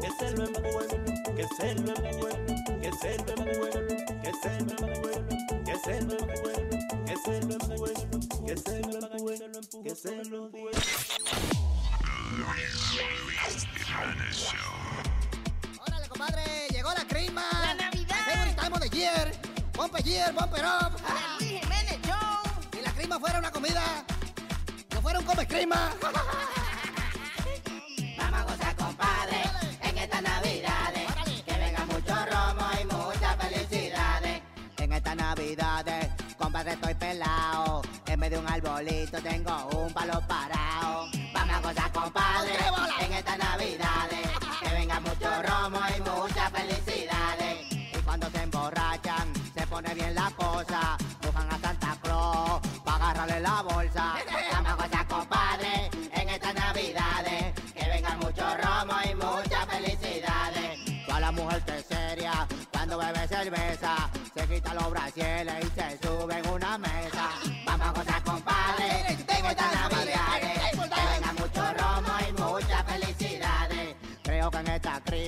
Que se lo empujen, que se lo empujen, que se lo empujen, que se lo empujen, que se lo empujen, que se lo empujen, que se lo empujen, que se lo empujen. Órale, compadre, llegó la crema. La Navidad. Time of the year. Bumper year, bumper up. Luis Jiménez Show. Si la crema fuera una comida, no fuera un come crema. Vamos a gozar, compadre, en estas navidades. Que venga mucho romo y muchas felicidades. En estas navidades, compadre, estoy pelado. En vez de un arbolito tengo un palo parado. Vamos a gozar, compadre, en estas navidades. Que venga mucho romo y muchas felicidades. Y cuando se emborrachan, se pone bien la cosa. Buscan a Santa Claus para agarrarle la bolsa. Vamos a gozar, compadre, en estas navidades. Que venga mucho romo y muchas felicidades. Toda la mujer que seria cuando bebe cerveza. Se quita los brasieles y se sube en una mesa.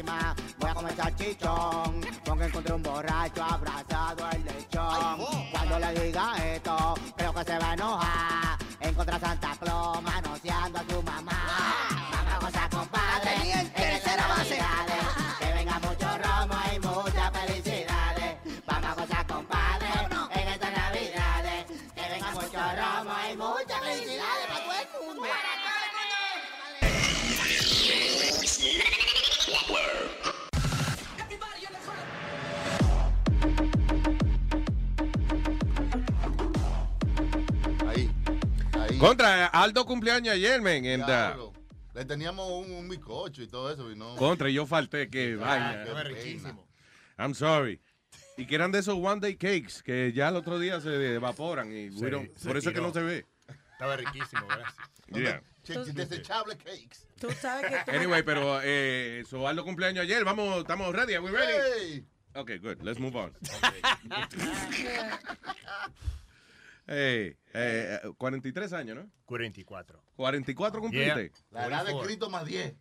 Voy a comer salchichón. Porque encontré un borracho abrazado al lechón. Cuando le diga esto, creo que se va a enojar. Encontré a Santa Claus manoseando a Contra, Aldo cumpleaños ayer, men. uh. Le teníamos un, un bizcocho y todo eso y no. contra, y yo falté, que vaina. qué riquísimo. I'm sorry. Y que eran de esos one day cakes que ya el otro día se evaporan y Sí, don't- se por eso es que no se ve. Estaba riquísimo, gracias. Yeah. Che- Desechable cakes. Tú sabes que tú Anyway, pero eh, so Aldo cumpleaños ayer. Vamos, estamos ready. Are we ready? Hey. Okay, good. Let's move on. Hey, eh, eh, 43 años, ¿no? 44. 44 cumpliste. La edad de Cristo más 10.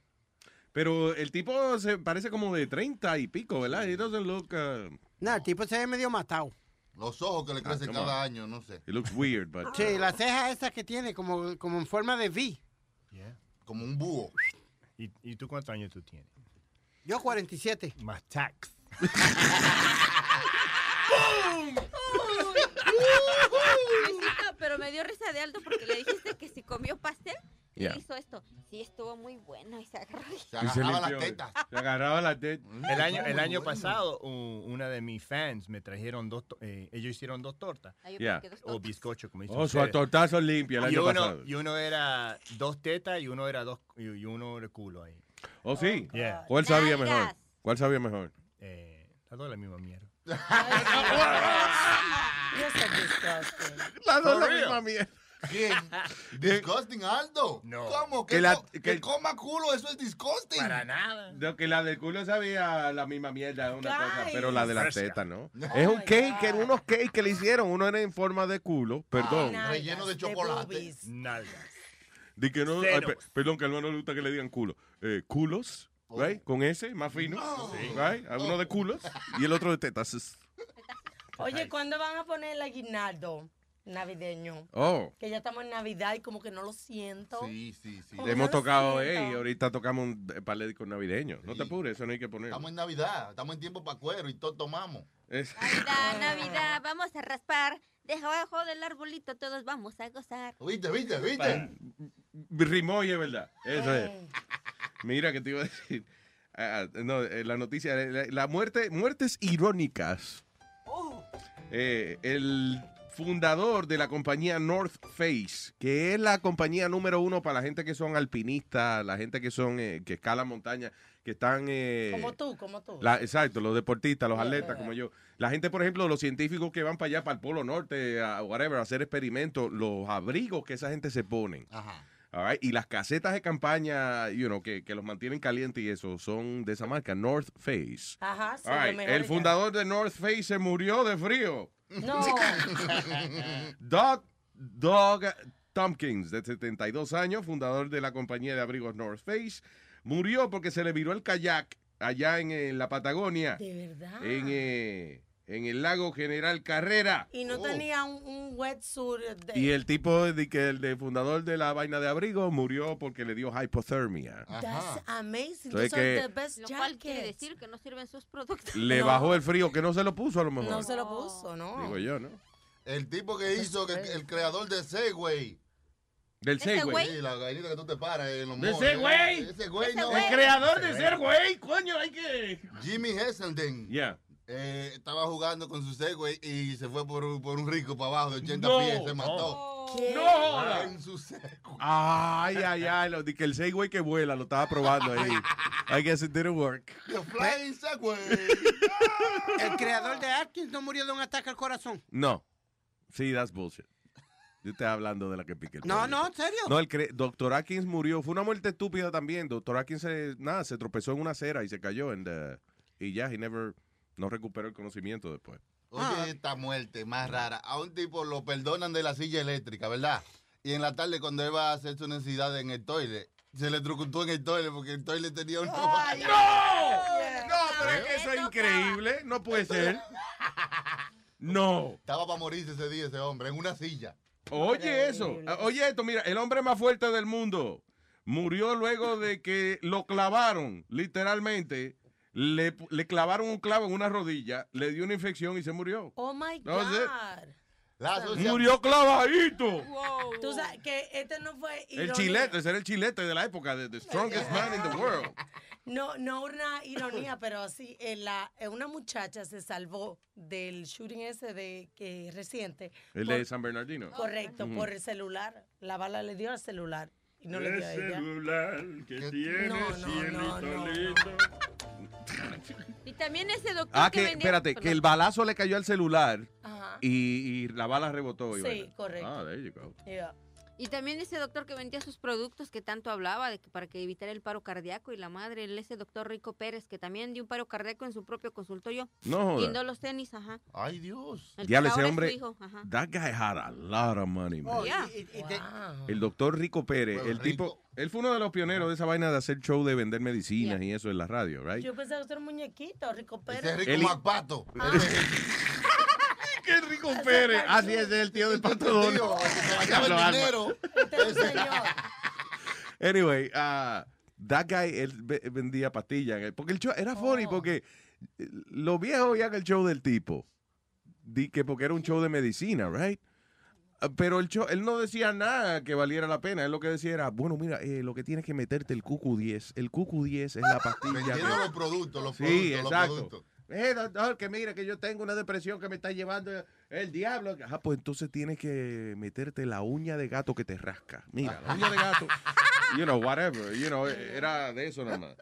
Pero el tipo se parece como de 30 y pico, ¿verdad? He doesn't look... uh, No, el tipo se ve medio matado. Los ojos que le crecen come cada on. año, no sé. He looks weird, but... Sí, la ceja esa que tiene como, como en forma de V. Como un búho. ¿Y, y tú cuántos años tú tienes? Yo 47. Más tax. Pero me dio risa de alto porque le dijiste que si comió pastel, y Yeah. hizo esto. Sí, estuvo muy bueno y se agarró. Y se limpió. Se agarraba la teta. El año, el año pasado, una de mis fans me trajeron dos, eh, ellos hicieron dos tortas. Ah, Yeah. dos O tortas. bizcocho, como dicen Oh, su tortazo limpia el y año uno, pasado. Y uno era dos tetas y uno era dos y y uno de culo ahí. ¿Oh, sí? Yeah. ¿Cuál sabía mejor? ¿Cuál sabía mejor? Eh, las dos la misma mierda. You're so disgusting. Las dos la misma mierda. ¿Quién? Disgusting Aldo. No. ¿Cómo? Que Que, la- co- que- que coma culo, eso es disgusting. Para nada. Lo que la del culo sabía la misma mierda, una cosa, Guys. pero la de la Fresca. teta, ¿no? No. Es Oh un my cake, God. unos cakes que le hicieron. Uno era en forma de culo, perdón. Nalgas, Relleno de chocolate. boobies. Nalgas. Di que no, ay, perdón, que al no le gusta que le digan culo. Eh, culos, Oh. Right? Con ese, más fino, right? Uno de culos y el otro de tetas. Oye, ¿cuándo van a poner el aguinaldo navideño? Oh, Que ya estamos en Navidad y como que no lo siento. Sí, sí, sí. Hemos no tocado, hey, ahorita tocamos un par de discos navideños. No te apures, eso no hay que poner. Estamos en Navidad, estamos en tiempo para cuero y todo tomamos. Es- Navidad, Navidad, vamos a raspar. Debajo del arbolito todos vamos a gozar. ¿Viste, viste, viste? Y verdad. Eso es. Mira que te iba a decir. Ah, no, eh, la noticia, la, la muerte, muertes irónicas. Eh, el fundador de la compañía North Face, que es la compañía número uno para la gente que son alpinistas, la gente que son eh, que escalan montañas, que están eh, Como tú, como tú. la- exacto, los deportistas, los atletas como yo. La gente, por ejemplo, los científicos que van para allá, para el Polo Norte, a whatever, a hacer experimentos, los abrigos que esa gente se ponen. Ajá. All right, Y las casetas de campaña, you know, que, que los mantienen calientes y eso, son de esa marca, North Face. Ajá, sí, All right, El fundador de North Face se murió de frío. No. Doug, Doug Tompkins, de 72 años, fundador de la compañía de abrigos North Face, murió porque se le viró el kayak allá en, la Patagonia, De verdad. en, eh, en el lago General Carrera. Y no Oh. tenía un, un wetsuit. De... Y el tipo de que el de fundador de la vaina de abrigo murió porque le dio hypothermia. That's amazing. Entonces que- the best Lo cual quiere jackets. decir que no sirven sus productos. Le No. bajó el frío, que no se lo puso a lo mejor. No se lo puso, ¿no? Digo yo, ¿no? El tipo que hizo, que- el creador de Segway. Del ¿Ese Segway. Sí, la gallinita que tú te paras en los ¿De moles. Segway? Ese güey, Ese no. güey. El creador de ser güey, coño, hay que. Jimmy Hesselden. Ya. Eh, estaba jugando con su Segway y se fue por, un- por un rico para abajo de 80 No. pies, se mató. ¿Qué? No joda. En su Segway. Ay, ay, ay. Lo, di que el Segway que vuela lo estaba probando ahí. I guess it didn't work. The Flying Segway. El creador de Atkins no murió de un ataque al corazón. No. Sí, that's bullshit. Yo estoy hablando de la que pique el No, no, en serio. No, el cre- Dr. Atkins murió. Fue una muerte estúpida también. Dr. Atkins se, nada, se tropezó en una acera y se cayó. the- y ya, he never, no recuperó el conocimiento después. Oye, esta muerte más rara. A un tipo lo perdonan de la silla eléctrica, ¿verdad? Y en la tarde, cuando él va a hacer su necesidad en el toilet, se electrocutó en el toilet porque el toilet tenía un. ¡No! No, pero es que eso es increíble. No puede ser. No. Estaba para morirse ese día ese hombre, en una silla. Oye eso. Ah, Oye esto, mira, el hombre más fuerte del mundo murió luego de que lo clavaron, literalmente. Le, le clavaron un clavo en una rodilla, le dio una infección y se murió. Oh my No sé. God. Murió clavadito. Wow. Tú sabes que este no fue. El chilete, ese era el chilete de la época, de The Strongest Man in the World. No, no una ironía, pero sí, eh, la, eh, una muchacha se salvó del shooting ese de que reciente. El por- de San Bernardino. Correcto, por el celular. la bala le dio al celular y no le dio a El ella. celular que tiene No, no, cielito no, no, lindo. Y también ese doctor Ah, que que, vendía... espérate, que el balazo le cayó al celular Ajá. y, y la bala rebotó. y Sí, correcto. Ah, there you go. Y también ese doctor que vendía sus productos que tanto hablaba de que para que evitara el paro cardíaco y la madre, ese doctor Rico Pérez que también dio un paro cardíaco en su propio consultorio. No joda. Viendo los tenis, ajá. Ay, Dios. El Diablo, ese hombre, hijo, ajá. that guy had a lot of money, man. Oh, Yeah. El doctor Rico Pérez, Bueno, el tipo, él fue uno de los pioneros de esa vaina de hacer show de vender medicinas y eso en la radio, right? Yo pensaba que era un muñequito, Rico Pérez. Ese es Rico Macpato. ¡Qué Rico Pérez! Así es el tío del pato Donald. Diablo, Alma. Anyway, uh, that guy, él ve- vendía pastillas. Porque el show era funny, porque eh, los viejos oían el show del tipo. Di que porque era un show de medicina, right? Ah, Pero el show, él no decía nada que valiera la pena. Él lo que decía era, bueno, mira, eh, lo que tienes que meterte el QQ10. El QQ10 es la pastilla. Vendiendo que- los productos, los sí, productos, los exacto. productos. Eh, doctor, que mira que yo tengo una depresión que me está llevando el diablo. Ah, pues entonces tienes que meterte la uña de gato que te rasca. Mira, la uña de gato. You know, whatever. You know, era de eso nada más.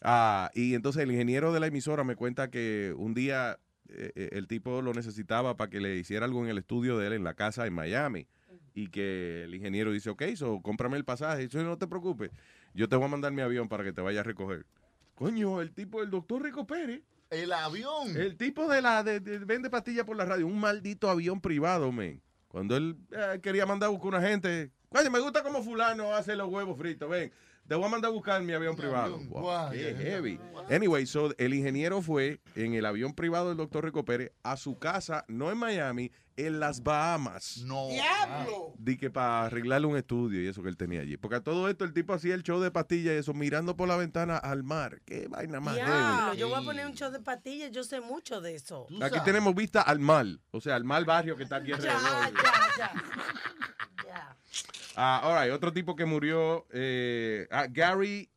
Ah, y entonces el ingeniero de la emisora me cuenta que un día eh, eh, el tipo lo necesitaba para que le hiciera algo en el estudio de él en la casa en Miami. Y que el ingeniero dice, ok, so cómprame el pasaje. Y dice, no te preocupes, yo te voy a mandar mi avión para que te vaya a recoger. Coño, el tipo, el doctor Rico Pérez. El avión. El tipo de la de, de- vende pastillas por la radio, un maldito avión privado, men. Cuando él eh, quería mandar a buscar una gente, coño, me gusta como fulano hace los huevos fritos, ven, te voy a mandar a buscar mi avión privado. Wow, qué ya. heavy. Anyway, so el ingeniero fue en el avión privado del doctor Rico Pérez a su casa, no en Miami, en las Bahamas. No. ¡Diablo! Di que para arreglarle un estudio y eso que él tenía allí. Porque a todo esto el tipo hacía el show de pastillas y eso, mirando por la ventana al mar. Qué vaina más. Diablo, yo voy a poner un show de pastillas, yo sé mucho de eso. Aquí tenemos vista al mal, o sea, al mal barrio que está aquí Ya, alrededor. ya, ya. Ah, all right, otro tipo que murió, eh, ah, Gary.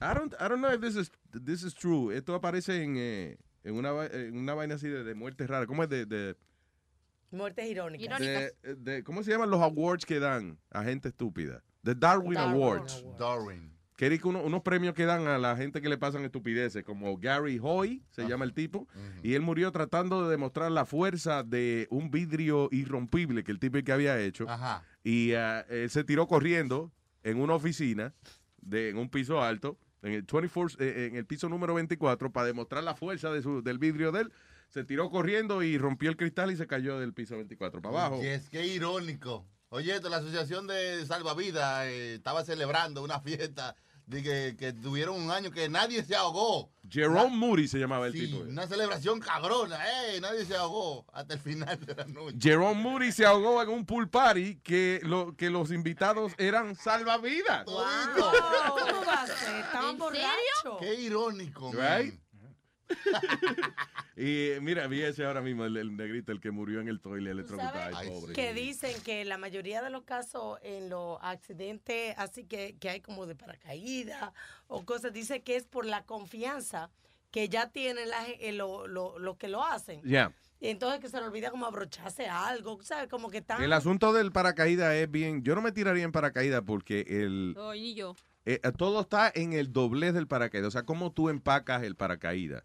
I don't, I don't know if this is, this is true. Esto aparece en, eh, en, una, en una vaina así de, de muerte rara. ¿Cómo es de, de, Muertes irónicas. de- de- ¿Cómo se llaman los awards que dan a gente estúpida? The Darwin, Darwin Awards. Darwin. Que uno- unos premios que dan a la gente que le pasan estupideces, como Gary Hoy, se llama el tipo, y él murió tratando de demostrar la fuerza de un vidrio irrompible que el tipo que había hecho. Y ah, él se tiró corriendo en una oficina, de, en un piso alto, en el, 24, eh, en el piso número 24, para demostrar la fuerza de su, del vidrio de él. Se tiró corriendo y rompió el cristal y se cayó del piso 24 para abajo. Yes, qué irónico. Oye, esto, la Asociación de Salvavidas eh, estaba celebrando una fiesta de que, que tuvieron un año que nadie se ahogó. Jerome Moody se llamaba el Sí, tipo. una celebración cabrona, eh, nadie se ahogó hasta el final de la noche. Jerome Moody se ahogó en un pool party que, lo, que los invitados eran salvavidas. ¿Cómo va a ser? Estaban borrachos. Qué irónico, Right? y mira, vi ese ahora mismo, el, el negrito, el que murió en el toile electrocutado. Ay, pobre. Que dicen que la mayoría de los casos en los accidentes, así que, que hay como de paracaídas o cosas, dice que es por la confianza que ya tienen la, eh, lo, lo, lo que lo hacen. Ya. Y entonces que se le olvida como abrocharse algo, ¿sabes? Como que están... El asunto del paracaídas es bien. Yo no me tiraría en paracaídas porque el, ni yo. eh, todo está en el doblez del paracaídas. O sea, cómo tú empacas el paracaídas.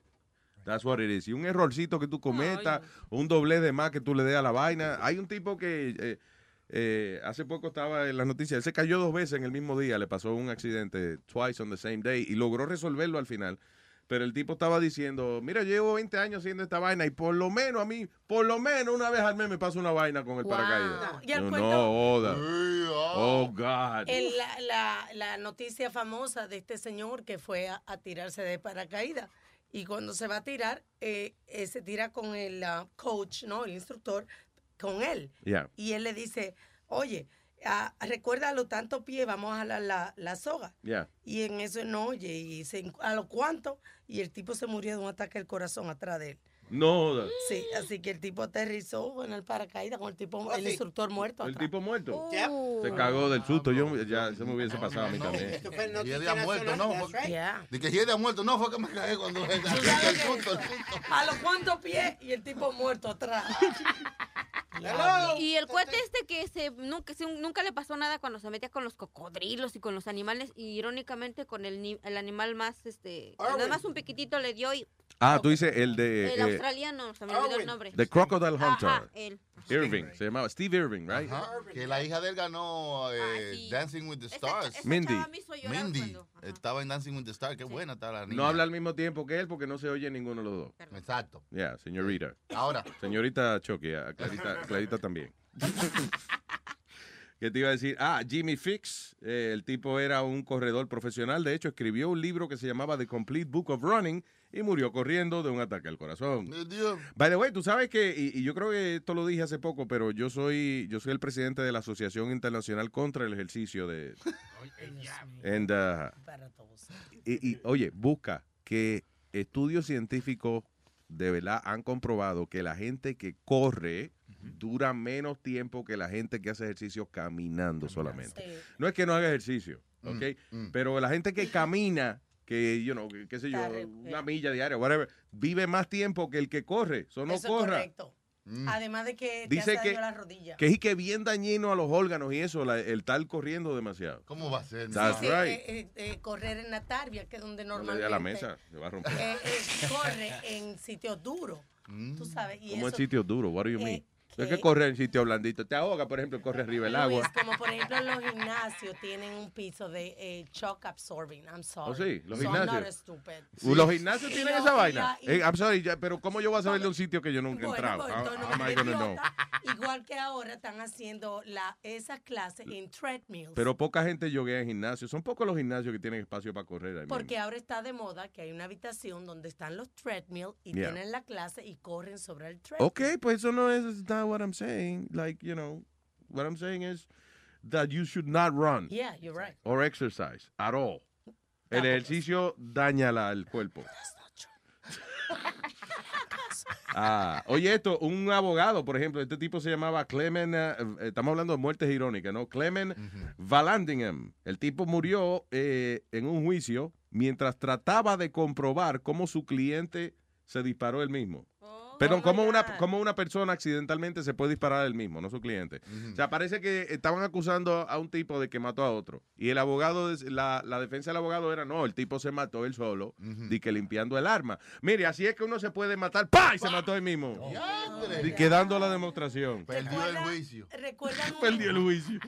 That's what it is. Y un errorcito que tú cometas, un doblez de más que tú le des a la vaina. Hay un tipo que eh, eh, hace poco estaba en las noticias. Él se cayó dos veces en el mismo día. Le pasó un accidente twice on the same day y logró resolverlo al final. Pero el tipo estaba diciendo, mira, llevo 20 años haciendo esta vaina y por lo menos a mí, por lo menos una vez al mes me pasa una vaina con el Wow. paracaídas. Y el Yo, cuento- no, joda. Oh, God. El- la, la- la noticia famosa de este señor que fue a, a tirarse de paracaídas. Y cuando se va a tirar, eh, eh, se tira con el ah, coach, ¿no? El instructor, con él. Yeah. Y él le dice, oye, ah, recuerda a los tantos pies, vamos a jalar la, la soga. Yeah. Y en eso no oye, y se, a lo cuánto, y el tipo se murió de un ataque al corazón atrás de él. No. Sí, así que el tipo aterrizó en el paracaídas con el tipo, el sí. instructor muerto. ¿El tipo muerto? Uh. Se cagó del susto. Yo ya se me hubiese pasado a mí también. Y él había muerto, ¿no? Fue- Yeah. De que si él había muerto, no, fue que me cagué cuando el susto, el susto. A los cuantos pies y el tipo muerto atrás. Y el cuate este que se nunca, se- nunca le pasó nada cuando se metía con los cocodrilos y con los animales, y irónicamente con el, ni- el animal más, este, nada más un piquitito le dio y Ah, tú dices el de... el eh, australiano, se me olvidó el nombre. The Crocodile Hunter. Ajá, él. Irving. Se llamaba Steve Irving, right? Ajá, que la hija de él ganó eh, Dancing with the Stars. Mindy. Mindy. Estaba en Dancing with the Stars. Qué buena está la niña. No habla al mismo tiempo que él porque no se oye ninguno de los dos. Exacto. Ya, señorita. Ahora. Señorita Chucky, a Clarita, Clarita también. ¿Qué te iba a decir? Ah, Jimmy Fix, eh, el tipo era un corredor profesional. De hecho, escribió un libro que se llamaba The Complete Book of Running y murió corriendo de un ataque al corazón. By the way, tú sabes que, y, y yo creo que esto lo dije hace poco, pero yo soy, yo soy el presidente de la Asociación Internacional contra el Ejercicio de... And, uh, y, y, oye, busca que estudios científicos de verdad han comprobado que la gente que corre dura menos tiempo que la gente que hace ejercicio caminando solamente. No es que no haga ejercicio, ¿ok? Pero la gente que camina, que, you know, que- qué sé yo, una milla diaria, whatever, vive más tiempo que el que corre. Eso no Eso es corra. correcto. Además de que te Dice hace que, daño a la rodilla. que es que bien dañino a los órganos y eso, la- el estar corriendo demasiado. ¿Cómo va a ser? That's Sí, right. eh, eh, eh, correr en la tarbia, que es donde No normalmente dé a la mesa, se va a romper. eh, eh, corre en sitios duros. Tú sabes. Y Como en eso, sitios duros, what do you eh, mean? Es que correr en sitios blanditos. Te ahoga, por ejemplo, corre arriba el agua. Luis, como por ejemplo los gimnasios tienen un piso de eh, shock absorbing. I'm sorry. ¿Oh, sí? ¿Los So I'm gimnasios? not stupid. Uh, ¿Los gimnasios tienen esa vaina? Eh, I'm sorry, ya, pero ¿cómo yo voy a saber de un sitio que yo nunca he Bueno, entrado? pues, How- entonces no how am me I gonna know? idiota. Igual que ahora están haciendo la, esas clases en treadmills. Pero poca gente yoguea en gimnasios. Son pocos los gimnasios que tienen espacio para correr ahí Porque ahora está de moda que hay una habitación donde están los treadmills y Yeah. tienen la clase y corren sobre el treadmill. Ok, pues eso no es what I'm saying. Like, you know, what I'm saying is that you should not run Yeah, you're right. or exercise at all. El ejercicio daña la- el cuerpo. Ah, oye, esto, un abogado, por ejemplo, este tipo se llamaba Clement, eh, estamos hablando de muertes irónicas, ¿no? Clement Vallandigham. El tipo murió eh, en un juicio mientras trataba de comprobar cómo su cliente se disparó él mismo. Perdón, cómo una, cómo una persona accidentalmente se puede disparar él mismo, no su cliente. O sea, parece que estaban acusando a un tipo de que mató a otro. Y el abogado, la, la defensa del abogado era, no, el tipo se mató él solo, di que limpiando el arma. Mire, así es que uno se puede matar, ¡pa! Y se mató él mismo. Y quedando la demostración. Perdió el juicio. ¿Recuerdan un, Perdió el juicio.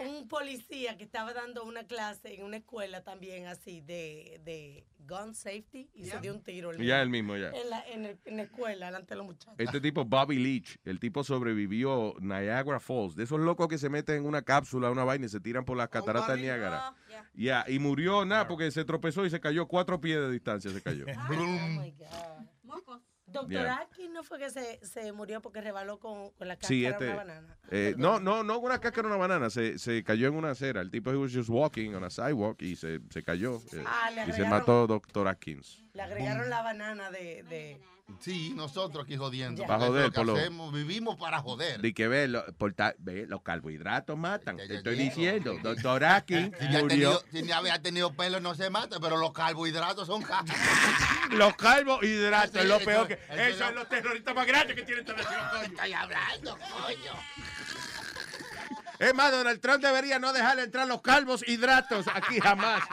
Un policía que estaba dando una clase en una escuela también así de, de gun safety y se dio un tiro? el Ya mismo. él mismo, ya. En la, en, el- en la escuela, delante de los muchachos. Este tipo, Bobby Leach, el tipo sobrevivió Niagara Falls, de esos locos que se meten en una cápsula, una vaina y se tiran por las cataratas del Niágara. Ya, y murió nada porque se tropezó y se cayó cuatro pies de distancia, se cayó. Doctor Yeah. Atkins no fue que se, se murió porque rebaló con, con la cáscara Sí, de este. una banana. eh, no, no, no una cáscara de una banana, se, se cayó en una acera. El tipo he was just walking on a sidewalk y se, se cayó. eh, Ah, le y se mató Doctor Atkins. Le agregaron la banana de... de Sí, nosotros aquí jodiendo. Joder, por lo- hacemos, vivimos para joder. Di que ve, lo- por ta- ve, los carbohidratos matan. Te estoy diciendo, Doctor Atkins Si murió. tenido, si ya había tenido pelo no se mata, pero los carbohidratos son Los carbohidratos es lo peor que. eso Eso es los terroristas más grandes que tienen esta nación, coño. Estoy hablando, coño. Es más, Donald Trump debería no dejarle entrar los carbohidratos aquí jamás.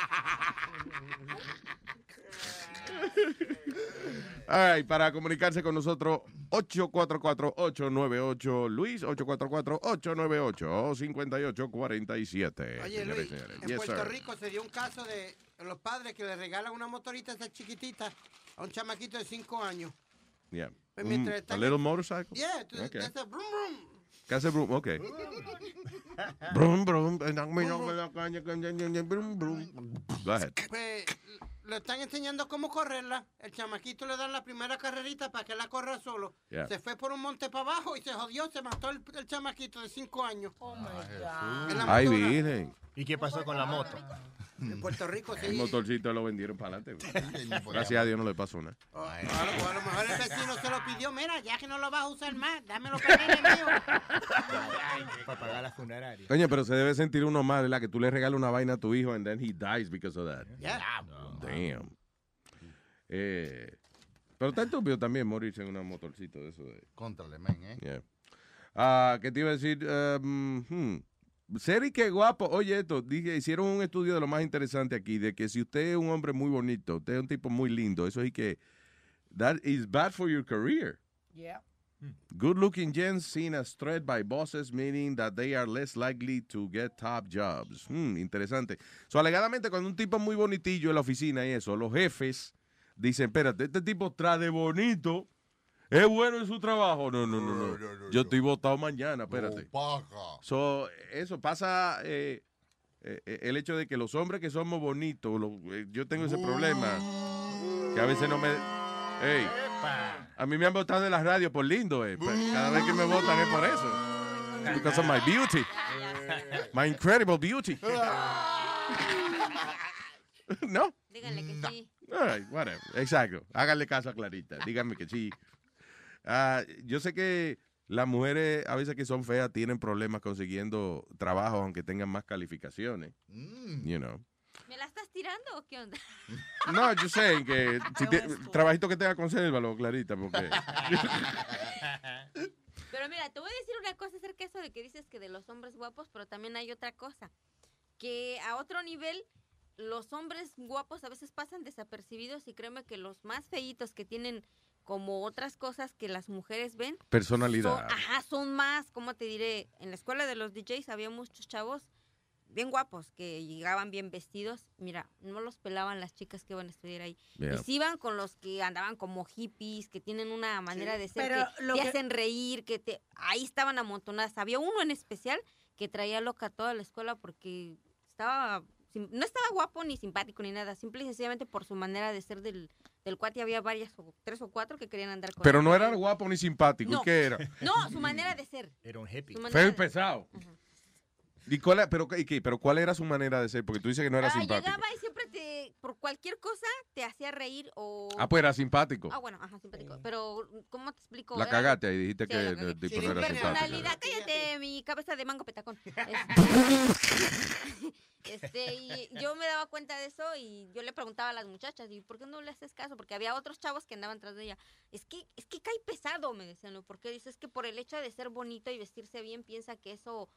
Ay, para comunicarse con nosotros, 844-898 Luis, 844-898-5847. Oye, señores Luis, en Yes, Puerto sir. Rico se dio un caso de los padres que le regalan una motorita esa chiquitita a un chamaquito de 5 años. Yeah. Pues Un- mientras a little motorcycle? Yeah, to- Okay. that's a brum, brum. ¿Qué hace Brum? Ok. Brum, brum. Brum, brum. Go ahead. Pues le están enseñando cómo correrla. El chamaquito le dan la primera carrerita para que la corra solo. Yeah. Se fue por un monte para abajo y se jodió, se mató el, el chamaquito de 5 años. Oh my la Ay, virgen. ¿Y qué pasó con la moto? En Puerto Rico, sí. El motorcito lo vendieron para adelante. Gracias a Dios no le pasó nada. A lo, a lo mejor el vecino se lo pidió. Mira, ya que no lo vas a usar más, dámelo para el nene mío. Para pagar la funeraria. Coño, pero se debe sentir uno mal, ¿verdad? Que tú le regalas una vaina a tu hijo and then he dies because of that. Yeah. Damn. Eh, pero está estúpido también morirse en un motorcito de eso. De... Contrale, men, ¿eh? Yeah. Ah, ¿Qué te iba a decir? Um, hmm. Ser y que guapo. Oye, esto, dije, hicieron un estudio de lo más interesante aquí, de que si usted es un hombre muy bonito, usted es un tipo muy lindo, eso es que that is bad for your career. Yeah. Good looking gents seen as threat by bosses, meaning that they are less likely to get top jobs. Hmm, interesante. So, alegadamente, cuando un tipo es muy bonitillo en la oficina y eso, los jefes dicen: Espérate, este tipo trae de bonito, es bueno en su trabajo. No, no, no, no. Yo estoy votado mañana, espérate. So, eso pasa. eh, eh, eh, el hecho de que los hombres que somos bonitos, eh, yo tengo ese problema, que a veces no me. Ey, a mí me han votado de las radios por lindo, eh. pues, Cada vez que me votan es por eso. It's because of my beauty. My incredible beauty. ¿No? Díganle que sí. All right, whatever. Exacto. Háganle caso a Clarita. Díganme que sí. Ah, yo sé que las mujeres a veces que son feas tienen problemas consiguiendo trabajo aunque tengan más calificaciones. You know. ¿Me la estás tirando o qué onda? No, yo sé que si te- trabajito que tenga, consérvalo, Clarita, porque... Pero mira, te voy a decir una cosa acerca de eso de que dices que de los hombres guapos, pero también hay otra cosa. Que a otro nivel, los hombres guapos a veces pasan desapercibidos y créeme que los más feitos que tienen como otras cosas que las mujeres ven. Personalidad. Son, ajá, son más, ¿cómo te diré? En la escuela de los DJs había muchos chavos bien guapos que llegaban bien vestidos. Mira, no los pelaban las chicas que iban a estudiar ahí. Yeah. Y se iban con los que andaban como hippies, que tienen una manera de ser que lo te que- hacen reír, que te ahí estaban amontonadas. Había uno en especial que traía loca toda la escuela porque estaba sim- no estaba guapo ni simpático ni nada, simple y sencillamente por su manera de ser del, del cuate había varias o tres o cuatro que querían andar con Pero él. no era guapo ni simpático. ¿Y No. qué era? No, su manera de ser. Era un hippie. Feo y de- pesado. ¿Y cuál, pero, y qué? ¿Pero cuál era su manera de ser? Porque tú dices que no era Ah, simpático. llegaba y siempre te, por cualquier cosa, te hacía reír o... Ah, pues era simpático. Ah, bueno, ajá, simpático. Pero, ¿cómo te explico? La Era- cagaste ahí, dijiste Sí, que el tipo no era simpático. personalidad, cállate, mi cabeza de mango petacón. Este, y yo me daba cuenta de eso y yo le preguntaba a las muchachas, ¿y por qué no le haces caso? Porque había otros chavos que andaban tras de ella. Es que, es que cae pesado, me decían, ¿no? Porque dices que por el hecho de ser bonito y vestirse bien, piensa que eso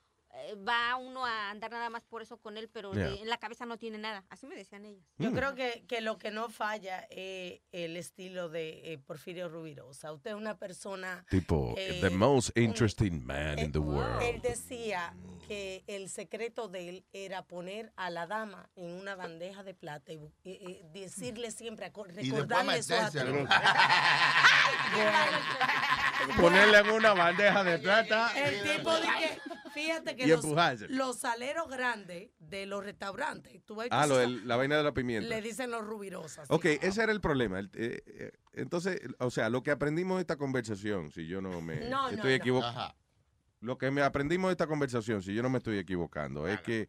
va uno a andar nada más por eso con él, pero Yeah. de- en la cabeza no tiene nada. Así me decían ellas. Yo creo que, que lo que no falla es el estilo de eh, Porfirio Rubirosa. Usted es una persona... Tipo, eh, the most interesting man in the Él world. decía que el secreto de él era poner a la dama en una bandeja de plata y, bu- y- y decirle siempre, recordarle su metérselo. atributo. Ponerle en una bandeja de plata. El tipo de que, fíjate que Y los, empujarse. los saleros grandes de los restaurantes, tú ves Ah, lo del- la vaina de la pimienta. le dicen los rubirosas. Ok, ese era el problema. El- eh, eh, entonces, o sea, lo que aprendimos de esta conversación, si yo no me No, no, estoy no. Lo que me aprendimos de esta conversación, si yo no me estoy equivocando, es que,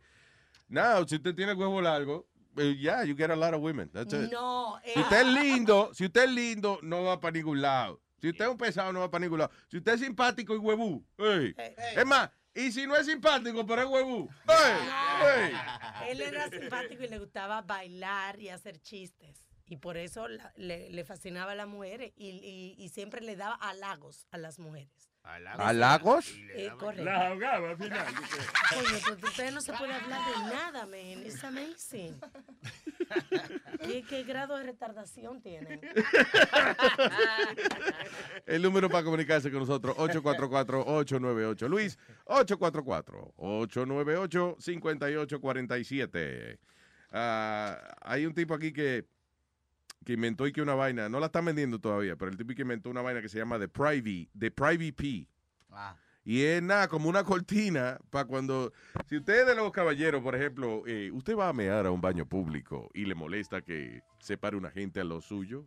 no, si usted tiene el huevo largo, eh, yeah, you get a lot of women. That's it. No, Si usted es lindo, si usted es lindo, no va para ningún lado. Si usted es un pesado, no va para ningún lado. Si usted es simpático y huevú, ey. es más, y si no es simpático, pero es huevú. Él era simpático y le gustaba bailar y hacer chistes. Y por eso la- le, le fascinaba a las mujeres y, y- y siempre le daba halagos a las mujeres. ¿Halagos? Eh, correcto. La ahogaba al final. Coño, pero de ustedes no se puede hablar de nada, man. It's amazing. ¿Qué, qué grado de retardación tienen? El número para comunicarse con nosotros, 844-898. Luis, 844-898-5847. Ah, hay un tipo aquí que, que inventó y que una vaina, no la están vendiendo todavía, pero el tipo que inventó una vaina que se llama The Privy, The Privy P. Y es nada, como una cortina para cuando, si usted es de los caballeros, por ejemplo, eh, usted va a mear a un baño público y le molesta que se pare una gente a lo suyo,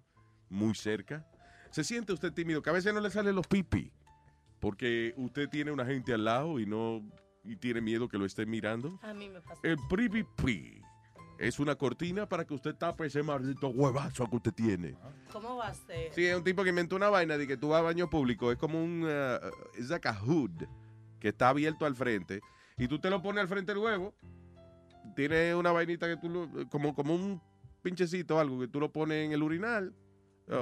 muy cerca, se siente usted tímido, que a veces no le salen los pipi, porque usted tiene una gente al lado y no, y tiene miedo que lo esté mirando. A mí me pasa. El Privy P es una cortina para que usted tape ese maldito huevazo que usted tiene. ¿Cómo va a ser? Sí, es un tipo que inventó una vaina de que tú vas a baño público. Es como un. uh, es like a hood que está abierto al frente. Y tú te lo pones al frente del huevo. Tiene una vainita que tú lo. Como, como un pinchecito o algo que tú lo pones en el urinal. o,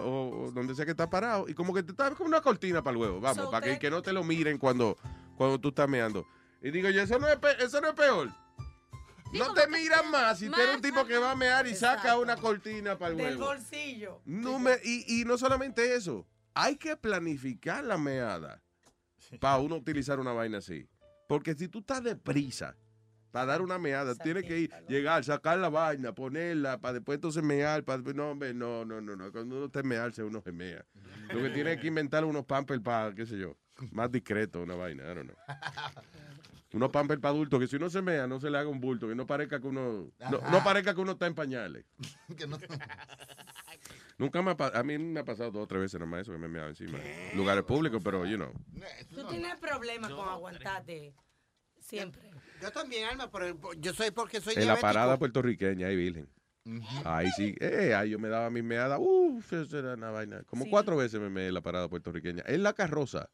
o donde sea que estás parado, y como que te está como una cortina para el huevo, vamos, So para que no te lo miren cuando, cuando tú estás meando. Y digo yo, eso no es, pe- eso no es peor. No te miran más si tú eres un tipo que va a mear y saca una cortina para el Del bolsillo. No me- y, y no solamente eso, hay que planificar la meada para uno utilizar una vaina así. Porque si tú estás deprisa para dar una meada, tienes que ir, llegar, sacar la vaina, ponerla, para después entonces mear. Para, después- no, hombre, no, no, no, no. Cuando uno esté mearse, uno se mea. Lo que tiene que inventar unos pampers para, qué sé yo, más discreto, una vaina, I don't know. Unos pampers para adultos, que si uno se mea, no se le haga un bulto, que no parezca que uno, no, no parezca que uno está en pañales. Que no- Nunca me ha pasado, a mí me ha pasado dos o tres veces nomás eso que me he meado encima. Lugares públicos, pero, you know. Tú tienes problemas con aguantarte siempre. Yo también, Alma, pero yo soy porque soy En la parada puertorriqueña, ahí virgen. Ahí sí, eh, ahí yo me daba mi meada, uff, eso era una vaina. Como Sí. cuatro veces me meé en la parada puertorriqueña. En la carroza.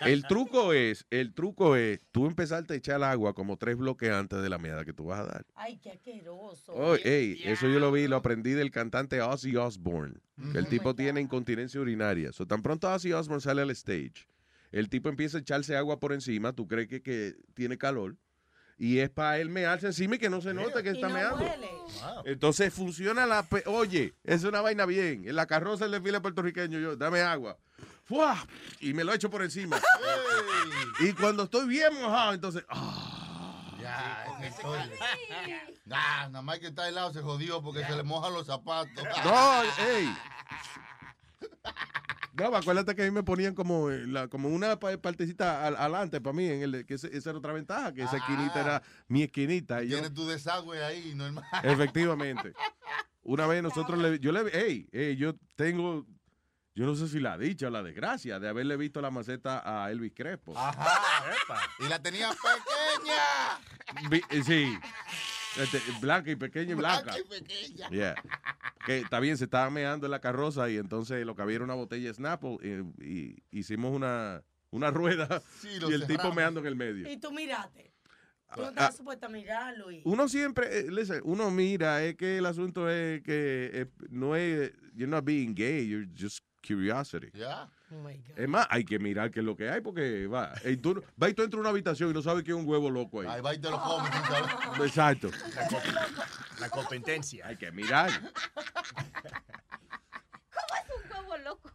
El truco es, el truco es, tú empezarte a echar agua como tres bloques antes de la meada que tú vas a dar. Ay, qué asqueroso. Oh, ey, eso yo lo vi, lo aprendí del cantante Ozzy Osbourne. Que el tipo tiene incontinencia urinaria. So, tan pronto Ozzy Osbourne sale al stage, el tipo empieza a echarse agua por encima, tú crees que, que tiene calor, y es para él mearse encima y que no se note que Y está no meando. huele. Entonces funciona la... Oye, es una vaina bien. En la carroza del desfile puertorriqueño, yo, dame agua. ¡Fua! Y me lo echo por encima. y cuando estoy bien mojado, entonces... ah, Ya, ese toile. Nah, nada más que está helado se jodió porque se le mojan los zapatos. No, ey. No, acuérdate que a mí me ponían como, eh, la- como una pa- partecita al- adelante para mí, en el, que ese- esa era otra ventaja, que esa esquinita era mi esquinita. Y yo, Tienes tu desagüe ahí, normal. efectivamente. Una vez nosotros le, yo le, hey, yo tengo, yo no sé si la dicha o la desgracia de haberle visto la maceta a Elvis Crespo. Y la tenía pequeña. Vi- eh, sí. Este, blanca y pequeña y blanca. Blanca y pequeña. Yeah. Que está bien, se estaba meando en la carroza y entonces lo que había era una botella de Snapple y, y hicimos una, una rueda Sí, y el tipo meando en el medio. Y tú miraste. Tú no Ah, estabas ah. supuesta a mirarlo. Y... Uno siempre, eh, listen, uno mira, es que el asunto es que eh, no es, you're not being gay, you're just curiosity. Ya. Oh my God. Es más, hay que mirar qué es lo que hay porque va, ey, tú, va y tú entras a una habitación y no sabes que es un huevo loco ahí. Ahí va y te lo comes. Exacto. La, co- la competencia. Hay que mirar. Un huevo loco.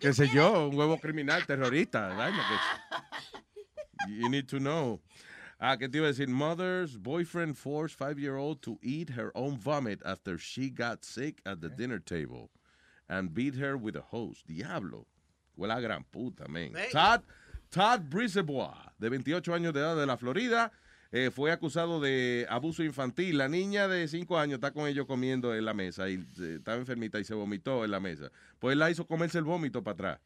qué sé yo, un huevo criminal, terrorista. vaina que- You need to know. Ah, ¿qué te iba a decir? Mother's boyfriend forced five-year-old to eat her own vomit after she got sick at the dinner table and beat her with a hose. Diablo. Fue la gran puta, man. Hey. Todd, Todd Brisebois, de 28 años de edad de la Florida, eh, fue acusado de abuso infantil. La niña de 5 años está con ellos comiendo en la mesa y eh, estaba enfermita y se vomitó en la mesa. Pues él la hizo comerse el vómito para atrás.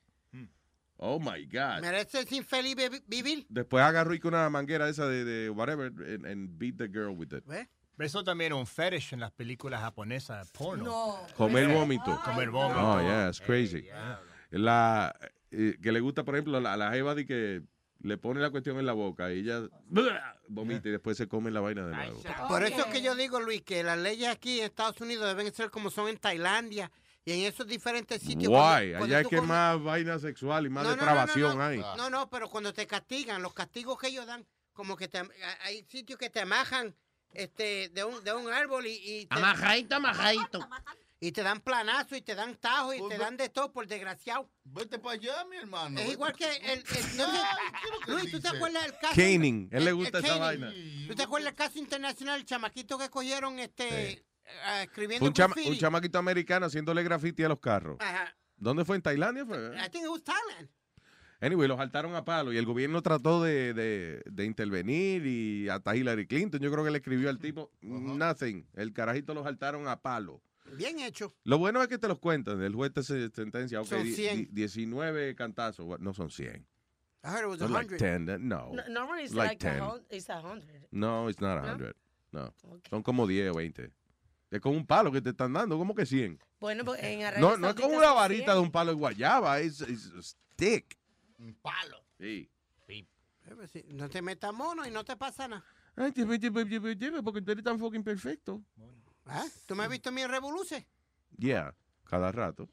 Oh my God. ¿Mereces infeliz vi- vivir? Después agarró y con una manguera esa de, de whatever and, and beat the girl with it. ¿Ves? Eso también es un fetish en las películas japonesas porno. No. Comer vómito. Comer vómito. Oh, yeah, it's crazy. La, eh, que le gusta, por ejemplo, la, la jeva de que le pone la cuestión en la boca y ella vomita y después se come la vaina de nuevo. Por eso es que yo digo, Luis, que las leyes aquí en Estados Unidos deben ser como son en Tailandia y en esos diferentes sitios. Guay, allá es que comes- más vaina sexual y más No, no, no, depravación no, no. hay. No, no, pero cuando te castigan, los castigos que ellos dan, como que te, hay sitios que te amajan este, de, un, de un árbol y, y te, Amajadito, amajadito. y te dan planazo y te dan tajo y te dan de todo por desgraciado. Vete para allá, mi hermano. Es igual que el... el- no Luis, ¿tú te acuerdas del caso? Caning, él le el- gusta el esa vaina. ¿Tú te acuerdas del caso internacional, el chamaquito que cogieron este, ah, escribiendo un, chama- graffiti? un chamaquito americano haciéndole graffiti a los carros. Ajá. ¿Dónde fue? ¿En Tailandia? Fue? I think it was Thailand. Anyway, los saltaron a palo y el gobierno trató de, de- de intervenir y hasta Hillary Clinton, yo creo que le escribió al tipo, nothing. El carajito los saltaron a palo. Bien hecho. Lo bueno es que te los cuentan. El juez te se- sentencia, ok, Son di- 100. di- 19 cantazos. No son 100. I heard it was Son like 100. 10. No. No, normally it's like like, a 10. hun- it's a hundred. No, it's not ¿No? 100. No. Son como 10 o 20. Es como un palo que te están dando, como que 100. Bueno, pues en Arabia No, no es como Saudita una varita 100. de un palo de guayaba, es stick. Un palo. Sí. Eh, pues sí, No te metas mono y no te pasa nada. Ay, lleve, porque tú eres tan fucking perfecto. ¿Ah? ¿Tú me has visto en mi revoluce? Yeah, cada rato.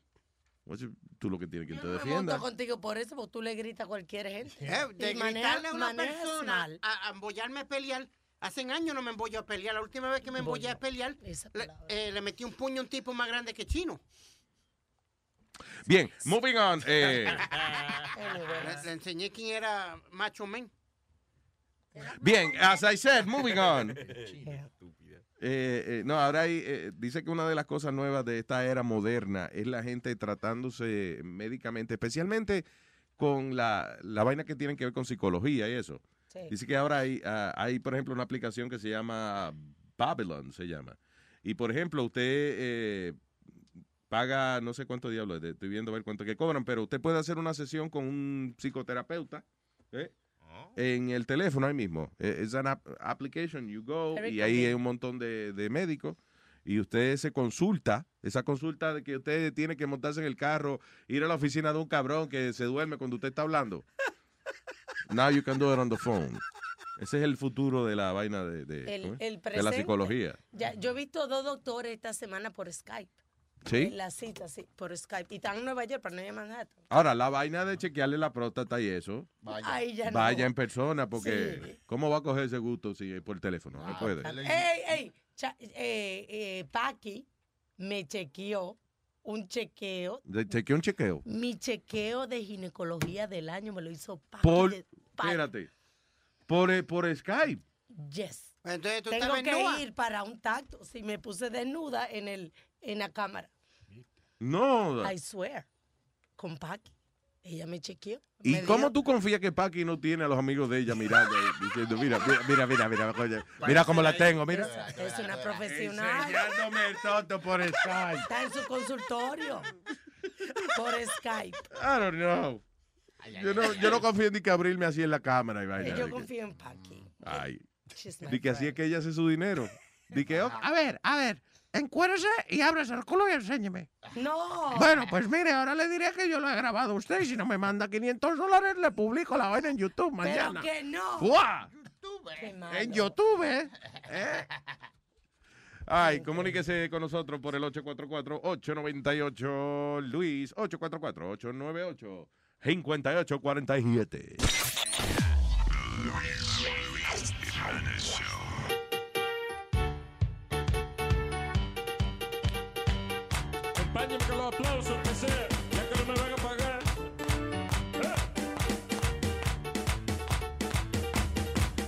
Tú lo que tienes que te Me defienda. monto contigo por eso, porque tú le gritas a cualquier gente. Eh, de Y gritarle a una persona mal. a, a embollarme a pelear. Hace años no me embollo a pelear. La última vez que me embollé a pelear, le, eh, le metí un puño a un tipo más grande que chino. Bien, moving on. eh, Le, le enseñé quién era Macho Man. bien, as I said, moving on. Eh, eh, no, ahora hay, eh, dice que una de las cosas nuevas de esta era moderna es la gente tratándose médicamente, especialmente con la, la vaina que tienen que ver con psicología y eso. Sí. Dice que ahora hay, ah, hay, por ejemplo, una aplicación que se llama Babylon, se llama. Y, por ejemplo, usted eh, paga, no sé cuánto diablos, es, estoy viendo a ver cuánto que cobran, pero usted puede hacer una sesión con un psicoterapeuta. ¿eh? En el teléfono ahí mismo. Eh, Es una application, you go, y ahí hay un montón de, de médicos. Y usted se consulta, esa consulta de que usted tiene que montarse en el carro, ir a la oficina de un cabrón que se duerme cuando usted está hablando. Now you can do it on the phone. Ese es el futuro de la vaina de, de, de la psicología. Ya, yo he visto dos doctores esta semana por Skype. ¿Sí? La cita, sí, por Skype. Y están en Nueva York, pero no en Manhattan. Ahora, la vaina de chequearle la próstata y eso, Ahí ya no. vaya en persona, porque Sí. ¿cómo va a coger ese gusto si es por teléfono? No puede. Ey, ey, cha- eh, eh, Paqui me chequeó un chequeo. De- Chequeó un chequeo. Mi chequeo de ginecología del año me lo hizo Paqui. Por, de- Paqui. espérate, por, eh, por Skype. Yes. Entonces tú Tengo que ir para un tacto. Si me puse desnuda en el en la cámara. No. I swear. Con Paqui. Ella me chequeó. ¿Y me cómo dio- tú confías que Paqui no tiene a los amigos de ella mirando diciendo, mira, mira, mira, mira, mira, cómo la tengo, mira? Es una profesional. Enseñándome el toto por Skype. Está en su consultorio. Por Skype. I don't know. Yo no, yo no confío en ni que abrirme así en la cámara y vaina. Yo confío en Paqui. Ay. Di que así es que ella hace su dinero. Di que, ok, A ver, a ver, encuérdese y ábrese el culo y enséñeme. No. Bueno, pues mire, ahora le diré que yo lo he grabado a usted y si no me manda 500 dólares le publico la vaina en YouTube mañana. Pero que no. ¡Fua! Qué malo. En YouTube, ¿eh? Ay, comuníquese con nosotros por el 844-898 Luis 844-898-5847. Acompáñenme con los aplausos, que sea, ya que no me van a pagar.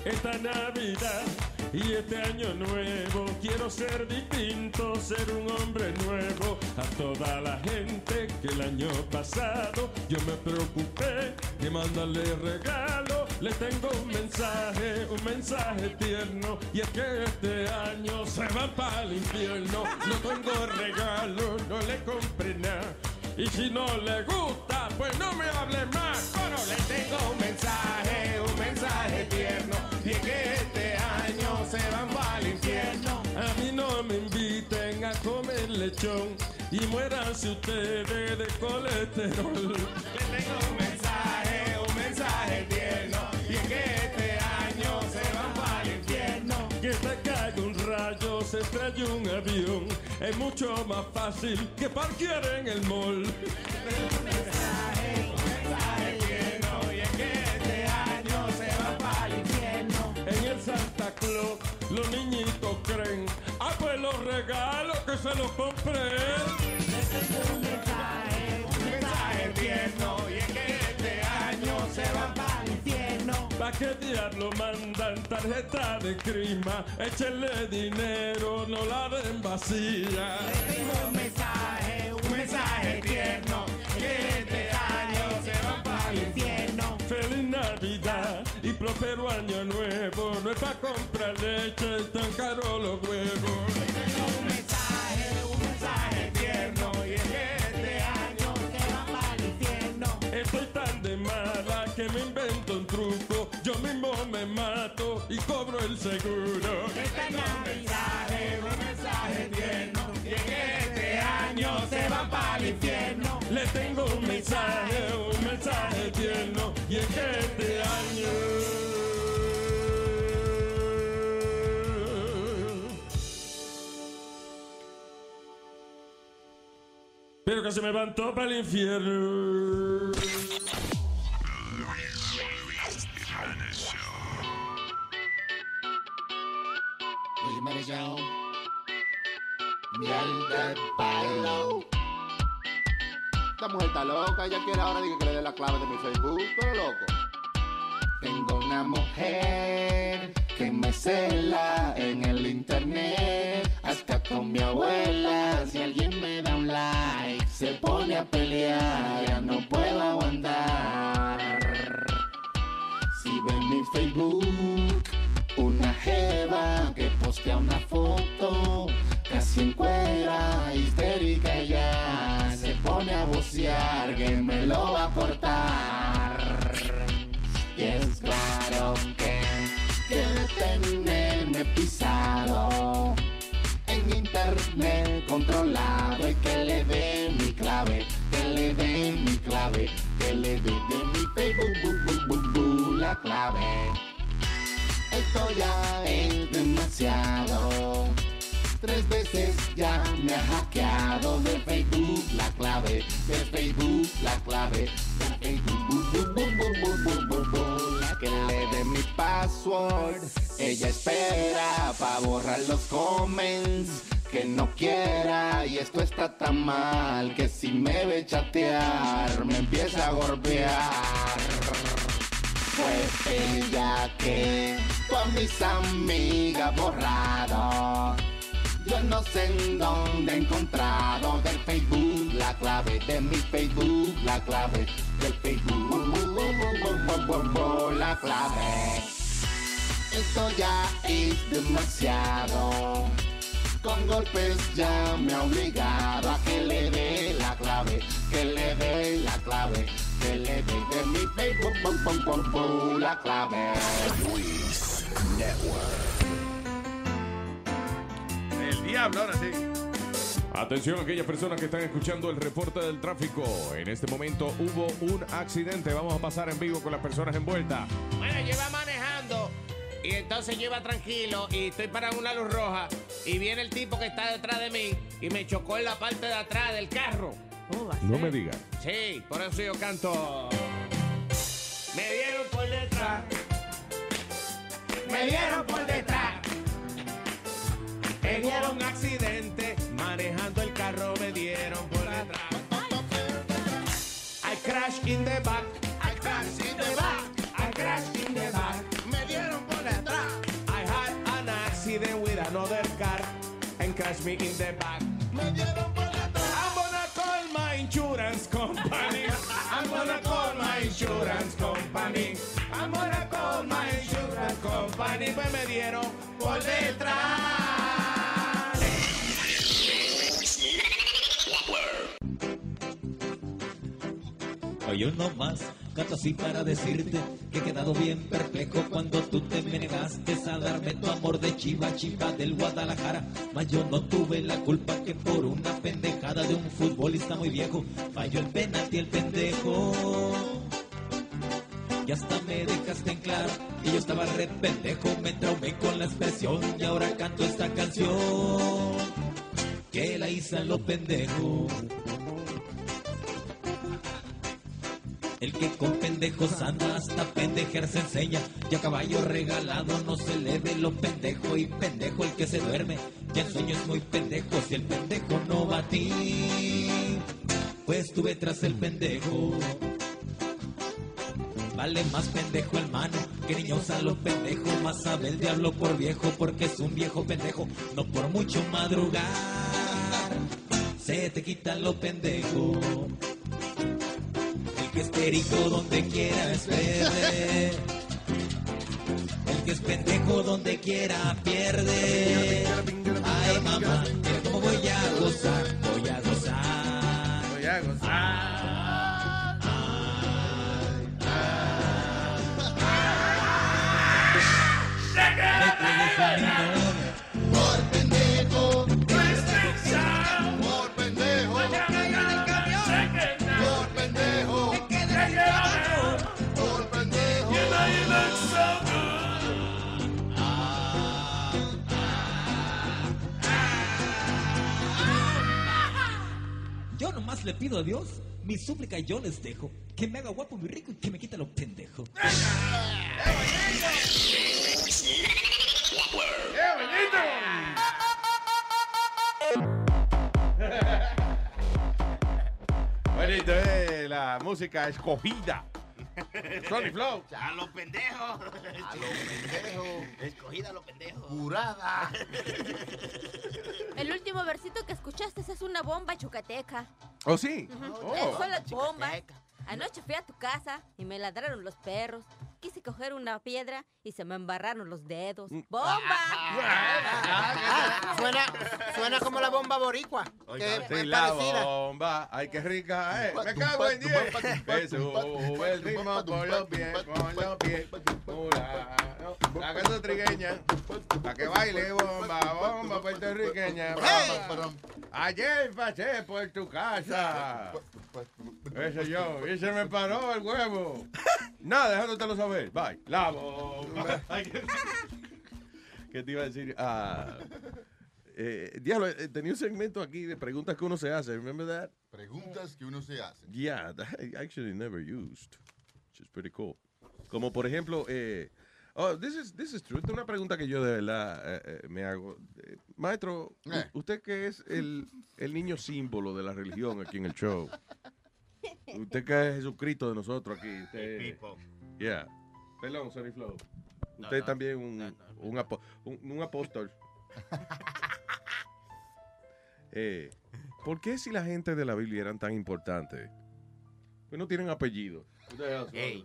¡Eh! Esta Navidad y este año nuevo quiero ser distinto, ser un hombre nuevo. A toda la gente que el año pasado yo me preocupé de mandarle regalo. Le tengo un mensaje, un mensaje tierno. Y es que este año se van para el infierno. No tengo regalo, no le compré nada. Y si no le gusta, pues no me hable más. Pero le tengo un mensaje, lechón. Y muéranse ustedes de colesterol. Le tengo un mensaje, un mensaje tierno. Y es que este año se van para el infierno. Que te caiga un rayo, se estrella un avión. Es mucho más fácil que parquear en el mall. Un mensaje, un mensaje tierno. Y es que este año se va para el infierno. En el Santa Claus, los niñitos creen. Regalos que se los compré. Un mensaje, un mensaje tierno. Y es que este año se va para el infierno. ¿Pa' qué diablo mandan tarjeta de crima? Échenle dinero, no la den vacía. un mensaje, un mensaje tierno. Que este año se va para el infierno. Feliz Navidad y próspero año nuevo. No es para comprar leche, tan caro los huevos. Me mato y cobro el seguro. Este mensaje, un mensaje tierno. Y es que este año se va para el infierno. Le tengo un mensaje, un mensaje tierno. Y es que este año. pero que se me van para el infierno. Miel de palo. Esta mujer está loca, ella quiere ahora que le dé la clave de mi Facebook, pero loco. Tengo una mujer que me cela en el internet, hasta con mi abuela. Si alguien me da un like, se pone a pelear, ya no puedo aguantar. Si ven mi Facebook, una jeva que postea una foto, casi en cuera, histérica ya se pone a vocear que me lo va a cortar. Y es claro que quiere tenerme pisado en internet controlado y que le dé mi clave, que le dé mi clave, que le dé de mi Facebook bu, bu, bu, la clave esto ya es demasiado. Tres veces ya me ha hackeado de Facebook la clave, de Facebook la clave, de Facebook. La que le dé mi password, ella espera pa borrar los comments que no quiera y esto está tan mal que si me ve chatear me empieza a golpear. Fue ella que con mis amigas borrado. Yo no sé en dónde he encontrado del Facebook la clave de mi Facebook la clave del Facebook la clave. Esto ya es demasiado. Con golpes ya me ha obligado a que le dé la clave, que le dé la clave, que le dé de mi Facebook bu, bu, bu, la clave. Luis Network. El diablo, ahora sí. Atención a aquellas personas que están escuchando el reporte del tráfico. En este momento hubo un accidente. Vamos a pasar en vivo con las personas envueltas. Bueno, yo iba manejando y entonces yo iba tranquilo y estoy parado en una luz roja y viene el tipo que está detrás de mí y me chocó en la parte de atrás del carro. No me digas. Sí, por eso yo canto. Me dieron por detrás. Me dieron por detrás. En un accidente, manejando el carro me dieron por detrás. I crashed in the back. I crashed in the back. I crashed in the back. Me dieron por detrás. I had an accident with another car and crashed me in the back. Insurance company. I'm gonna. Pues me dieron por detrás. Hoy uno más, canto así para decirte que he quedado bien perplejo cuando tú te me negaste a darme tu amor de chiva chiva del Guadalajara. Mas yo no tuve la culpa que por una pendejada de un futbolista muy viejo falló el penalti el pendejo. Y hasta me dejaste en claro que yo estaba re pendejo, me traumé con la expresión y ahora canto esta canción que la hice a lo pendejo. El que con pendejos anda hasta pendejear se enseña. Y a caballo regalado no se le ve lo pendejo. Y pendejo el que se duerme. Y en sueño es muy pendejo. Si el pendejo no va a ti, pues estuve tras el pendejo. Vale más pendejo el mano que niño usa lo pendejo. Más sabe el diablo por viejo porque es un viejo pendejo. No por mucho madrugar, se te quita lo pendejo. El que es perico donde quiera es verde. El que es pendejo donde quiera pierde. Ay mamá, cómo voy a gozar, voy a gozar. Voy a gozar. Le pido a Dios mi súplica yo les dejo. Que me haga guapo, muy rico y que me quite los pendejos. Bonito, eh, la música escogida. Sony Flow. A los pendejos. A los pendejos. Escogida a los pendejos. Jurada. El último versito que escuchaste es una bomba chucateca. ¿Oh, sí? Ujú. Oh. Eso las bombas. Anoche fui a tu casa y me ladraron los perros. Quise coger una piedra y se me embarraron los dedos. ¡Bomba! Ah, suena, suena como la bomba boricua. Que es Sí, la parecida. bomba, ay, qué rica, eh. Me cago en diez. Que sube el ritmo con los pies, con los pies. La casa trigueña, para que baile bomba, bomba puertorriqueña. bomba. Ayer pasé por tu casa. Ese yo, y se me paró el huevo. Nada, saber. Bye. La bomba. Ay, ¿Qué qué te iba a decir? Ah, eh, diablo, eh, tenía un segmento aquí de preguntas que uno se hace. Remember that? Preguntas que uno se hace. Yeah, that I actually never used. Which is pretty cool. Como por ejemplo, eh, oh, this is, this is true. Esta es una pregunta que yo de verdad eh, eh, me hago. Eh, maestro, u- Eh. usted que es el, el niño símbolo de la religión aquí en el show. Usted que es Jesucristo de nosotros aquí. Usted, yeah. Perdón, Sonny Flow. No, Usted no. también un, un, apo- un, un apóstol. Eh, ¿Por qué si la gente de la Biblia eran tan importantes? Pues no tienen apellido. Ustedes son- Ey.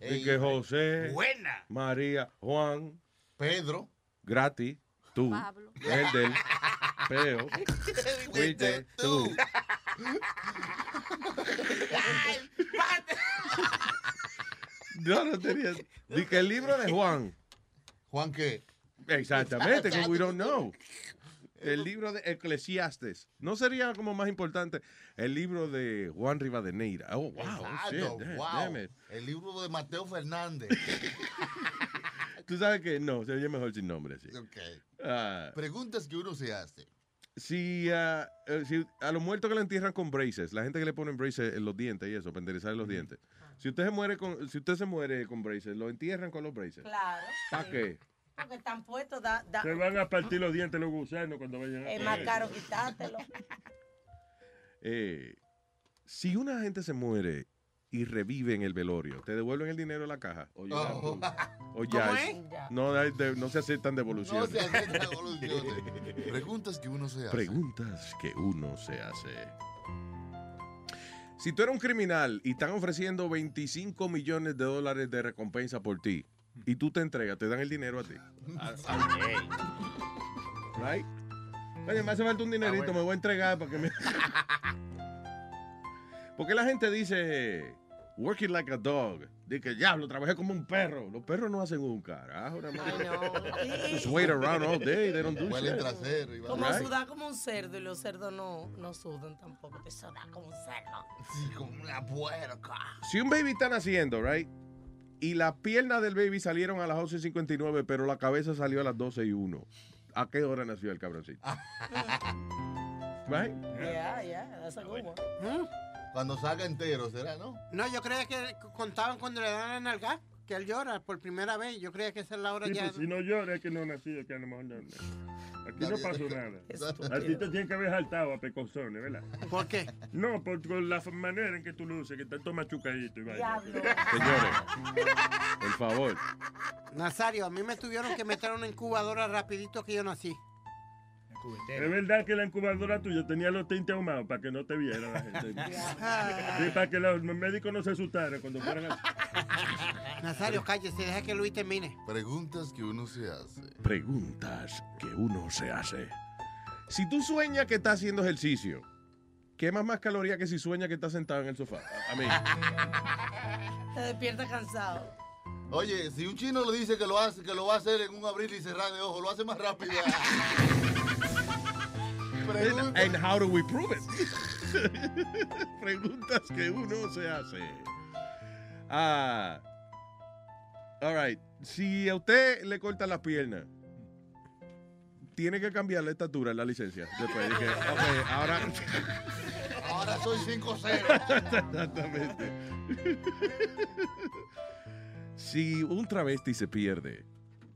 Y que José, Buena. María, Juan, Pedro, Gratis, tú, Pablo. Eldel, Peo, Fuiste, tú. No, no tenía. Di que el libro de Juan. ¿Juan qué? Exactamente, que we don't know. El libro de Eclesiastes. ¿No sería como más importante el libro de Juan Rivadeneira? Oh, wow. Exacto, shit, damn- wow. damn it. El libro de Mateo Fernández. Tú sabes que no, sería mejor sin nombre, sí. Ok. Ah, Preguntas que uno se hace. si, si a los muertos que le entierran con braces, la gente que le ponen braces en los dientes y eso, para enderezar los dientes. Si usted se muere con, si usted se muere con braces, lo entierran con los braces. Claro. ¿Para qué? Porque están puestos, da, da- Se van a partir los dientes los gusanos cuando vayan a es más caro quitártelo. Eh, si una gente se muere y revive en el velorio, ¿te devuelven el dinero a la caja? O ya, Oh. o ya ¿Cómo es-? No, no se aceptan No devoluciones. se hacen evoluciones. Preguntas que uno se hace. Preguntas que uno se hace. Si tú eres un criminal y están ofreciendo 25 millones de dólares de recompensa por ti y tú te entregas, te dan el dinero a ti. Right? Oye, me hace falta un dinerito, me voy a entregar para que me. Porque la gente dice, working like a dog. Dice que diablo, trabajé como un perro. Los perros no hacen un carajo. nada más. Just wait around all day, they don't do shit. trasero y va- Como Right? sudar como un cerdo y los cerdos no, no sudan tampoco. Te sudan como un cerdo. Sí, como una puerca. Si un baby está naciendo, right? Y las piernas del baby salieron a las 11.59, pero la cabeza salió a las 12 y 1. ¿A qué hora nació el cabroncito? right? Yeah, yeah, that's a good one. Cuando salga entero, ¿será, no? No, yo creía que contaban cuando le dan la nalga, que él llora por primera vez. Yo creía que esa es la hora Sí, ya. pues, si no llora es que no nací, es que a lo mejor no. Aquí no pasó nada. A ti te tienen que haber saltado a pecosones, ¿verdad? ¿Por qué? No, por, por la manera en que tú luces, que todo machucadito y vaina. Señores, por favor. Nazario, a mí me tuvieron que meter a una incubadora rapidito que yo nací. Es verdad que la incubadora tuya tenía los tintes ahumados para que no te viera la gente. Sí, para que los médicos no se asustaran cuando fueran a... Nazario, cállese, deja que Luis termine. Preguntas que uno se hace. Preguntas que uno se hace. Si tú sueñas que estás haciendo ejercicio, quemas más calorías que si sueñas que estás sentado en el sofá. A mí. Te despierta cansado. Oye, si un chino le dice que lo hace, que lo va a hacer en un abrir y cerrar de ojos, lo hace más rápido. And, and how do we prove it? Preguntas que uno se hace. Ah. All right. Si a usted le cortan las piernas, tiene que cambiar la estatura en la licencia. Después dije, ok, ahora. Ahora soy 5-0. Exactamente. Si un travesti se pierde,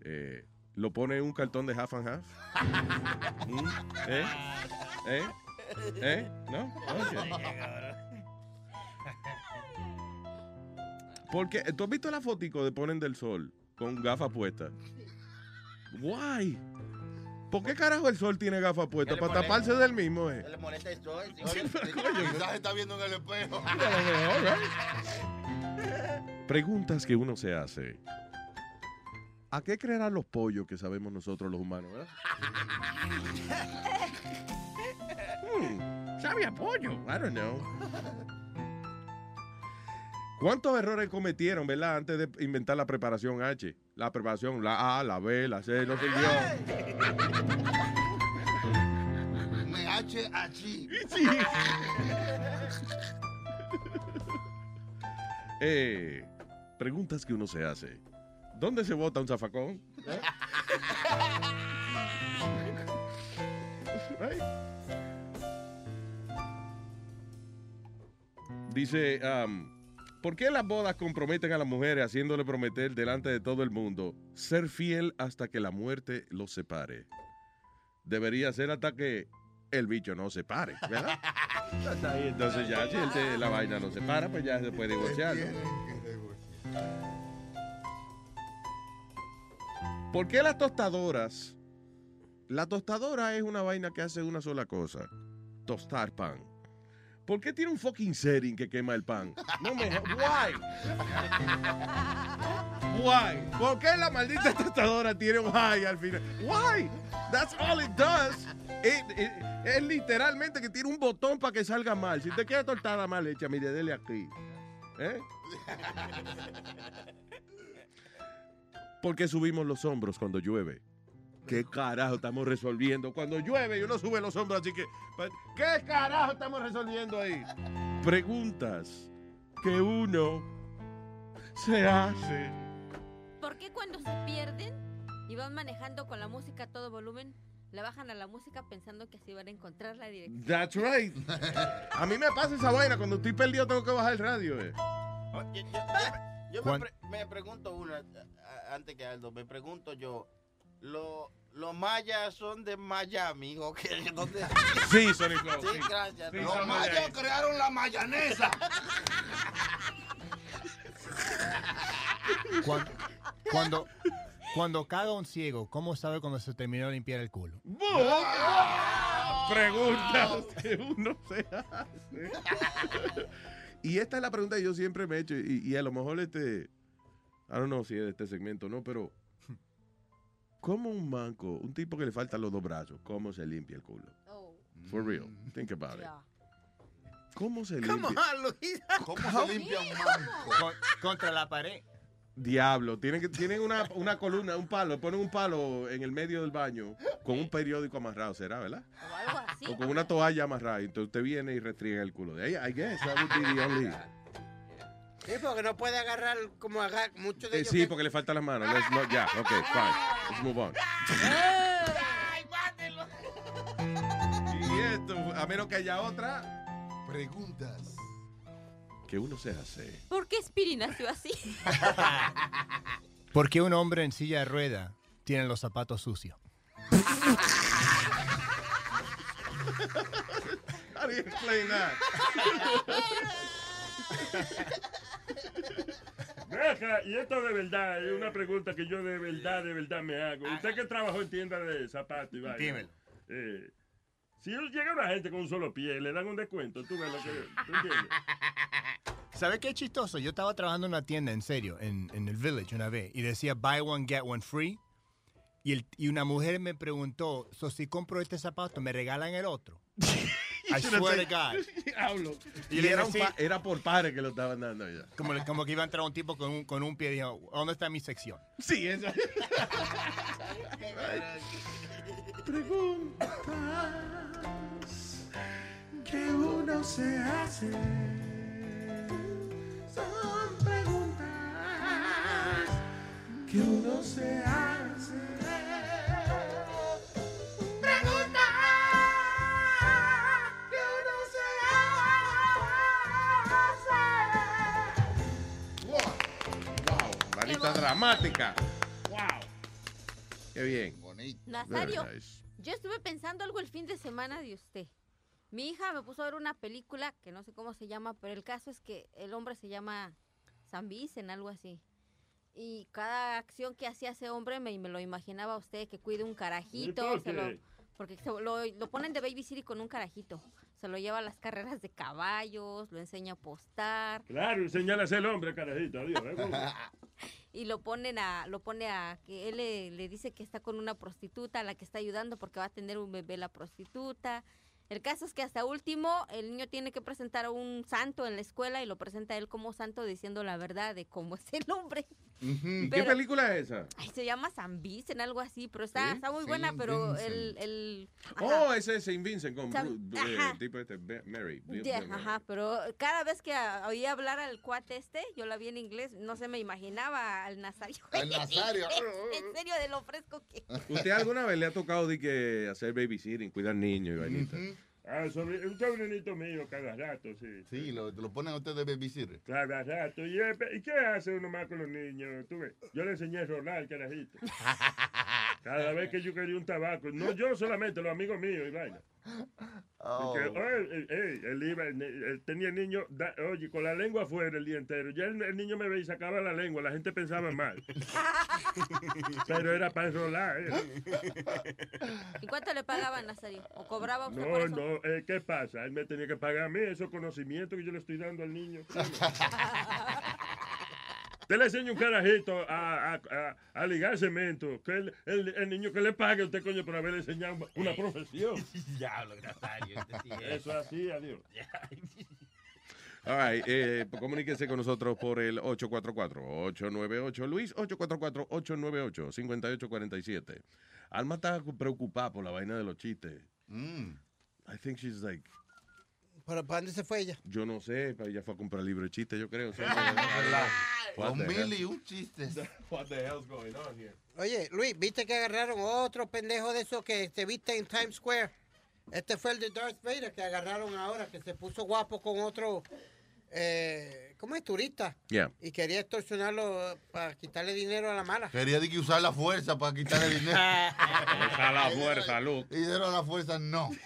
eh, ¿lo pone en un cartón de half and half? ¿Mm? ¿Eh? ¿Eh? ¿Eh? ¿No? Ok. Porque, ¿tú has visto la fotico de Ponen del Sol con gafas puestas? Guay. ¿Por qué carajo el sol tiene gafas puestas? ¿Para taparse del mismo, eh? le molesta el sol. Quizás está viendo en el espejo. Preguntas que uno se hace. ¿A qué creerán los pollos que sabemos nosotros los humanos, verdad? Hmm, sabe a pollo. I don't know. ¿Cuántos errores cometieron, verdad, antes de inventar la preparación H? La preparación, la A, la B, la C, no sirvió. Me H allí. Eh, preguntas que uno se hace. ¿Dónde se bota un zafacón? ¿Eh? Right. Dice, um, ¿por qué las bodas comprometen a las mujeres haciéndole prometer delante de todo el mundo ser fiel hasta que la muerte los separe? Debería ser hasta que el bicho no se pare, ¿verdad? Entonces ya, si el la vaina no se para, pues ya se puede divorciar. ¿no? ¿Por qué las tostadoras? La tostadora es una vaina que hace una sola cosa: tostar pan. ¿Por qué tiene un fucking setting que quema el pan? No me Why? Why? ¿Por qué la maldita tostadora tiene un high al final? Why? That's all it does. Es literalmente que tiene un botón para que salga mal. Si te queda tostada mal hecha, mire, dele aquí. ¿Eh? Porque subimos los hombros cuando llueve. ¿Qué carajo estamos resolviendo? Cuando llueve y uno sube los hombros, así que... pues, ¿Qué carajo estamos resolviendo ahí? Preguntas que uno se hace. ¿Por qué cuando se pierden y van manejando con la música a todo volumen, le bajan a la música pensando que así van a encontrar la dirección? That's right. A mí me pasa esa vaina. Cuando estoy perdido tengo que bajar el radio. eh. Yo, me- me, Juan- pre- me pregunto una, a- antes que Aldo, me pregunto yo, lo- ¿los mayas son de Miami o qué? ¿Dónde? Sí, Sonic Flow, Sí, sí. gracias. Sí, Los mayas crearon la mayonesa. Cuando, cuando, cuando caga un ciego, ¿cómo sabe cuando se terminó de limpiar el culo? Preguntas que uno se hace. Y esta es la pregunta que yo siempre me he hecho. Y, y a lo mejor este. I don't know si es de este segmento no, pero. ¿Cómo un manco, un tipo que le faltan los dos brazos, cómo se limpia el culo? For real. Think about it. ¿Cómo se limpia? ¿Cómo se limpia un manco? Con- contra la pared. Diablo, tienen, que, tienen una, una columna, un palo, ponen un palo en el medio del baño con un periódico amarrado, ¿será, verdad? O algo así. O con una toalla amarrada. Entonces usted viene y restriega el culo. De ahí, I guess, that would be the only- Sí, porque no puede agarrar como agarrar mucho de Eh, ellos sí, que- porque le faltan las manos. Not- ya, ok, fine. Let's move on. Y esto, a menos que haya otra. Preguntas. Que uno se hace. ¿Por qué Spiri nació así? ¿Por qué un hombre en silla de rueda tiene los zapatos sucios? How do you explain that? Acá, y esto de verdad es una pregunta que yo de verdad, de verdad me hago. Usted que trabajó en tienda de zapatos y vaina. Dímelo. Eh, si llega una gente con un solo pie, le dan un descuento. ¿Tú ves lo que tú entiendes? ¿Sabes qué chistoso? Yo estaba trabajando en una tienda, en serio, en, en el Village una vez, y decía buy one, get one free. Y, el- y una mujer me preguntó, so, si compro este zapato, ¿me regalan el otro? I swear to God. Diablo. Y Y era, un pa- era por pares que lo estaban dando ya. Como, como que iba a entrar un tipo con un, con un pie y dijo, ¿dónde está mi sección? Sí, eso. Preguntas que uno se hace. Son preguntas que uno se hace. Preguntas que uno se hace. Wow, manita dramática. Wow. Qué bien. Bonito. Nazario yo estuve pensando algo el fin de semana de usted. Mi hija me puso a ver una película que no sé cómo se llama, pero el caso es que el hombre se llama San Vicen, algo así. Y cada acción que hacía ese hombre me, me lo imaginaba a usted que cuide un carajito. se lo- porque se lo, lo ponen de babysitter con un carajito. Se lo lleva a las carreras de caballos, lo enseña a postar. Claro, enseñale el hombre, carajito. Adiós. ¿eh? y lo ponen a lo pone a que él le, le dice que está con una prostituta a la que está ayudando porque va a tener un bebé la prostituta el caso es que hasta último el niño tiene que presentar a un santo en la escuela y lo presenta él como santo diciendo la verdad de cómo es el hombre ¿Y qué Pero- película es esa? Ay, se llama San Vicen algo así pero está, ¿Sí? está muy Saint buena pero Vincent. el, el Oh, ese es Saint Vincent con Bru- eh, ajá. tipo este, Mary. De- Bill- ajá, pero cada vez que oía hablar al cuate este, yo la vi en inglés, no se me imaginaba al Nazario. Al Nazario. en serio, de lo fresco que. ¿Usted alguna vez le ha tocado de que hacer babysitting, cuidar niños y vainitas? Ah, sobre, un sobrinito mío cada rato, sí. Sí, lo, lo ponen a usted de babysitter. Cada rato. ¿Y, ¿y qué hace uno más con los niños? Tú ves, yo le enseñé a rolar carajito. Cada vez que yo quería un tabaco. No yo solamente, los amigos míos y vaina. Oh. Que, eh, eh, él iba, él- él tenía el niño, da- oye, con la lengua afuera el día entero. Ya el, el niño me veía y sacaba la lengua, la gente pensaba mal. Pero era para enrolar. eh. ¿Y cuánto le pagaban, Nazario? ¿O cobraba usted por No, eso? no, eh, ¿qué pasa? Él me tenía que pagar a mí esos conocimientos que yo le estoy dando al niño. Usted le enseña un carajito a, a, a, a ligar cemento, que el, el, el niño que le pague a usted, coño, por haberle enseñado una profesión. Diablo, Nazario. este sí es. Eso así, adiós. All right, eh, comuníquese con nosotros por el 844-898 Luis, 844-898-5847. Alma está preocupada por la vaina de los chistes. Mm. I think she's like, ¿Pero para dónde se fue ella? yo no sé, pero ella fue a comprar libro de chistes, yo creo. Dos mil y un chistes. What the hell's going on here? Oye, Luis, ¿viste que agarraron otro pendejo de esos que se viste en Times Square? Este fue el de Darth Vader que agarraron ahora, que se puso guapo con otro, eh, ¿cómo es? Turista. Yeah. Y quería extorsionarlo para quitarle dinero a la mala. Quería de que usar la fuerza para quitarle dinero. Usa la fuerza, Luke. Y dinero a la fuerza, no.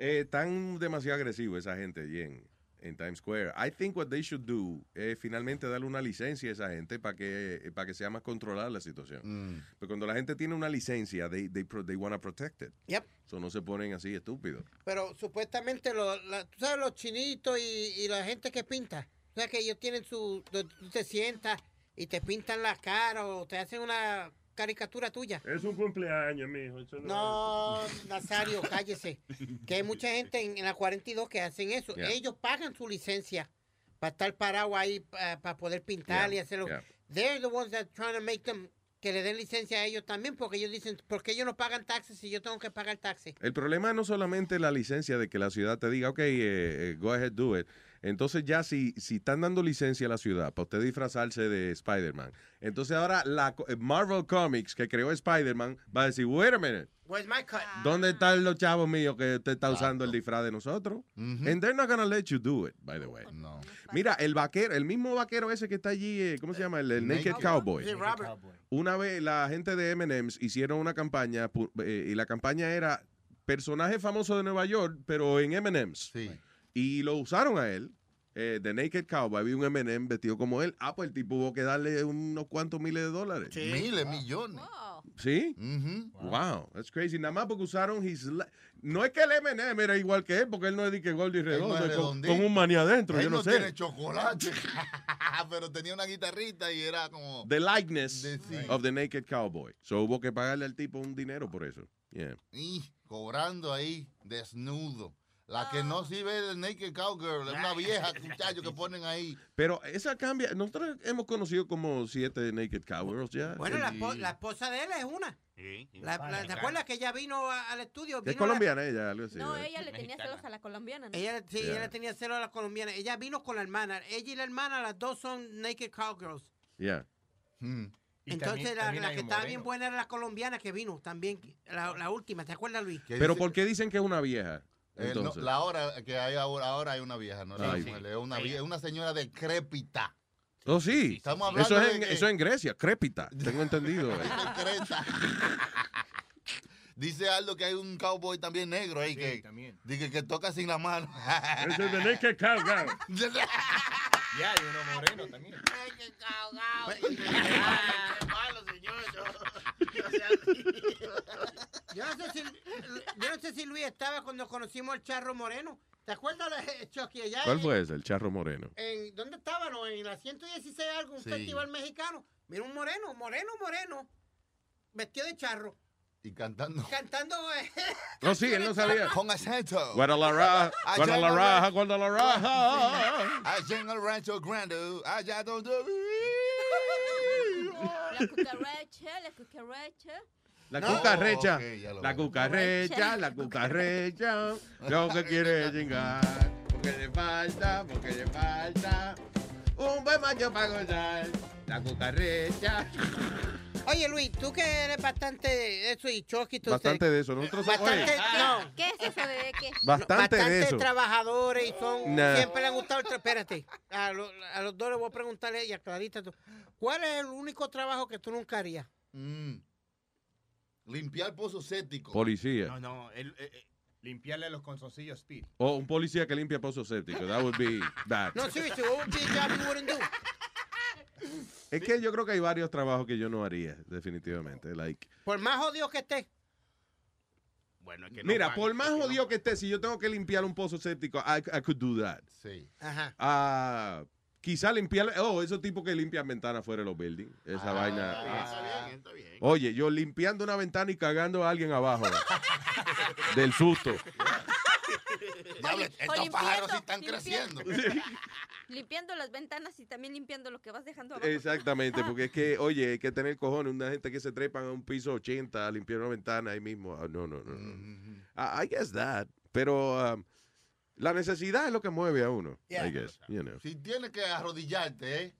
Eh, están demasiado agresivos esa gente allí en, Times Square. I think what they should do es finalmente darle una licencia a esa gente para que, para que sea más controlada la situación. Mm. Porque cuando la gente tiene una licencia, they, they, they want to protect it. Yep. So no se ponen así estúpidos. Pero supuestamente, lo- la- tú sabes, los chinitos y, y la gente que pinta. O sea, que ellos tienen su... Tú te sientas y te pintan la cara o te hacen una caricatura tuya. Es un cumpleaños, mijo. Eso no, No, Nazario, cállese. Que hay mucha gente en, en la 42 que hacen eso. Yeah. Ellos pagan su licencia para estar parado ahí, para poder pintar y Yeah, hacerlo. yeah. They're the ones that trying to make them que le den licencia a ellos también, porque ellos dicen, porque ellos no pagan taxes y yo tengo que pagar taxes? El problema no solamente la licencia de que la ciudad te diga, ok, eh, eh, go ahead, do it. Entonces ya si, si están dando licencia a la ciudad para usted disfrazarse de Spider-Man, entonces ahora la co- eh, Marvel Comics que creó Spider-Man va a decir, wait a minute, Where's my cut? ¿dónde están los chavos míos que usted está usando el disfraz de nosotros? And they're not gonna let you do it, by the way. No. Mira, el vaquero, el mismo vaquero ese que está allí, eh, ¿cómo se llama? El, el Naked Cowboy. Sí, Robert. Una vez la gente de M&M's hicieron una campaña eh, y la campaña era personaje famoso de Nueva York, pero en M&M's. Y lo usaron a él. Eh, The Naked Cowboy, había un M&M vestido como él. Ah, pues el tipo hubo que darle unos cuantos miles de dólares. Miles, millones. ¿Sí? Wow, that's crazy. Nada más porque usaron his... No es que el M&M era igual que él, porque él no es de que gordo y redondo, con, un maní adentro, Él yo no, no sé. tiene chocolate. pero tenía una guitarrita y era como. The likeness De- sí. of the Naked Cowboy. So hubo que pagarle al tipo un dinero por eso. Yeah. Y cobrando ahí, desnudo. La que no sirve es el Naked Cowgirl, es una vieja, muchacho, que ponen ahí. Pero esa cambia. Nosotros hemos conocido como siete Naked Cowgirls ya. Bueno, la, Y- la esposa de él es una. La- la- ¿Te acuerdas que ella vino a- al estudio? Es la- colombiana ella, algo así. No, ¿verdad? ella le tenía celos a la colombiana, ¿no? Ella, sí, Yeah. ella tenía celo a la colombiana. Ella vino con la hermana. Ella y la hermana, las dos son Naked Cowgirls. Yeah. Entonces, la, la que estaba bien buena era la colombiana que vino también. La, la última, ¿te acuerdas, Luis? Pero ¿por qué dicen que es una vieja? Eh, no, Entonces. la hora que hay ahora, ahora hay una vieja, no es la Ay. mujer, es una, vie- una señora decrépita. Oh, sí. Estamos Eso hablando es, de en, que- eso es en Grecia, crépita. Tengo entendido. eh. Dice Aldo que hay un cowboy también negro ahí que, dice que toca sin la mano. Ese es de Naked Cowgirl. Ya, hay uno moreno también. Yo no, sé si, yo no sé si Luis estaba cuando conocimos al Charro Moreno. ¿Te acuerdas de Chucky allá? ¿Cuál en- fue ese? El charro moreno. En, ¿Dónde estaban? No, en la 116 algo, un Sí. festival mexicano. Mira un moreno, moreno, moreno, vestido de charro, Y cantando. cantando. eh, No, sí, él no sabía. Con acento. Guadalajara, Guadalajara, Guadalajara. Allá en el rancho grande, allá donde... La cucaracha, la cucaracha. La No. cucarrecha, ya lo la cucarrecha, la cucarrecha, lo que quiere chingar, porque le falta, porque le falta un buen macho para gozar, la cucarrecha. Oye, Luis, tú que eres bastante de eso y Chucky, tú Bastante de eso, nosotros somos- Bastante, oye. no. ¿Qué es eso de qué? Bastante de Bastante eso. trabajadores y son, Nah. siempre le han gustado el tra- Espérate, a, lo- a los dos les voy a preguntarle y a Clarita, tú, ¿cuál es el único trabajo que tú nunca harías? Mm. Limpiar pozos sépticos. Policía. No, no, el- eh, eh, limpiarle los consoncillos speed. O un policía que limpia pozos sépticos, that would be bad. No, seriously, what would be a job you wouldn't do? Es que yo creo que hay varios trabajos que yo no haría, definitivamente. Like, Por más jodido que esté. Bueno, es que no mira, por más es que no jodido que esté, si yo tengo que limpiar un pozo séptico, I, I could do that. Sí. Ajá. Ah, quizá limpiar, oh, esos tipos que limpian ventanas fuera de los buildings. Esa vaina. Ah, Está bien, está bien. Oye, yo limpiando una ventana y cagando a alguien abajo. del susto. Diablo, estos limpiando, pájaros sí están limpiando. creciendo. Limpiando las ventanas y también limpiando lo que vas dejando abajo. Exactamente, porque es que, oye, hay que tener cojones. Una gente que se trepan a un piso 80 a limpiar una ventana ahí mismo. Ah, no, no, no. no. I, I guess that. Pero um, la necesidad es lo que mueve a uno. Yeah. I guess, you know. Si tienes que arrodillarte, ¿eh?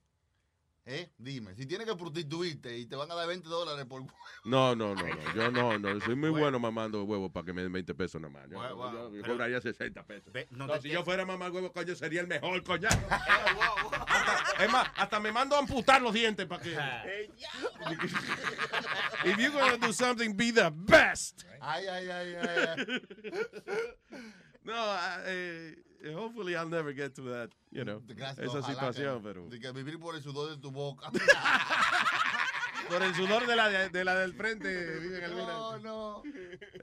¿Eh? Dime, si tienes que prostituirte y te van a dar 20 dólares por... No, no, no, no. Yo no, no. Soy muy bueno mamando huevos para que me den 20 pesos nada más. Yo, yo- yo pero- cobraría 60 pesos. Ve, no No, te si yo fuera mamá huevo, coño, sería el mejor, coño. Hasta- es más, hasta me mando a amputar los dientes para que... If you're gonna do something, be the best. Ay, ay, ay, ay. ay. No, I- eh, hopefully I'll never get to that, you know, Gracias, esa situación, que- pero De que vivir por el sudor de tu boca. por el sudor de la, de, de la del frente No, no.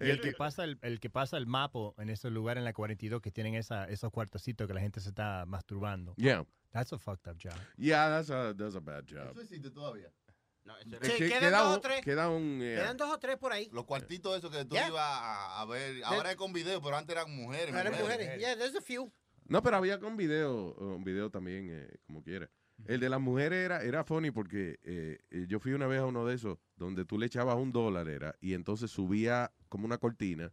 Y el que pasa el, el que pasa el mapo en esos lugares en la 42 que tienen esa, esos cuartocitos que la gente se está masturbando. Yeah. That's a fucked up job. Yeah, that's a, that's a bad job. Eso existe todavía. No, eso Es Sí, que quedan queda dos o un, tres. queda un, eh, Quedan dos o tres por ahí. Los cuartitos esos que tú Yeah. ibas a, a ver. Ahora es con video, pero antes eran mujeres. Eran mujeres. Yeah, there's a few. No, pero había con video, un video también, eh, como quiera. El de las mujeres era, era funny porque eh, yo fui una vez a uno de esos donde tú le echabas un dólar era y entonces subía como una cortina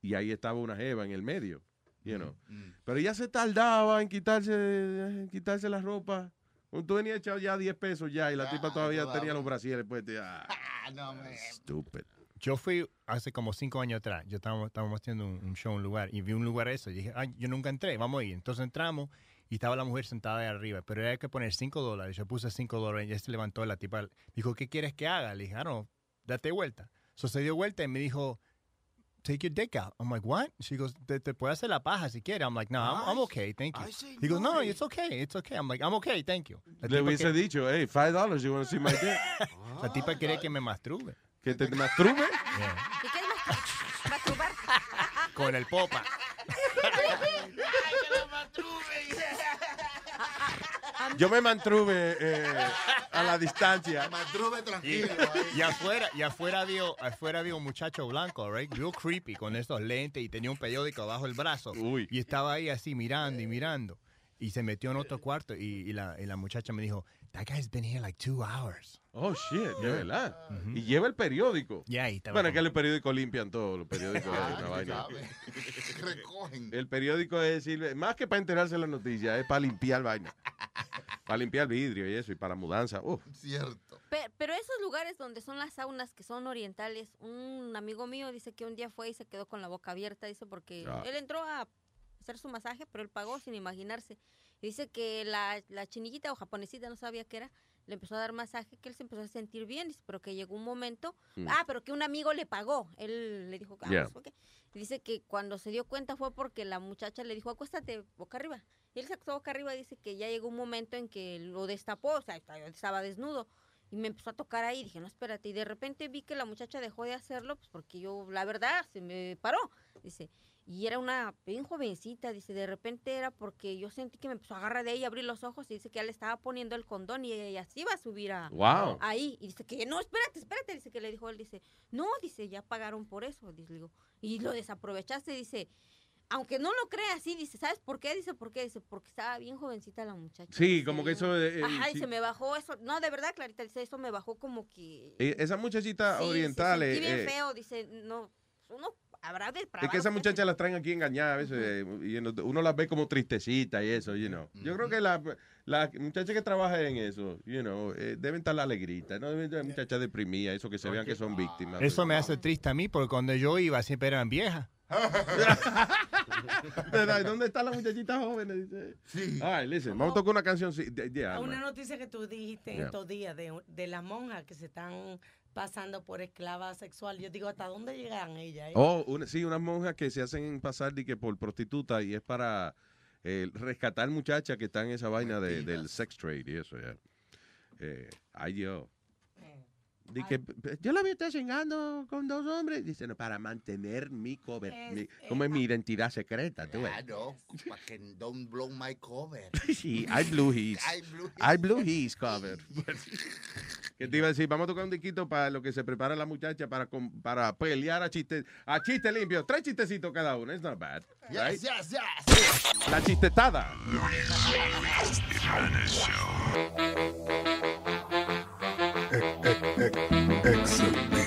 y ahí estaba una jeva en el medio, you know. Mm. Pero ella se tardaba en quitarse, en quitarse la ropa. Tú venías echado ya 10 pesos ya y la tipa todavía tenía los brasieres puestos. Ah, Ah, no, man. stupid. Yo fui hace como cinco años atrás. Yo estábamos, estábamos haciendo un, un show en un lugar y vi un lugar eso. Y dije, ay, yo nunca entré, vamos a ir. Entonces entramos y estaba la mujer sentada ahí arriba, pero había que poner cinco dólares. Yo puse cinco dólares y ella se levantó la tipa. Dijo, ¿qué quieres que haga? Le dije, ah, no, date vuelta. So se dio vuelta y me dijo, take your dick out. I'm like, what? She goes, te, te puede hacer la paja si quieres. I'm like, no, I'm, I'm okay, thank you. He goes, no, no. it's okay, it's okay. I'm like, I'm okay, thank you. La Le tipa hubiese que- dicho, hey, five dollars, you want to see my dick? La tipa quiere que me masturbe. que te masturbe. Yeah. ¿Y qué es mastur- masturbar? Con el popa. Yo me mantuve eh, a la distancia. Mantrube Y, tranquilo. y afuera, y afuera vio, afuera vio un muchacho blanco, right? Real creepy, con esos lentes y tenía un periódico bajo el brazo. Uy. Y estaba ahí así mirando y mirando. Y se metió en otro cuarto y, y la, y la muchacha me dijo, that guy's been here like two hours. Oh, shit, de verdad. Y lleva el periódico. Ya ahí estaba. Bueno, es que los periódicos limpian todo, los periódicos Ah. Recogen. El periódico es decir, más que para enterarse de la noticia, es para limpiar vaina. Para limpiar vidrio y eso, y para mudanza. Uf. Cierto. Pe- Pero esos lugares donde son las saunas que son orientales, un amigo mío dice que un día fue y se quedó con la boca abierta, dice, porque Ah. él entró a hacer su masaje, pero él pagó sin imaginarse. Y dice que la, la chinillita o japonesita, no sabía qué era, le empezó a dar masaje, que él se empezó a sentir bien, dice, pero que llegó un momento, Mm. ah, pero que un amigo le pagó, él le dijo, ah, Yeah. pues, dice que cuando se dio cuenta fue porque la muchacha le dijo, acuéstate boca arriba. Y él se acostó boca arriba, dice que ya llegó un momento en que lo destapó, o sea, estaba- desnudo. Y me empezó a tocar ahí, dije, no, espérate. Y de repente vi que la muchacha dejó de hacerlo, pues porque yo, la verdad, se me paró. Dice, y era una bien jovencita, dice, de repente era porque yo sentí que me empezó a agarrar de ahí, abrí los ojos y dice que ya le estaba poniendo el condón y ella sí iba a subir a, Wow. ahí. Y dice que, no, espérate, espérate, dice que le dijo él, dice, no, dice, ya pagaron por eso, dice, digo, y lo desaprovechaste, dice, aunque no lo crea así, dice, ¿sabes por qué? Dice, ¿por qué? Dice, porque estaba bien jovencita la muchacha. Sí, dice, como que eso, eh, eh, Ajá, y sí. se me bajó eso. No, de verdad, Clarita, dice, eso me bajó como que... Eh, Esa muchachita Sí, oriental. sentí eh, bien eh, feo, dice, no, uno habrá de Es que esas muchachas las traen aquí engañadas a veces eh, y uno las ve como tristecitas y eso, you know. Yo creo que la, la muchacha que trabaja en eso, you know, eh, deben estar la alegrita, no deben estar muchachas deprimidas, eso que se vean que son víctimas. Eso me hace triste a mí porque cuando yo iba siempre eran viejas. ¿Verdad? ¿Dónde están las muchachitas jóvenes? Sí. All right, listen, vamos a tocar una canción. Alma. Una noticia que tú dijiste en Yeah. estos días de, de las monjas que se están pasando por esclava sexual. Yo digo, ¿hasta dónde llegan ellas? eh? Oh, una- sí, unas monjas que se hacen pasar de que por prostituta y es para eh, rescatar muchachas que están en esa vaina de- del sex trade y eso, ya. Eh, ay, yo. Di que, yo la vi estar chingando con dos hombres. Dice, no, para mantener mi cover. Es- mi- ¿Cómo es mi identidad secreta? Tú ves. Claro, para que don't blow my cover. Sí, I blew his. I blew I blew his cover. ¿Qué te iba a decir? Vamos a tocar un diquito para lo que se prepara la muchacha para, para pelear a chiste, a chiste limpio. Tres chistecitos cada uno. It's not bad. right? Yes, yes, yes. La chistetada. Pasa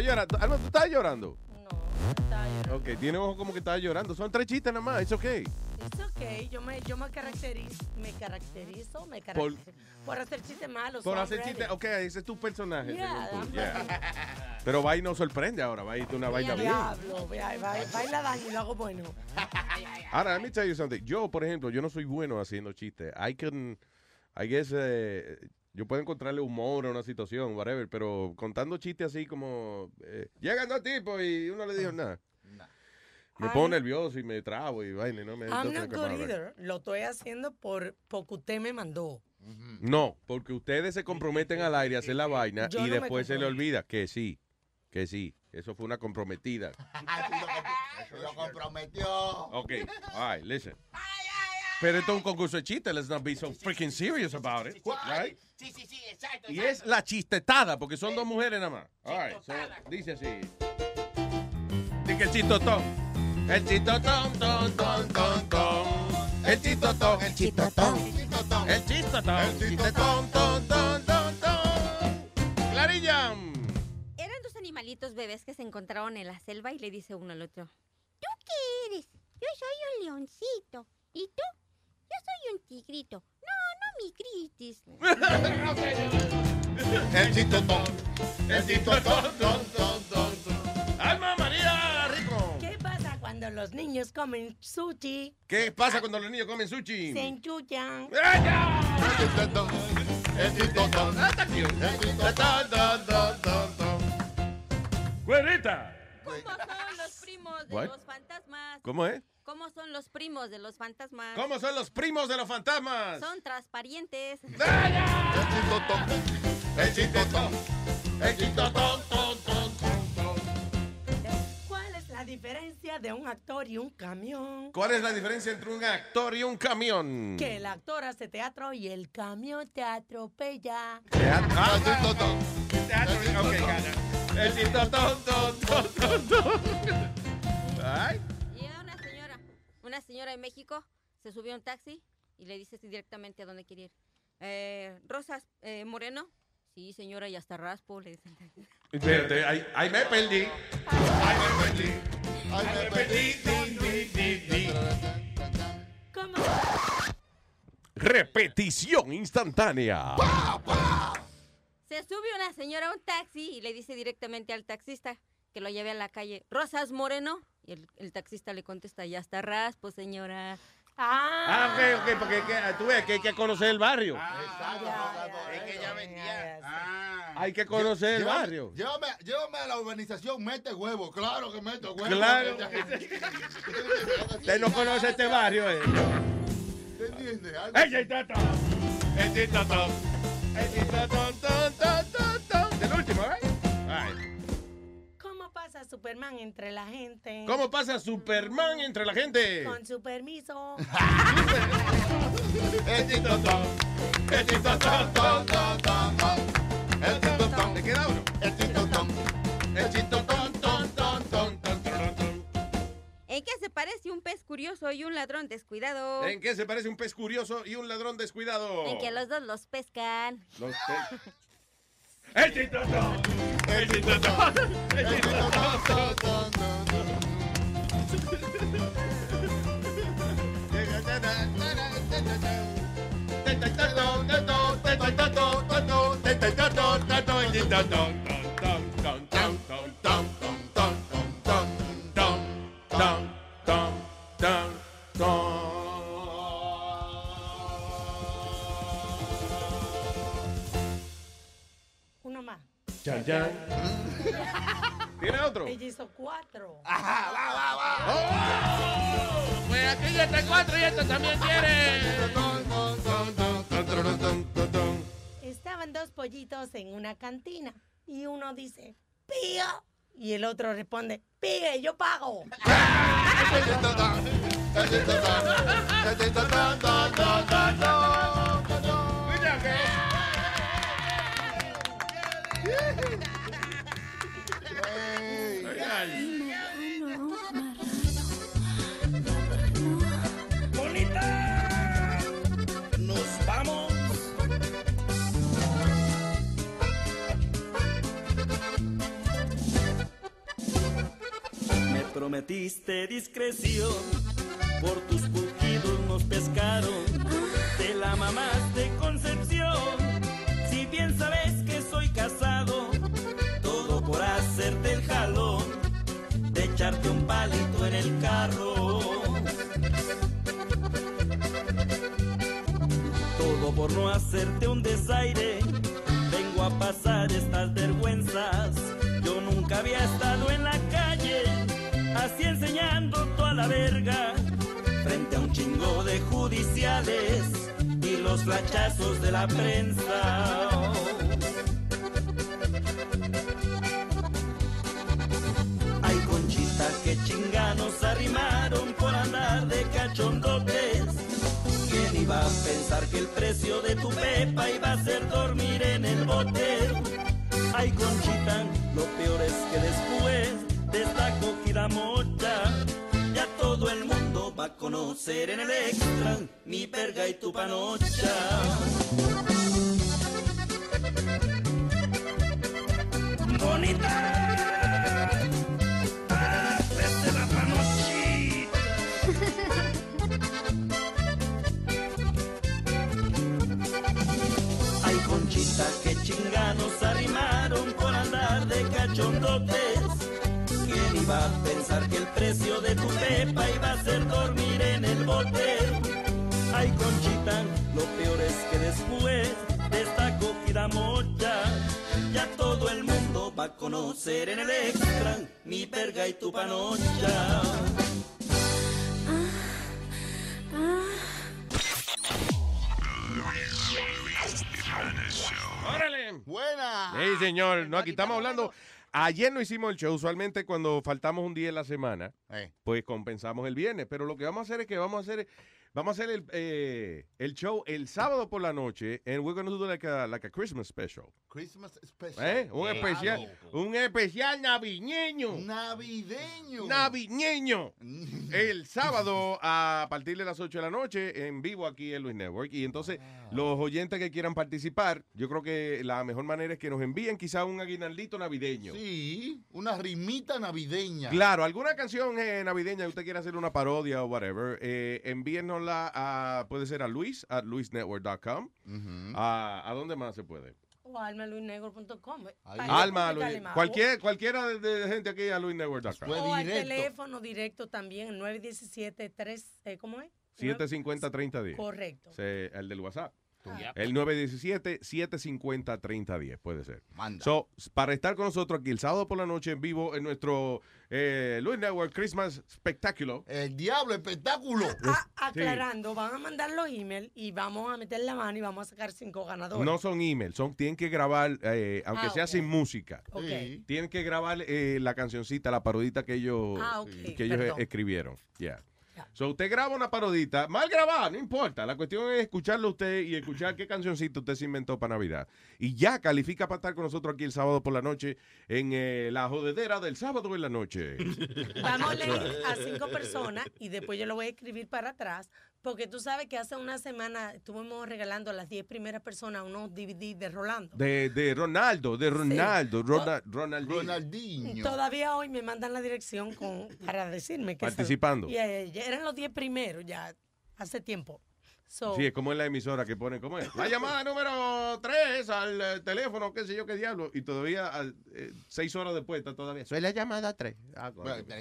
¿Tú estás llorando? Alma, ¿tú estás llorando? No, Ok, tiene ojo como que estás llorando. Son tres chistes nada más, es ok. Es ok, yo me, yo me caracterizo, me caracterizo, me caracterizo por, hacer chistes malos. Por so hacer chistes, ok, ese es tu personaje. Yeah, según tú, yeah. Pero va y nos sorprende ahora, va y tú una vaina bien. Diablo, baila daño y lo hago bueno. Ahora, let me tell you something. Yo, por ejemplo, yo no soy bueno haciendo chistes. I can, I guess, eh, Yo puedo encontrarle humor a una situación, whatever, pero contando chistes así como, eh, llegan dos tipos y uno le dijo nada. Me pongo nervioso y me trabo y vaina, y no me... I'm not ¿qué good either. Lo estoy haciendo por porque usted me mandó. No, porque ustedes se comprometen al aire a hacer la vaina Yo y no después se le olvida que sí, que sí. Eso fue una comprometida. Lo comprometió. Ok, all right, listen. Pero esto es un concurso de chistes. Let's not be so freaking serious about it. Right? Sí, sí, sí, exacto. Y es la chistetada, porque son dos mujeres nada más. All right, so, dice así. Dice que el chistotón. El chistotón, ton, ton, ton, ton. El chistotón, el chistotón. El chistotón. El chistotón, ton, ton, ton, ton. Clarilla. Eran dos animalitos bebés que se encontraron en la selva y le dice uno al otro. ¿Tú qué eres? Yo soy un leoncito. ¿Y tú? Yo soy un tigrito. No, no mi gritis. El. El ton, ton, ton, ¡Alma María Rico! ¿Qué pasa cuando los niños comen sushi? ¿Qué pasa cuando los niños comen sushi? Se enchuchan. El chistotón. El. ¡Güerita! ¿Cómo son los primos de What? los fantasmas? ¿Cómo es? ¿Cómo son los primos de los fantasmas? ¿Cómo son los primos de los fantasmas? Son transparentes. ¿Cuál es la diferencia de un actor y un camión? ¿Cuál es la diferencia entre un actor y un camión? Que el actor hace teatro y el camión te atropella. Ah, El chistotón. Ok, gana. El chistotón, ton, ton, ton, ton. Ay. Una señora, de México, se subió a un taxi y le dice directamente a dónde quiere ir. Eh, Rosas eh, Moreno. Sí, señora, y hasta raspo. Le dicen. Espérate, ahí, ahí me perdí. Ahí me perdí. Ay, me perdí. ¿Cómo? Repetición instantánea. Se sube una señora a un taxi y le dice directamente al taxista que lo lleve a la calle. Rosas Moreno. Y el, el taxista le contesta, ya está raspo, señora. Ah, ok, ok, porque que- tú ves que hay que conocer el barrio. Es que ella vendía. Ah. Hay que conocer el Llévame- barrio. Llévame, llévame a la urbanización, mete huevo. Claro que meto huevo. Claro. Usted no conoce este barrio, eh. ¿Te entiendes? ¡El chistotón! El. El chistotón, ton, ton, ton, ton. Pasa Superman entre la gente? ¿Cómo pasa Superman entre la gente? Con su permiso. ¿Te queda uno? El chistotón. El chistotón, ton, ton, ton, ton, ton, ton. ¿En qué se parece un pez curioso y un ladrón descuidado? ¿En qué se parece un pez curioso y un ladrón descuidado? En que los dos los pescan. Los pe- El chistotón. El chistotón. Chan. ¿Tiene otro? Ella hizo cuatro. Pues aquí ya está cuatro y esto también quiere. Estaban dos pollitos en una cantina y uno dice, ¡Pío! Y el otro responde, ¡Pío, yo pago! ton. Nos vamos. Me prometiste discreción, por tus pujidos nos pescaron, te la mamás de hacerte un desaire. Vengo a pasar estas vergüenzas. Yo nunca había estado en la calle, así enseñando toda la verga. Frente a un chingo de judiciales y los flachazos de la prensa. Ay, conchita, que chinganos arrimaron iba a pensar que el precio de tu pepa iba a ser dormir en el bote? Ay, conchita, lo peor es que después de esta cogida mocha, ya todo el mundo va a conocer en el extra mi verga y tu panocha. Bonita. Pensar que el precio de tu pepa iba a ser dormir en el bote? Ay, conchita, lo peor es que después de esta cogida mocha, ya todo el mundo va a conocer en el extra mi verga y tu panocha. ¡Órale! Buena. Sí, señor. No, aquí estamos hablando. Ayer no hicimos el show. Usualmente cuando faltamos un día en la semana, Eh. pues compensamos el viernes. Pero lo que vamos a hacer es que vamos a hacer, vamos a hacer el, eh, el show el sábado por la noche. And we're going to do like a, like a Christmas special. Christmas special. ¿Eh? Un especial, un especial navideño. Navideño. Navideño. El sábado a partir de las 8 de la noche en vivo aquí en Luis Network. Y entonces los oyentes que quieran participar, yo creo que la mejor manera es que nos envíen quizá un aguinaldito navideño. Sí, una rimita navideña. Claro, alguna canción eh, navideña que usted quiera hacer una parodia o whatever, eh, envíennosla a, puede ser a Luis, a luisnetwork.com. a, ¿A dónde más se puede? O almaluisnegro.com. Alma, Luis, cualquier, cualquiera de, de gente aquí a luisnetwork.com. O al teléfono directo también, el 917-3, eh, ¿cómo es? 750-3010. Correcto. Se- el del WhatsApp. Ah. El 917-750-3010, puede ser. Manda. So, para estar con nosotros aquí el sábado por la noche en vivo en nuestro eh, Luis Network Christmas Spectacular. El diablo espectáculo. Aclarando, van a mandar los emails y vamos a meter la mano y vamos a sacar cinco ganadores. No son emails, son, tienen que grabar, eh, aunque Ah, sea sin música. Ok. Sí. Tienen que grabar eh, la cancioncita, la parodita que ellos, Ah, ok, que ellos perdón. escribieron. Yeah. So, usted graba una parodita, mal grabada, no importa. La cuestión es escucharlo usted y escuchar qué cancioncita usted se inventó para Navidad. Y ya califica para estar con nosotros aquí el sábado por la noche en eh, la jodedera del sábado en la noche. Vamos a leer a cinco personas y después yo lo voy a escribir para atrás, porque tú sabes que hace una semana estuvimos regalando a las 10 primeras personas unos DVD de Rolando. De, de Ronaldo, de Ronaldo, Ronald, Ronaldinho. Ronaldinho. Todavía hoy me mandan la dirección con, para decirme que... Participando. Y, eh, eran los 10 primeros, ya hace tiempo. So, Sí, es como en la emisora que pone, ¿cómo es? La llamada número 3 al eh, teléfono, qué sé yo qué diablo. Y todavía, al, eh, seis horas después, está todavía. Soy la llamada 3.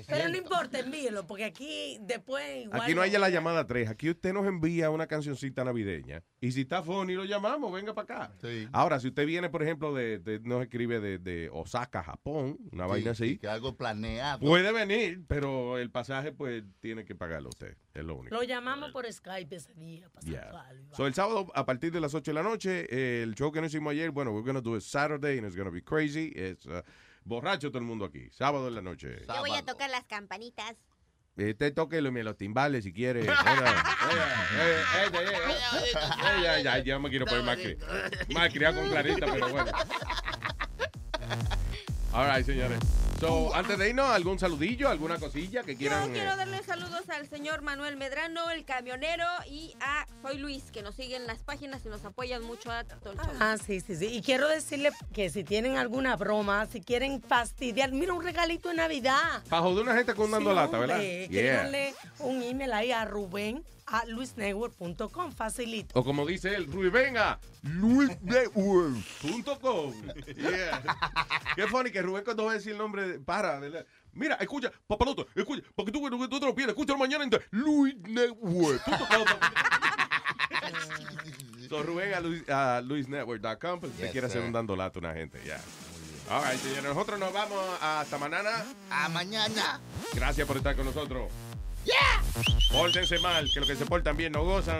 pero no importa, envíelo, porque aquí después igual... Aquí no hay la llamada 3. Aquí usted nos envía una cancioncita navideña. Y si está funny, lo llamamos, venga para acá. Ahora, si usted viene, por ejemplo, de, de- nos escribe de, de Osaka, Japón, una Sí, vaina así. Que algo planeado. Puede venir, pero el pasaje, pues, tiene que pagarlo usted. Es lo único. Lo llamamos por Skype ese día. para Yeah. saludarlo. So, el sábado, a partir de las 8 de la noche, eh, el show que no hicimos ayer, bueno, we're gonna do it Saturday and it's gonna be crazy. Es uh, borracho todo el mundo aquí. Sábado en la noche. Yo voy a tocar las campanitas. Este toque los, los timbales si quiere. Ya, ya, ya me quiero poner más, cri- más criado con Clarita, pero bueno. All right, señores. So, antes de irnos, ¿algún saludillo, alguna cosilla que Yo quieran? quiero eh, darle saludos al señor Manuel Medrano, el camionero, y a Soy Luis, que nos siguen las páginas y nos apoyan mucho a todo el show. Ah, sí, sí, sí. Y quiero decirle que si tienen alguna broma, si quieren fastidiar, mira un regalito de Navidad. Para joder una gente con dando Sí, lata, ¿verdad? Yeah. escríbanle un email ahí a Rubén a luisnetwork.com, facilito. O como dice él, Rubén, venga, luisnetwork.com. Yeah. Qué funny que Rubén cuando va a decir el nombre, de- para, ¿verdad? Mira, escucha, papaloto, escucha, porque tú, tú, tú te lo pierdes, escúchalo mañana en luisnetwork.com. So, Rubén a, Luis, a luisnetwork.com, pues si Yes, quiere hacer un dando lata a una gente, ya. All right, señores, nosotros nos vamos hasta mañana. A mañana. Gracias por estar con nosotros. ¡Yeah! Pórtense mal, que los que se portan bien no gozan.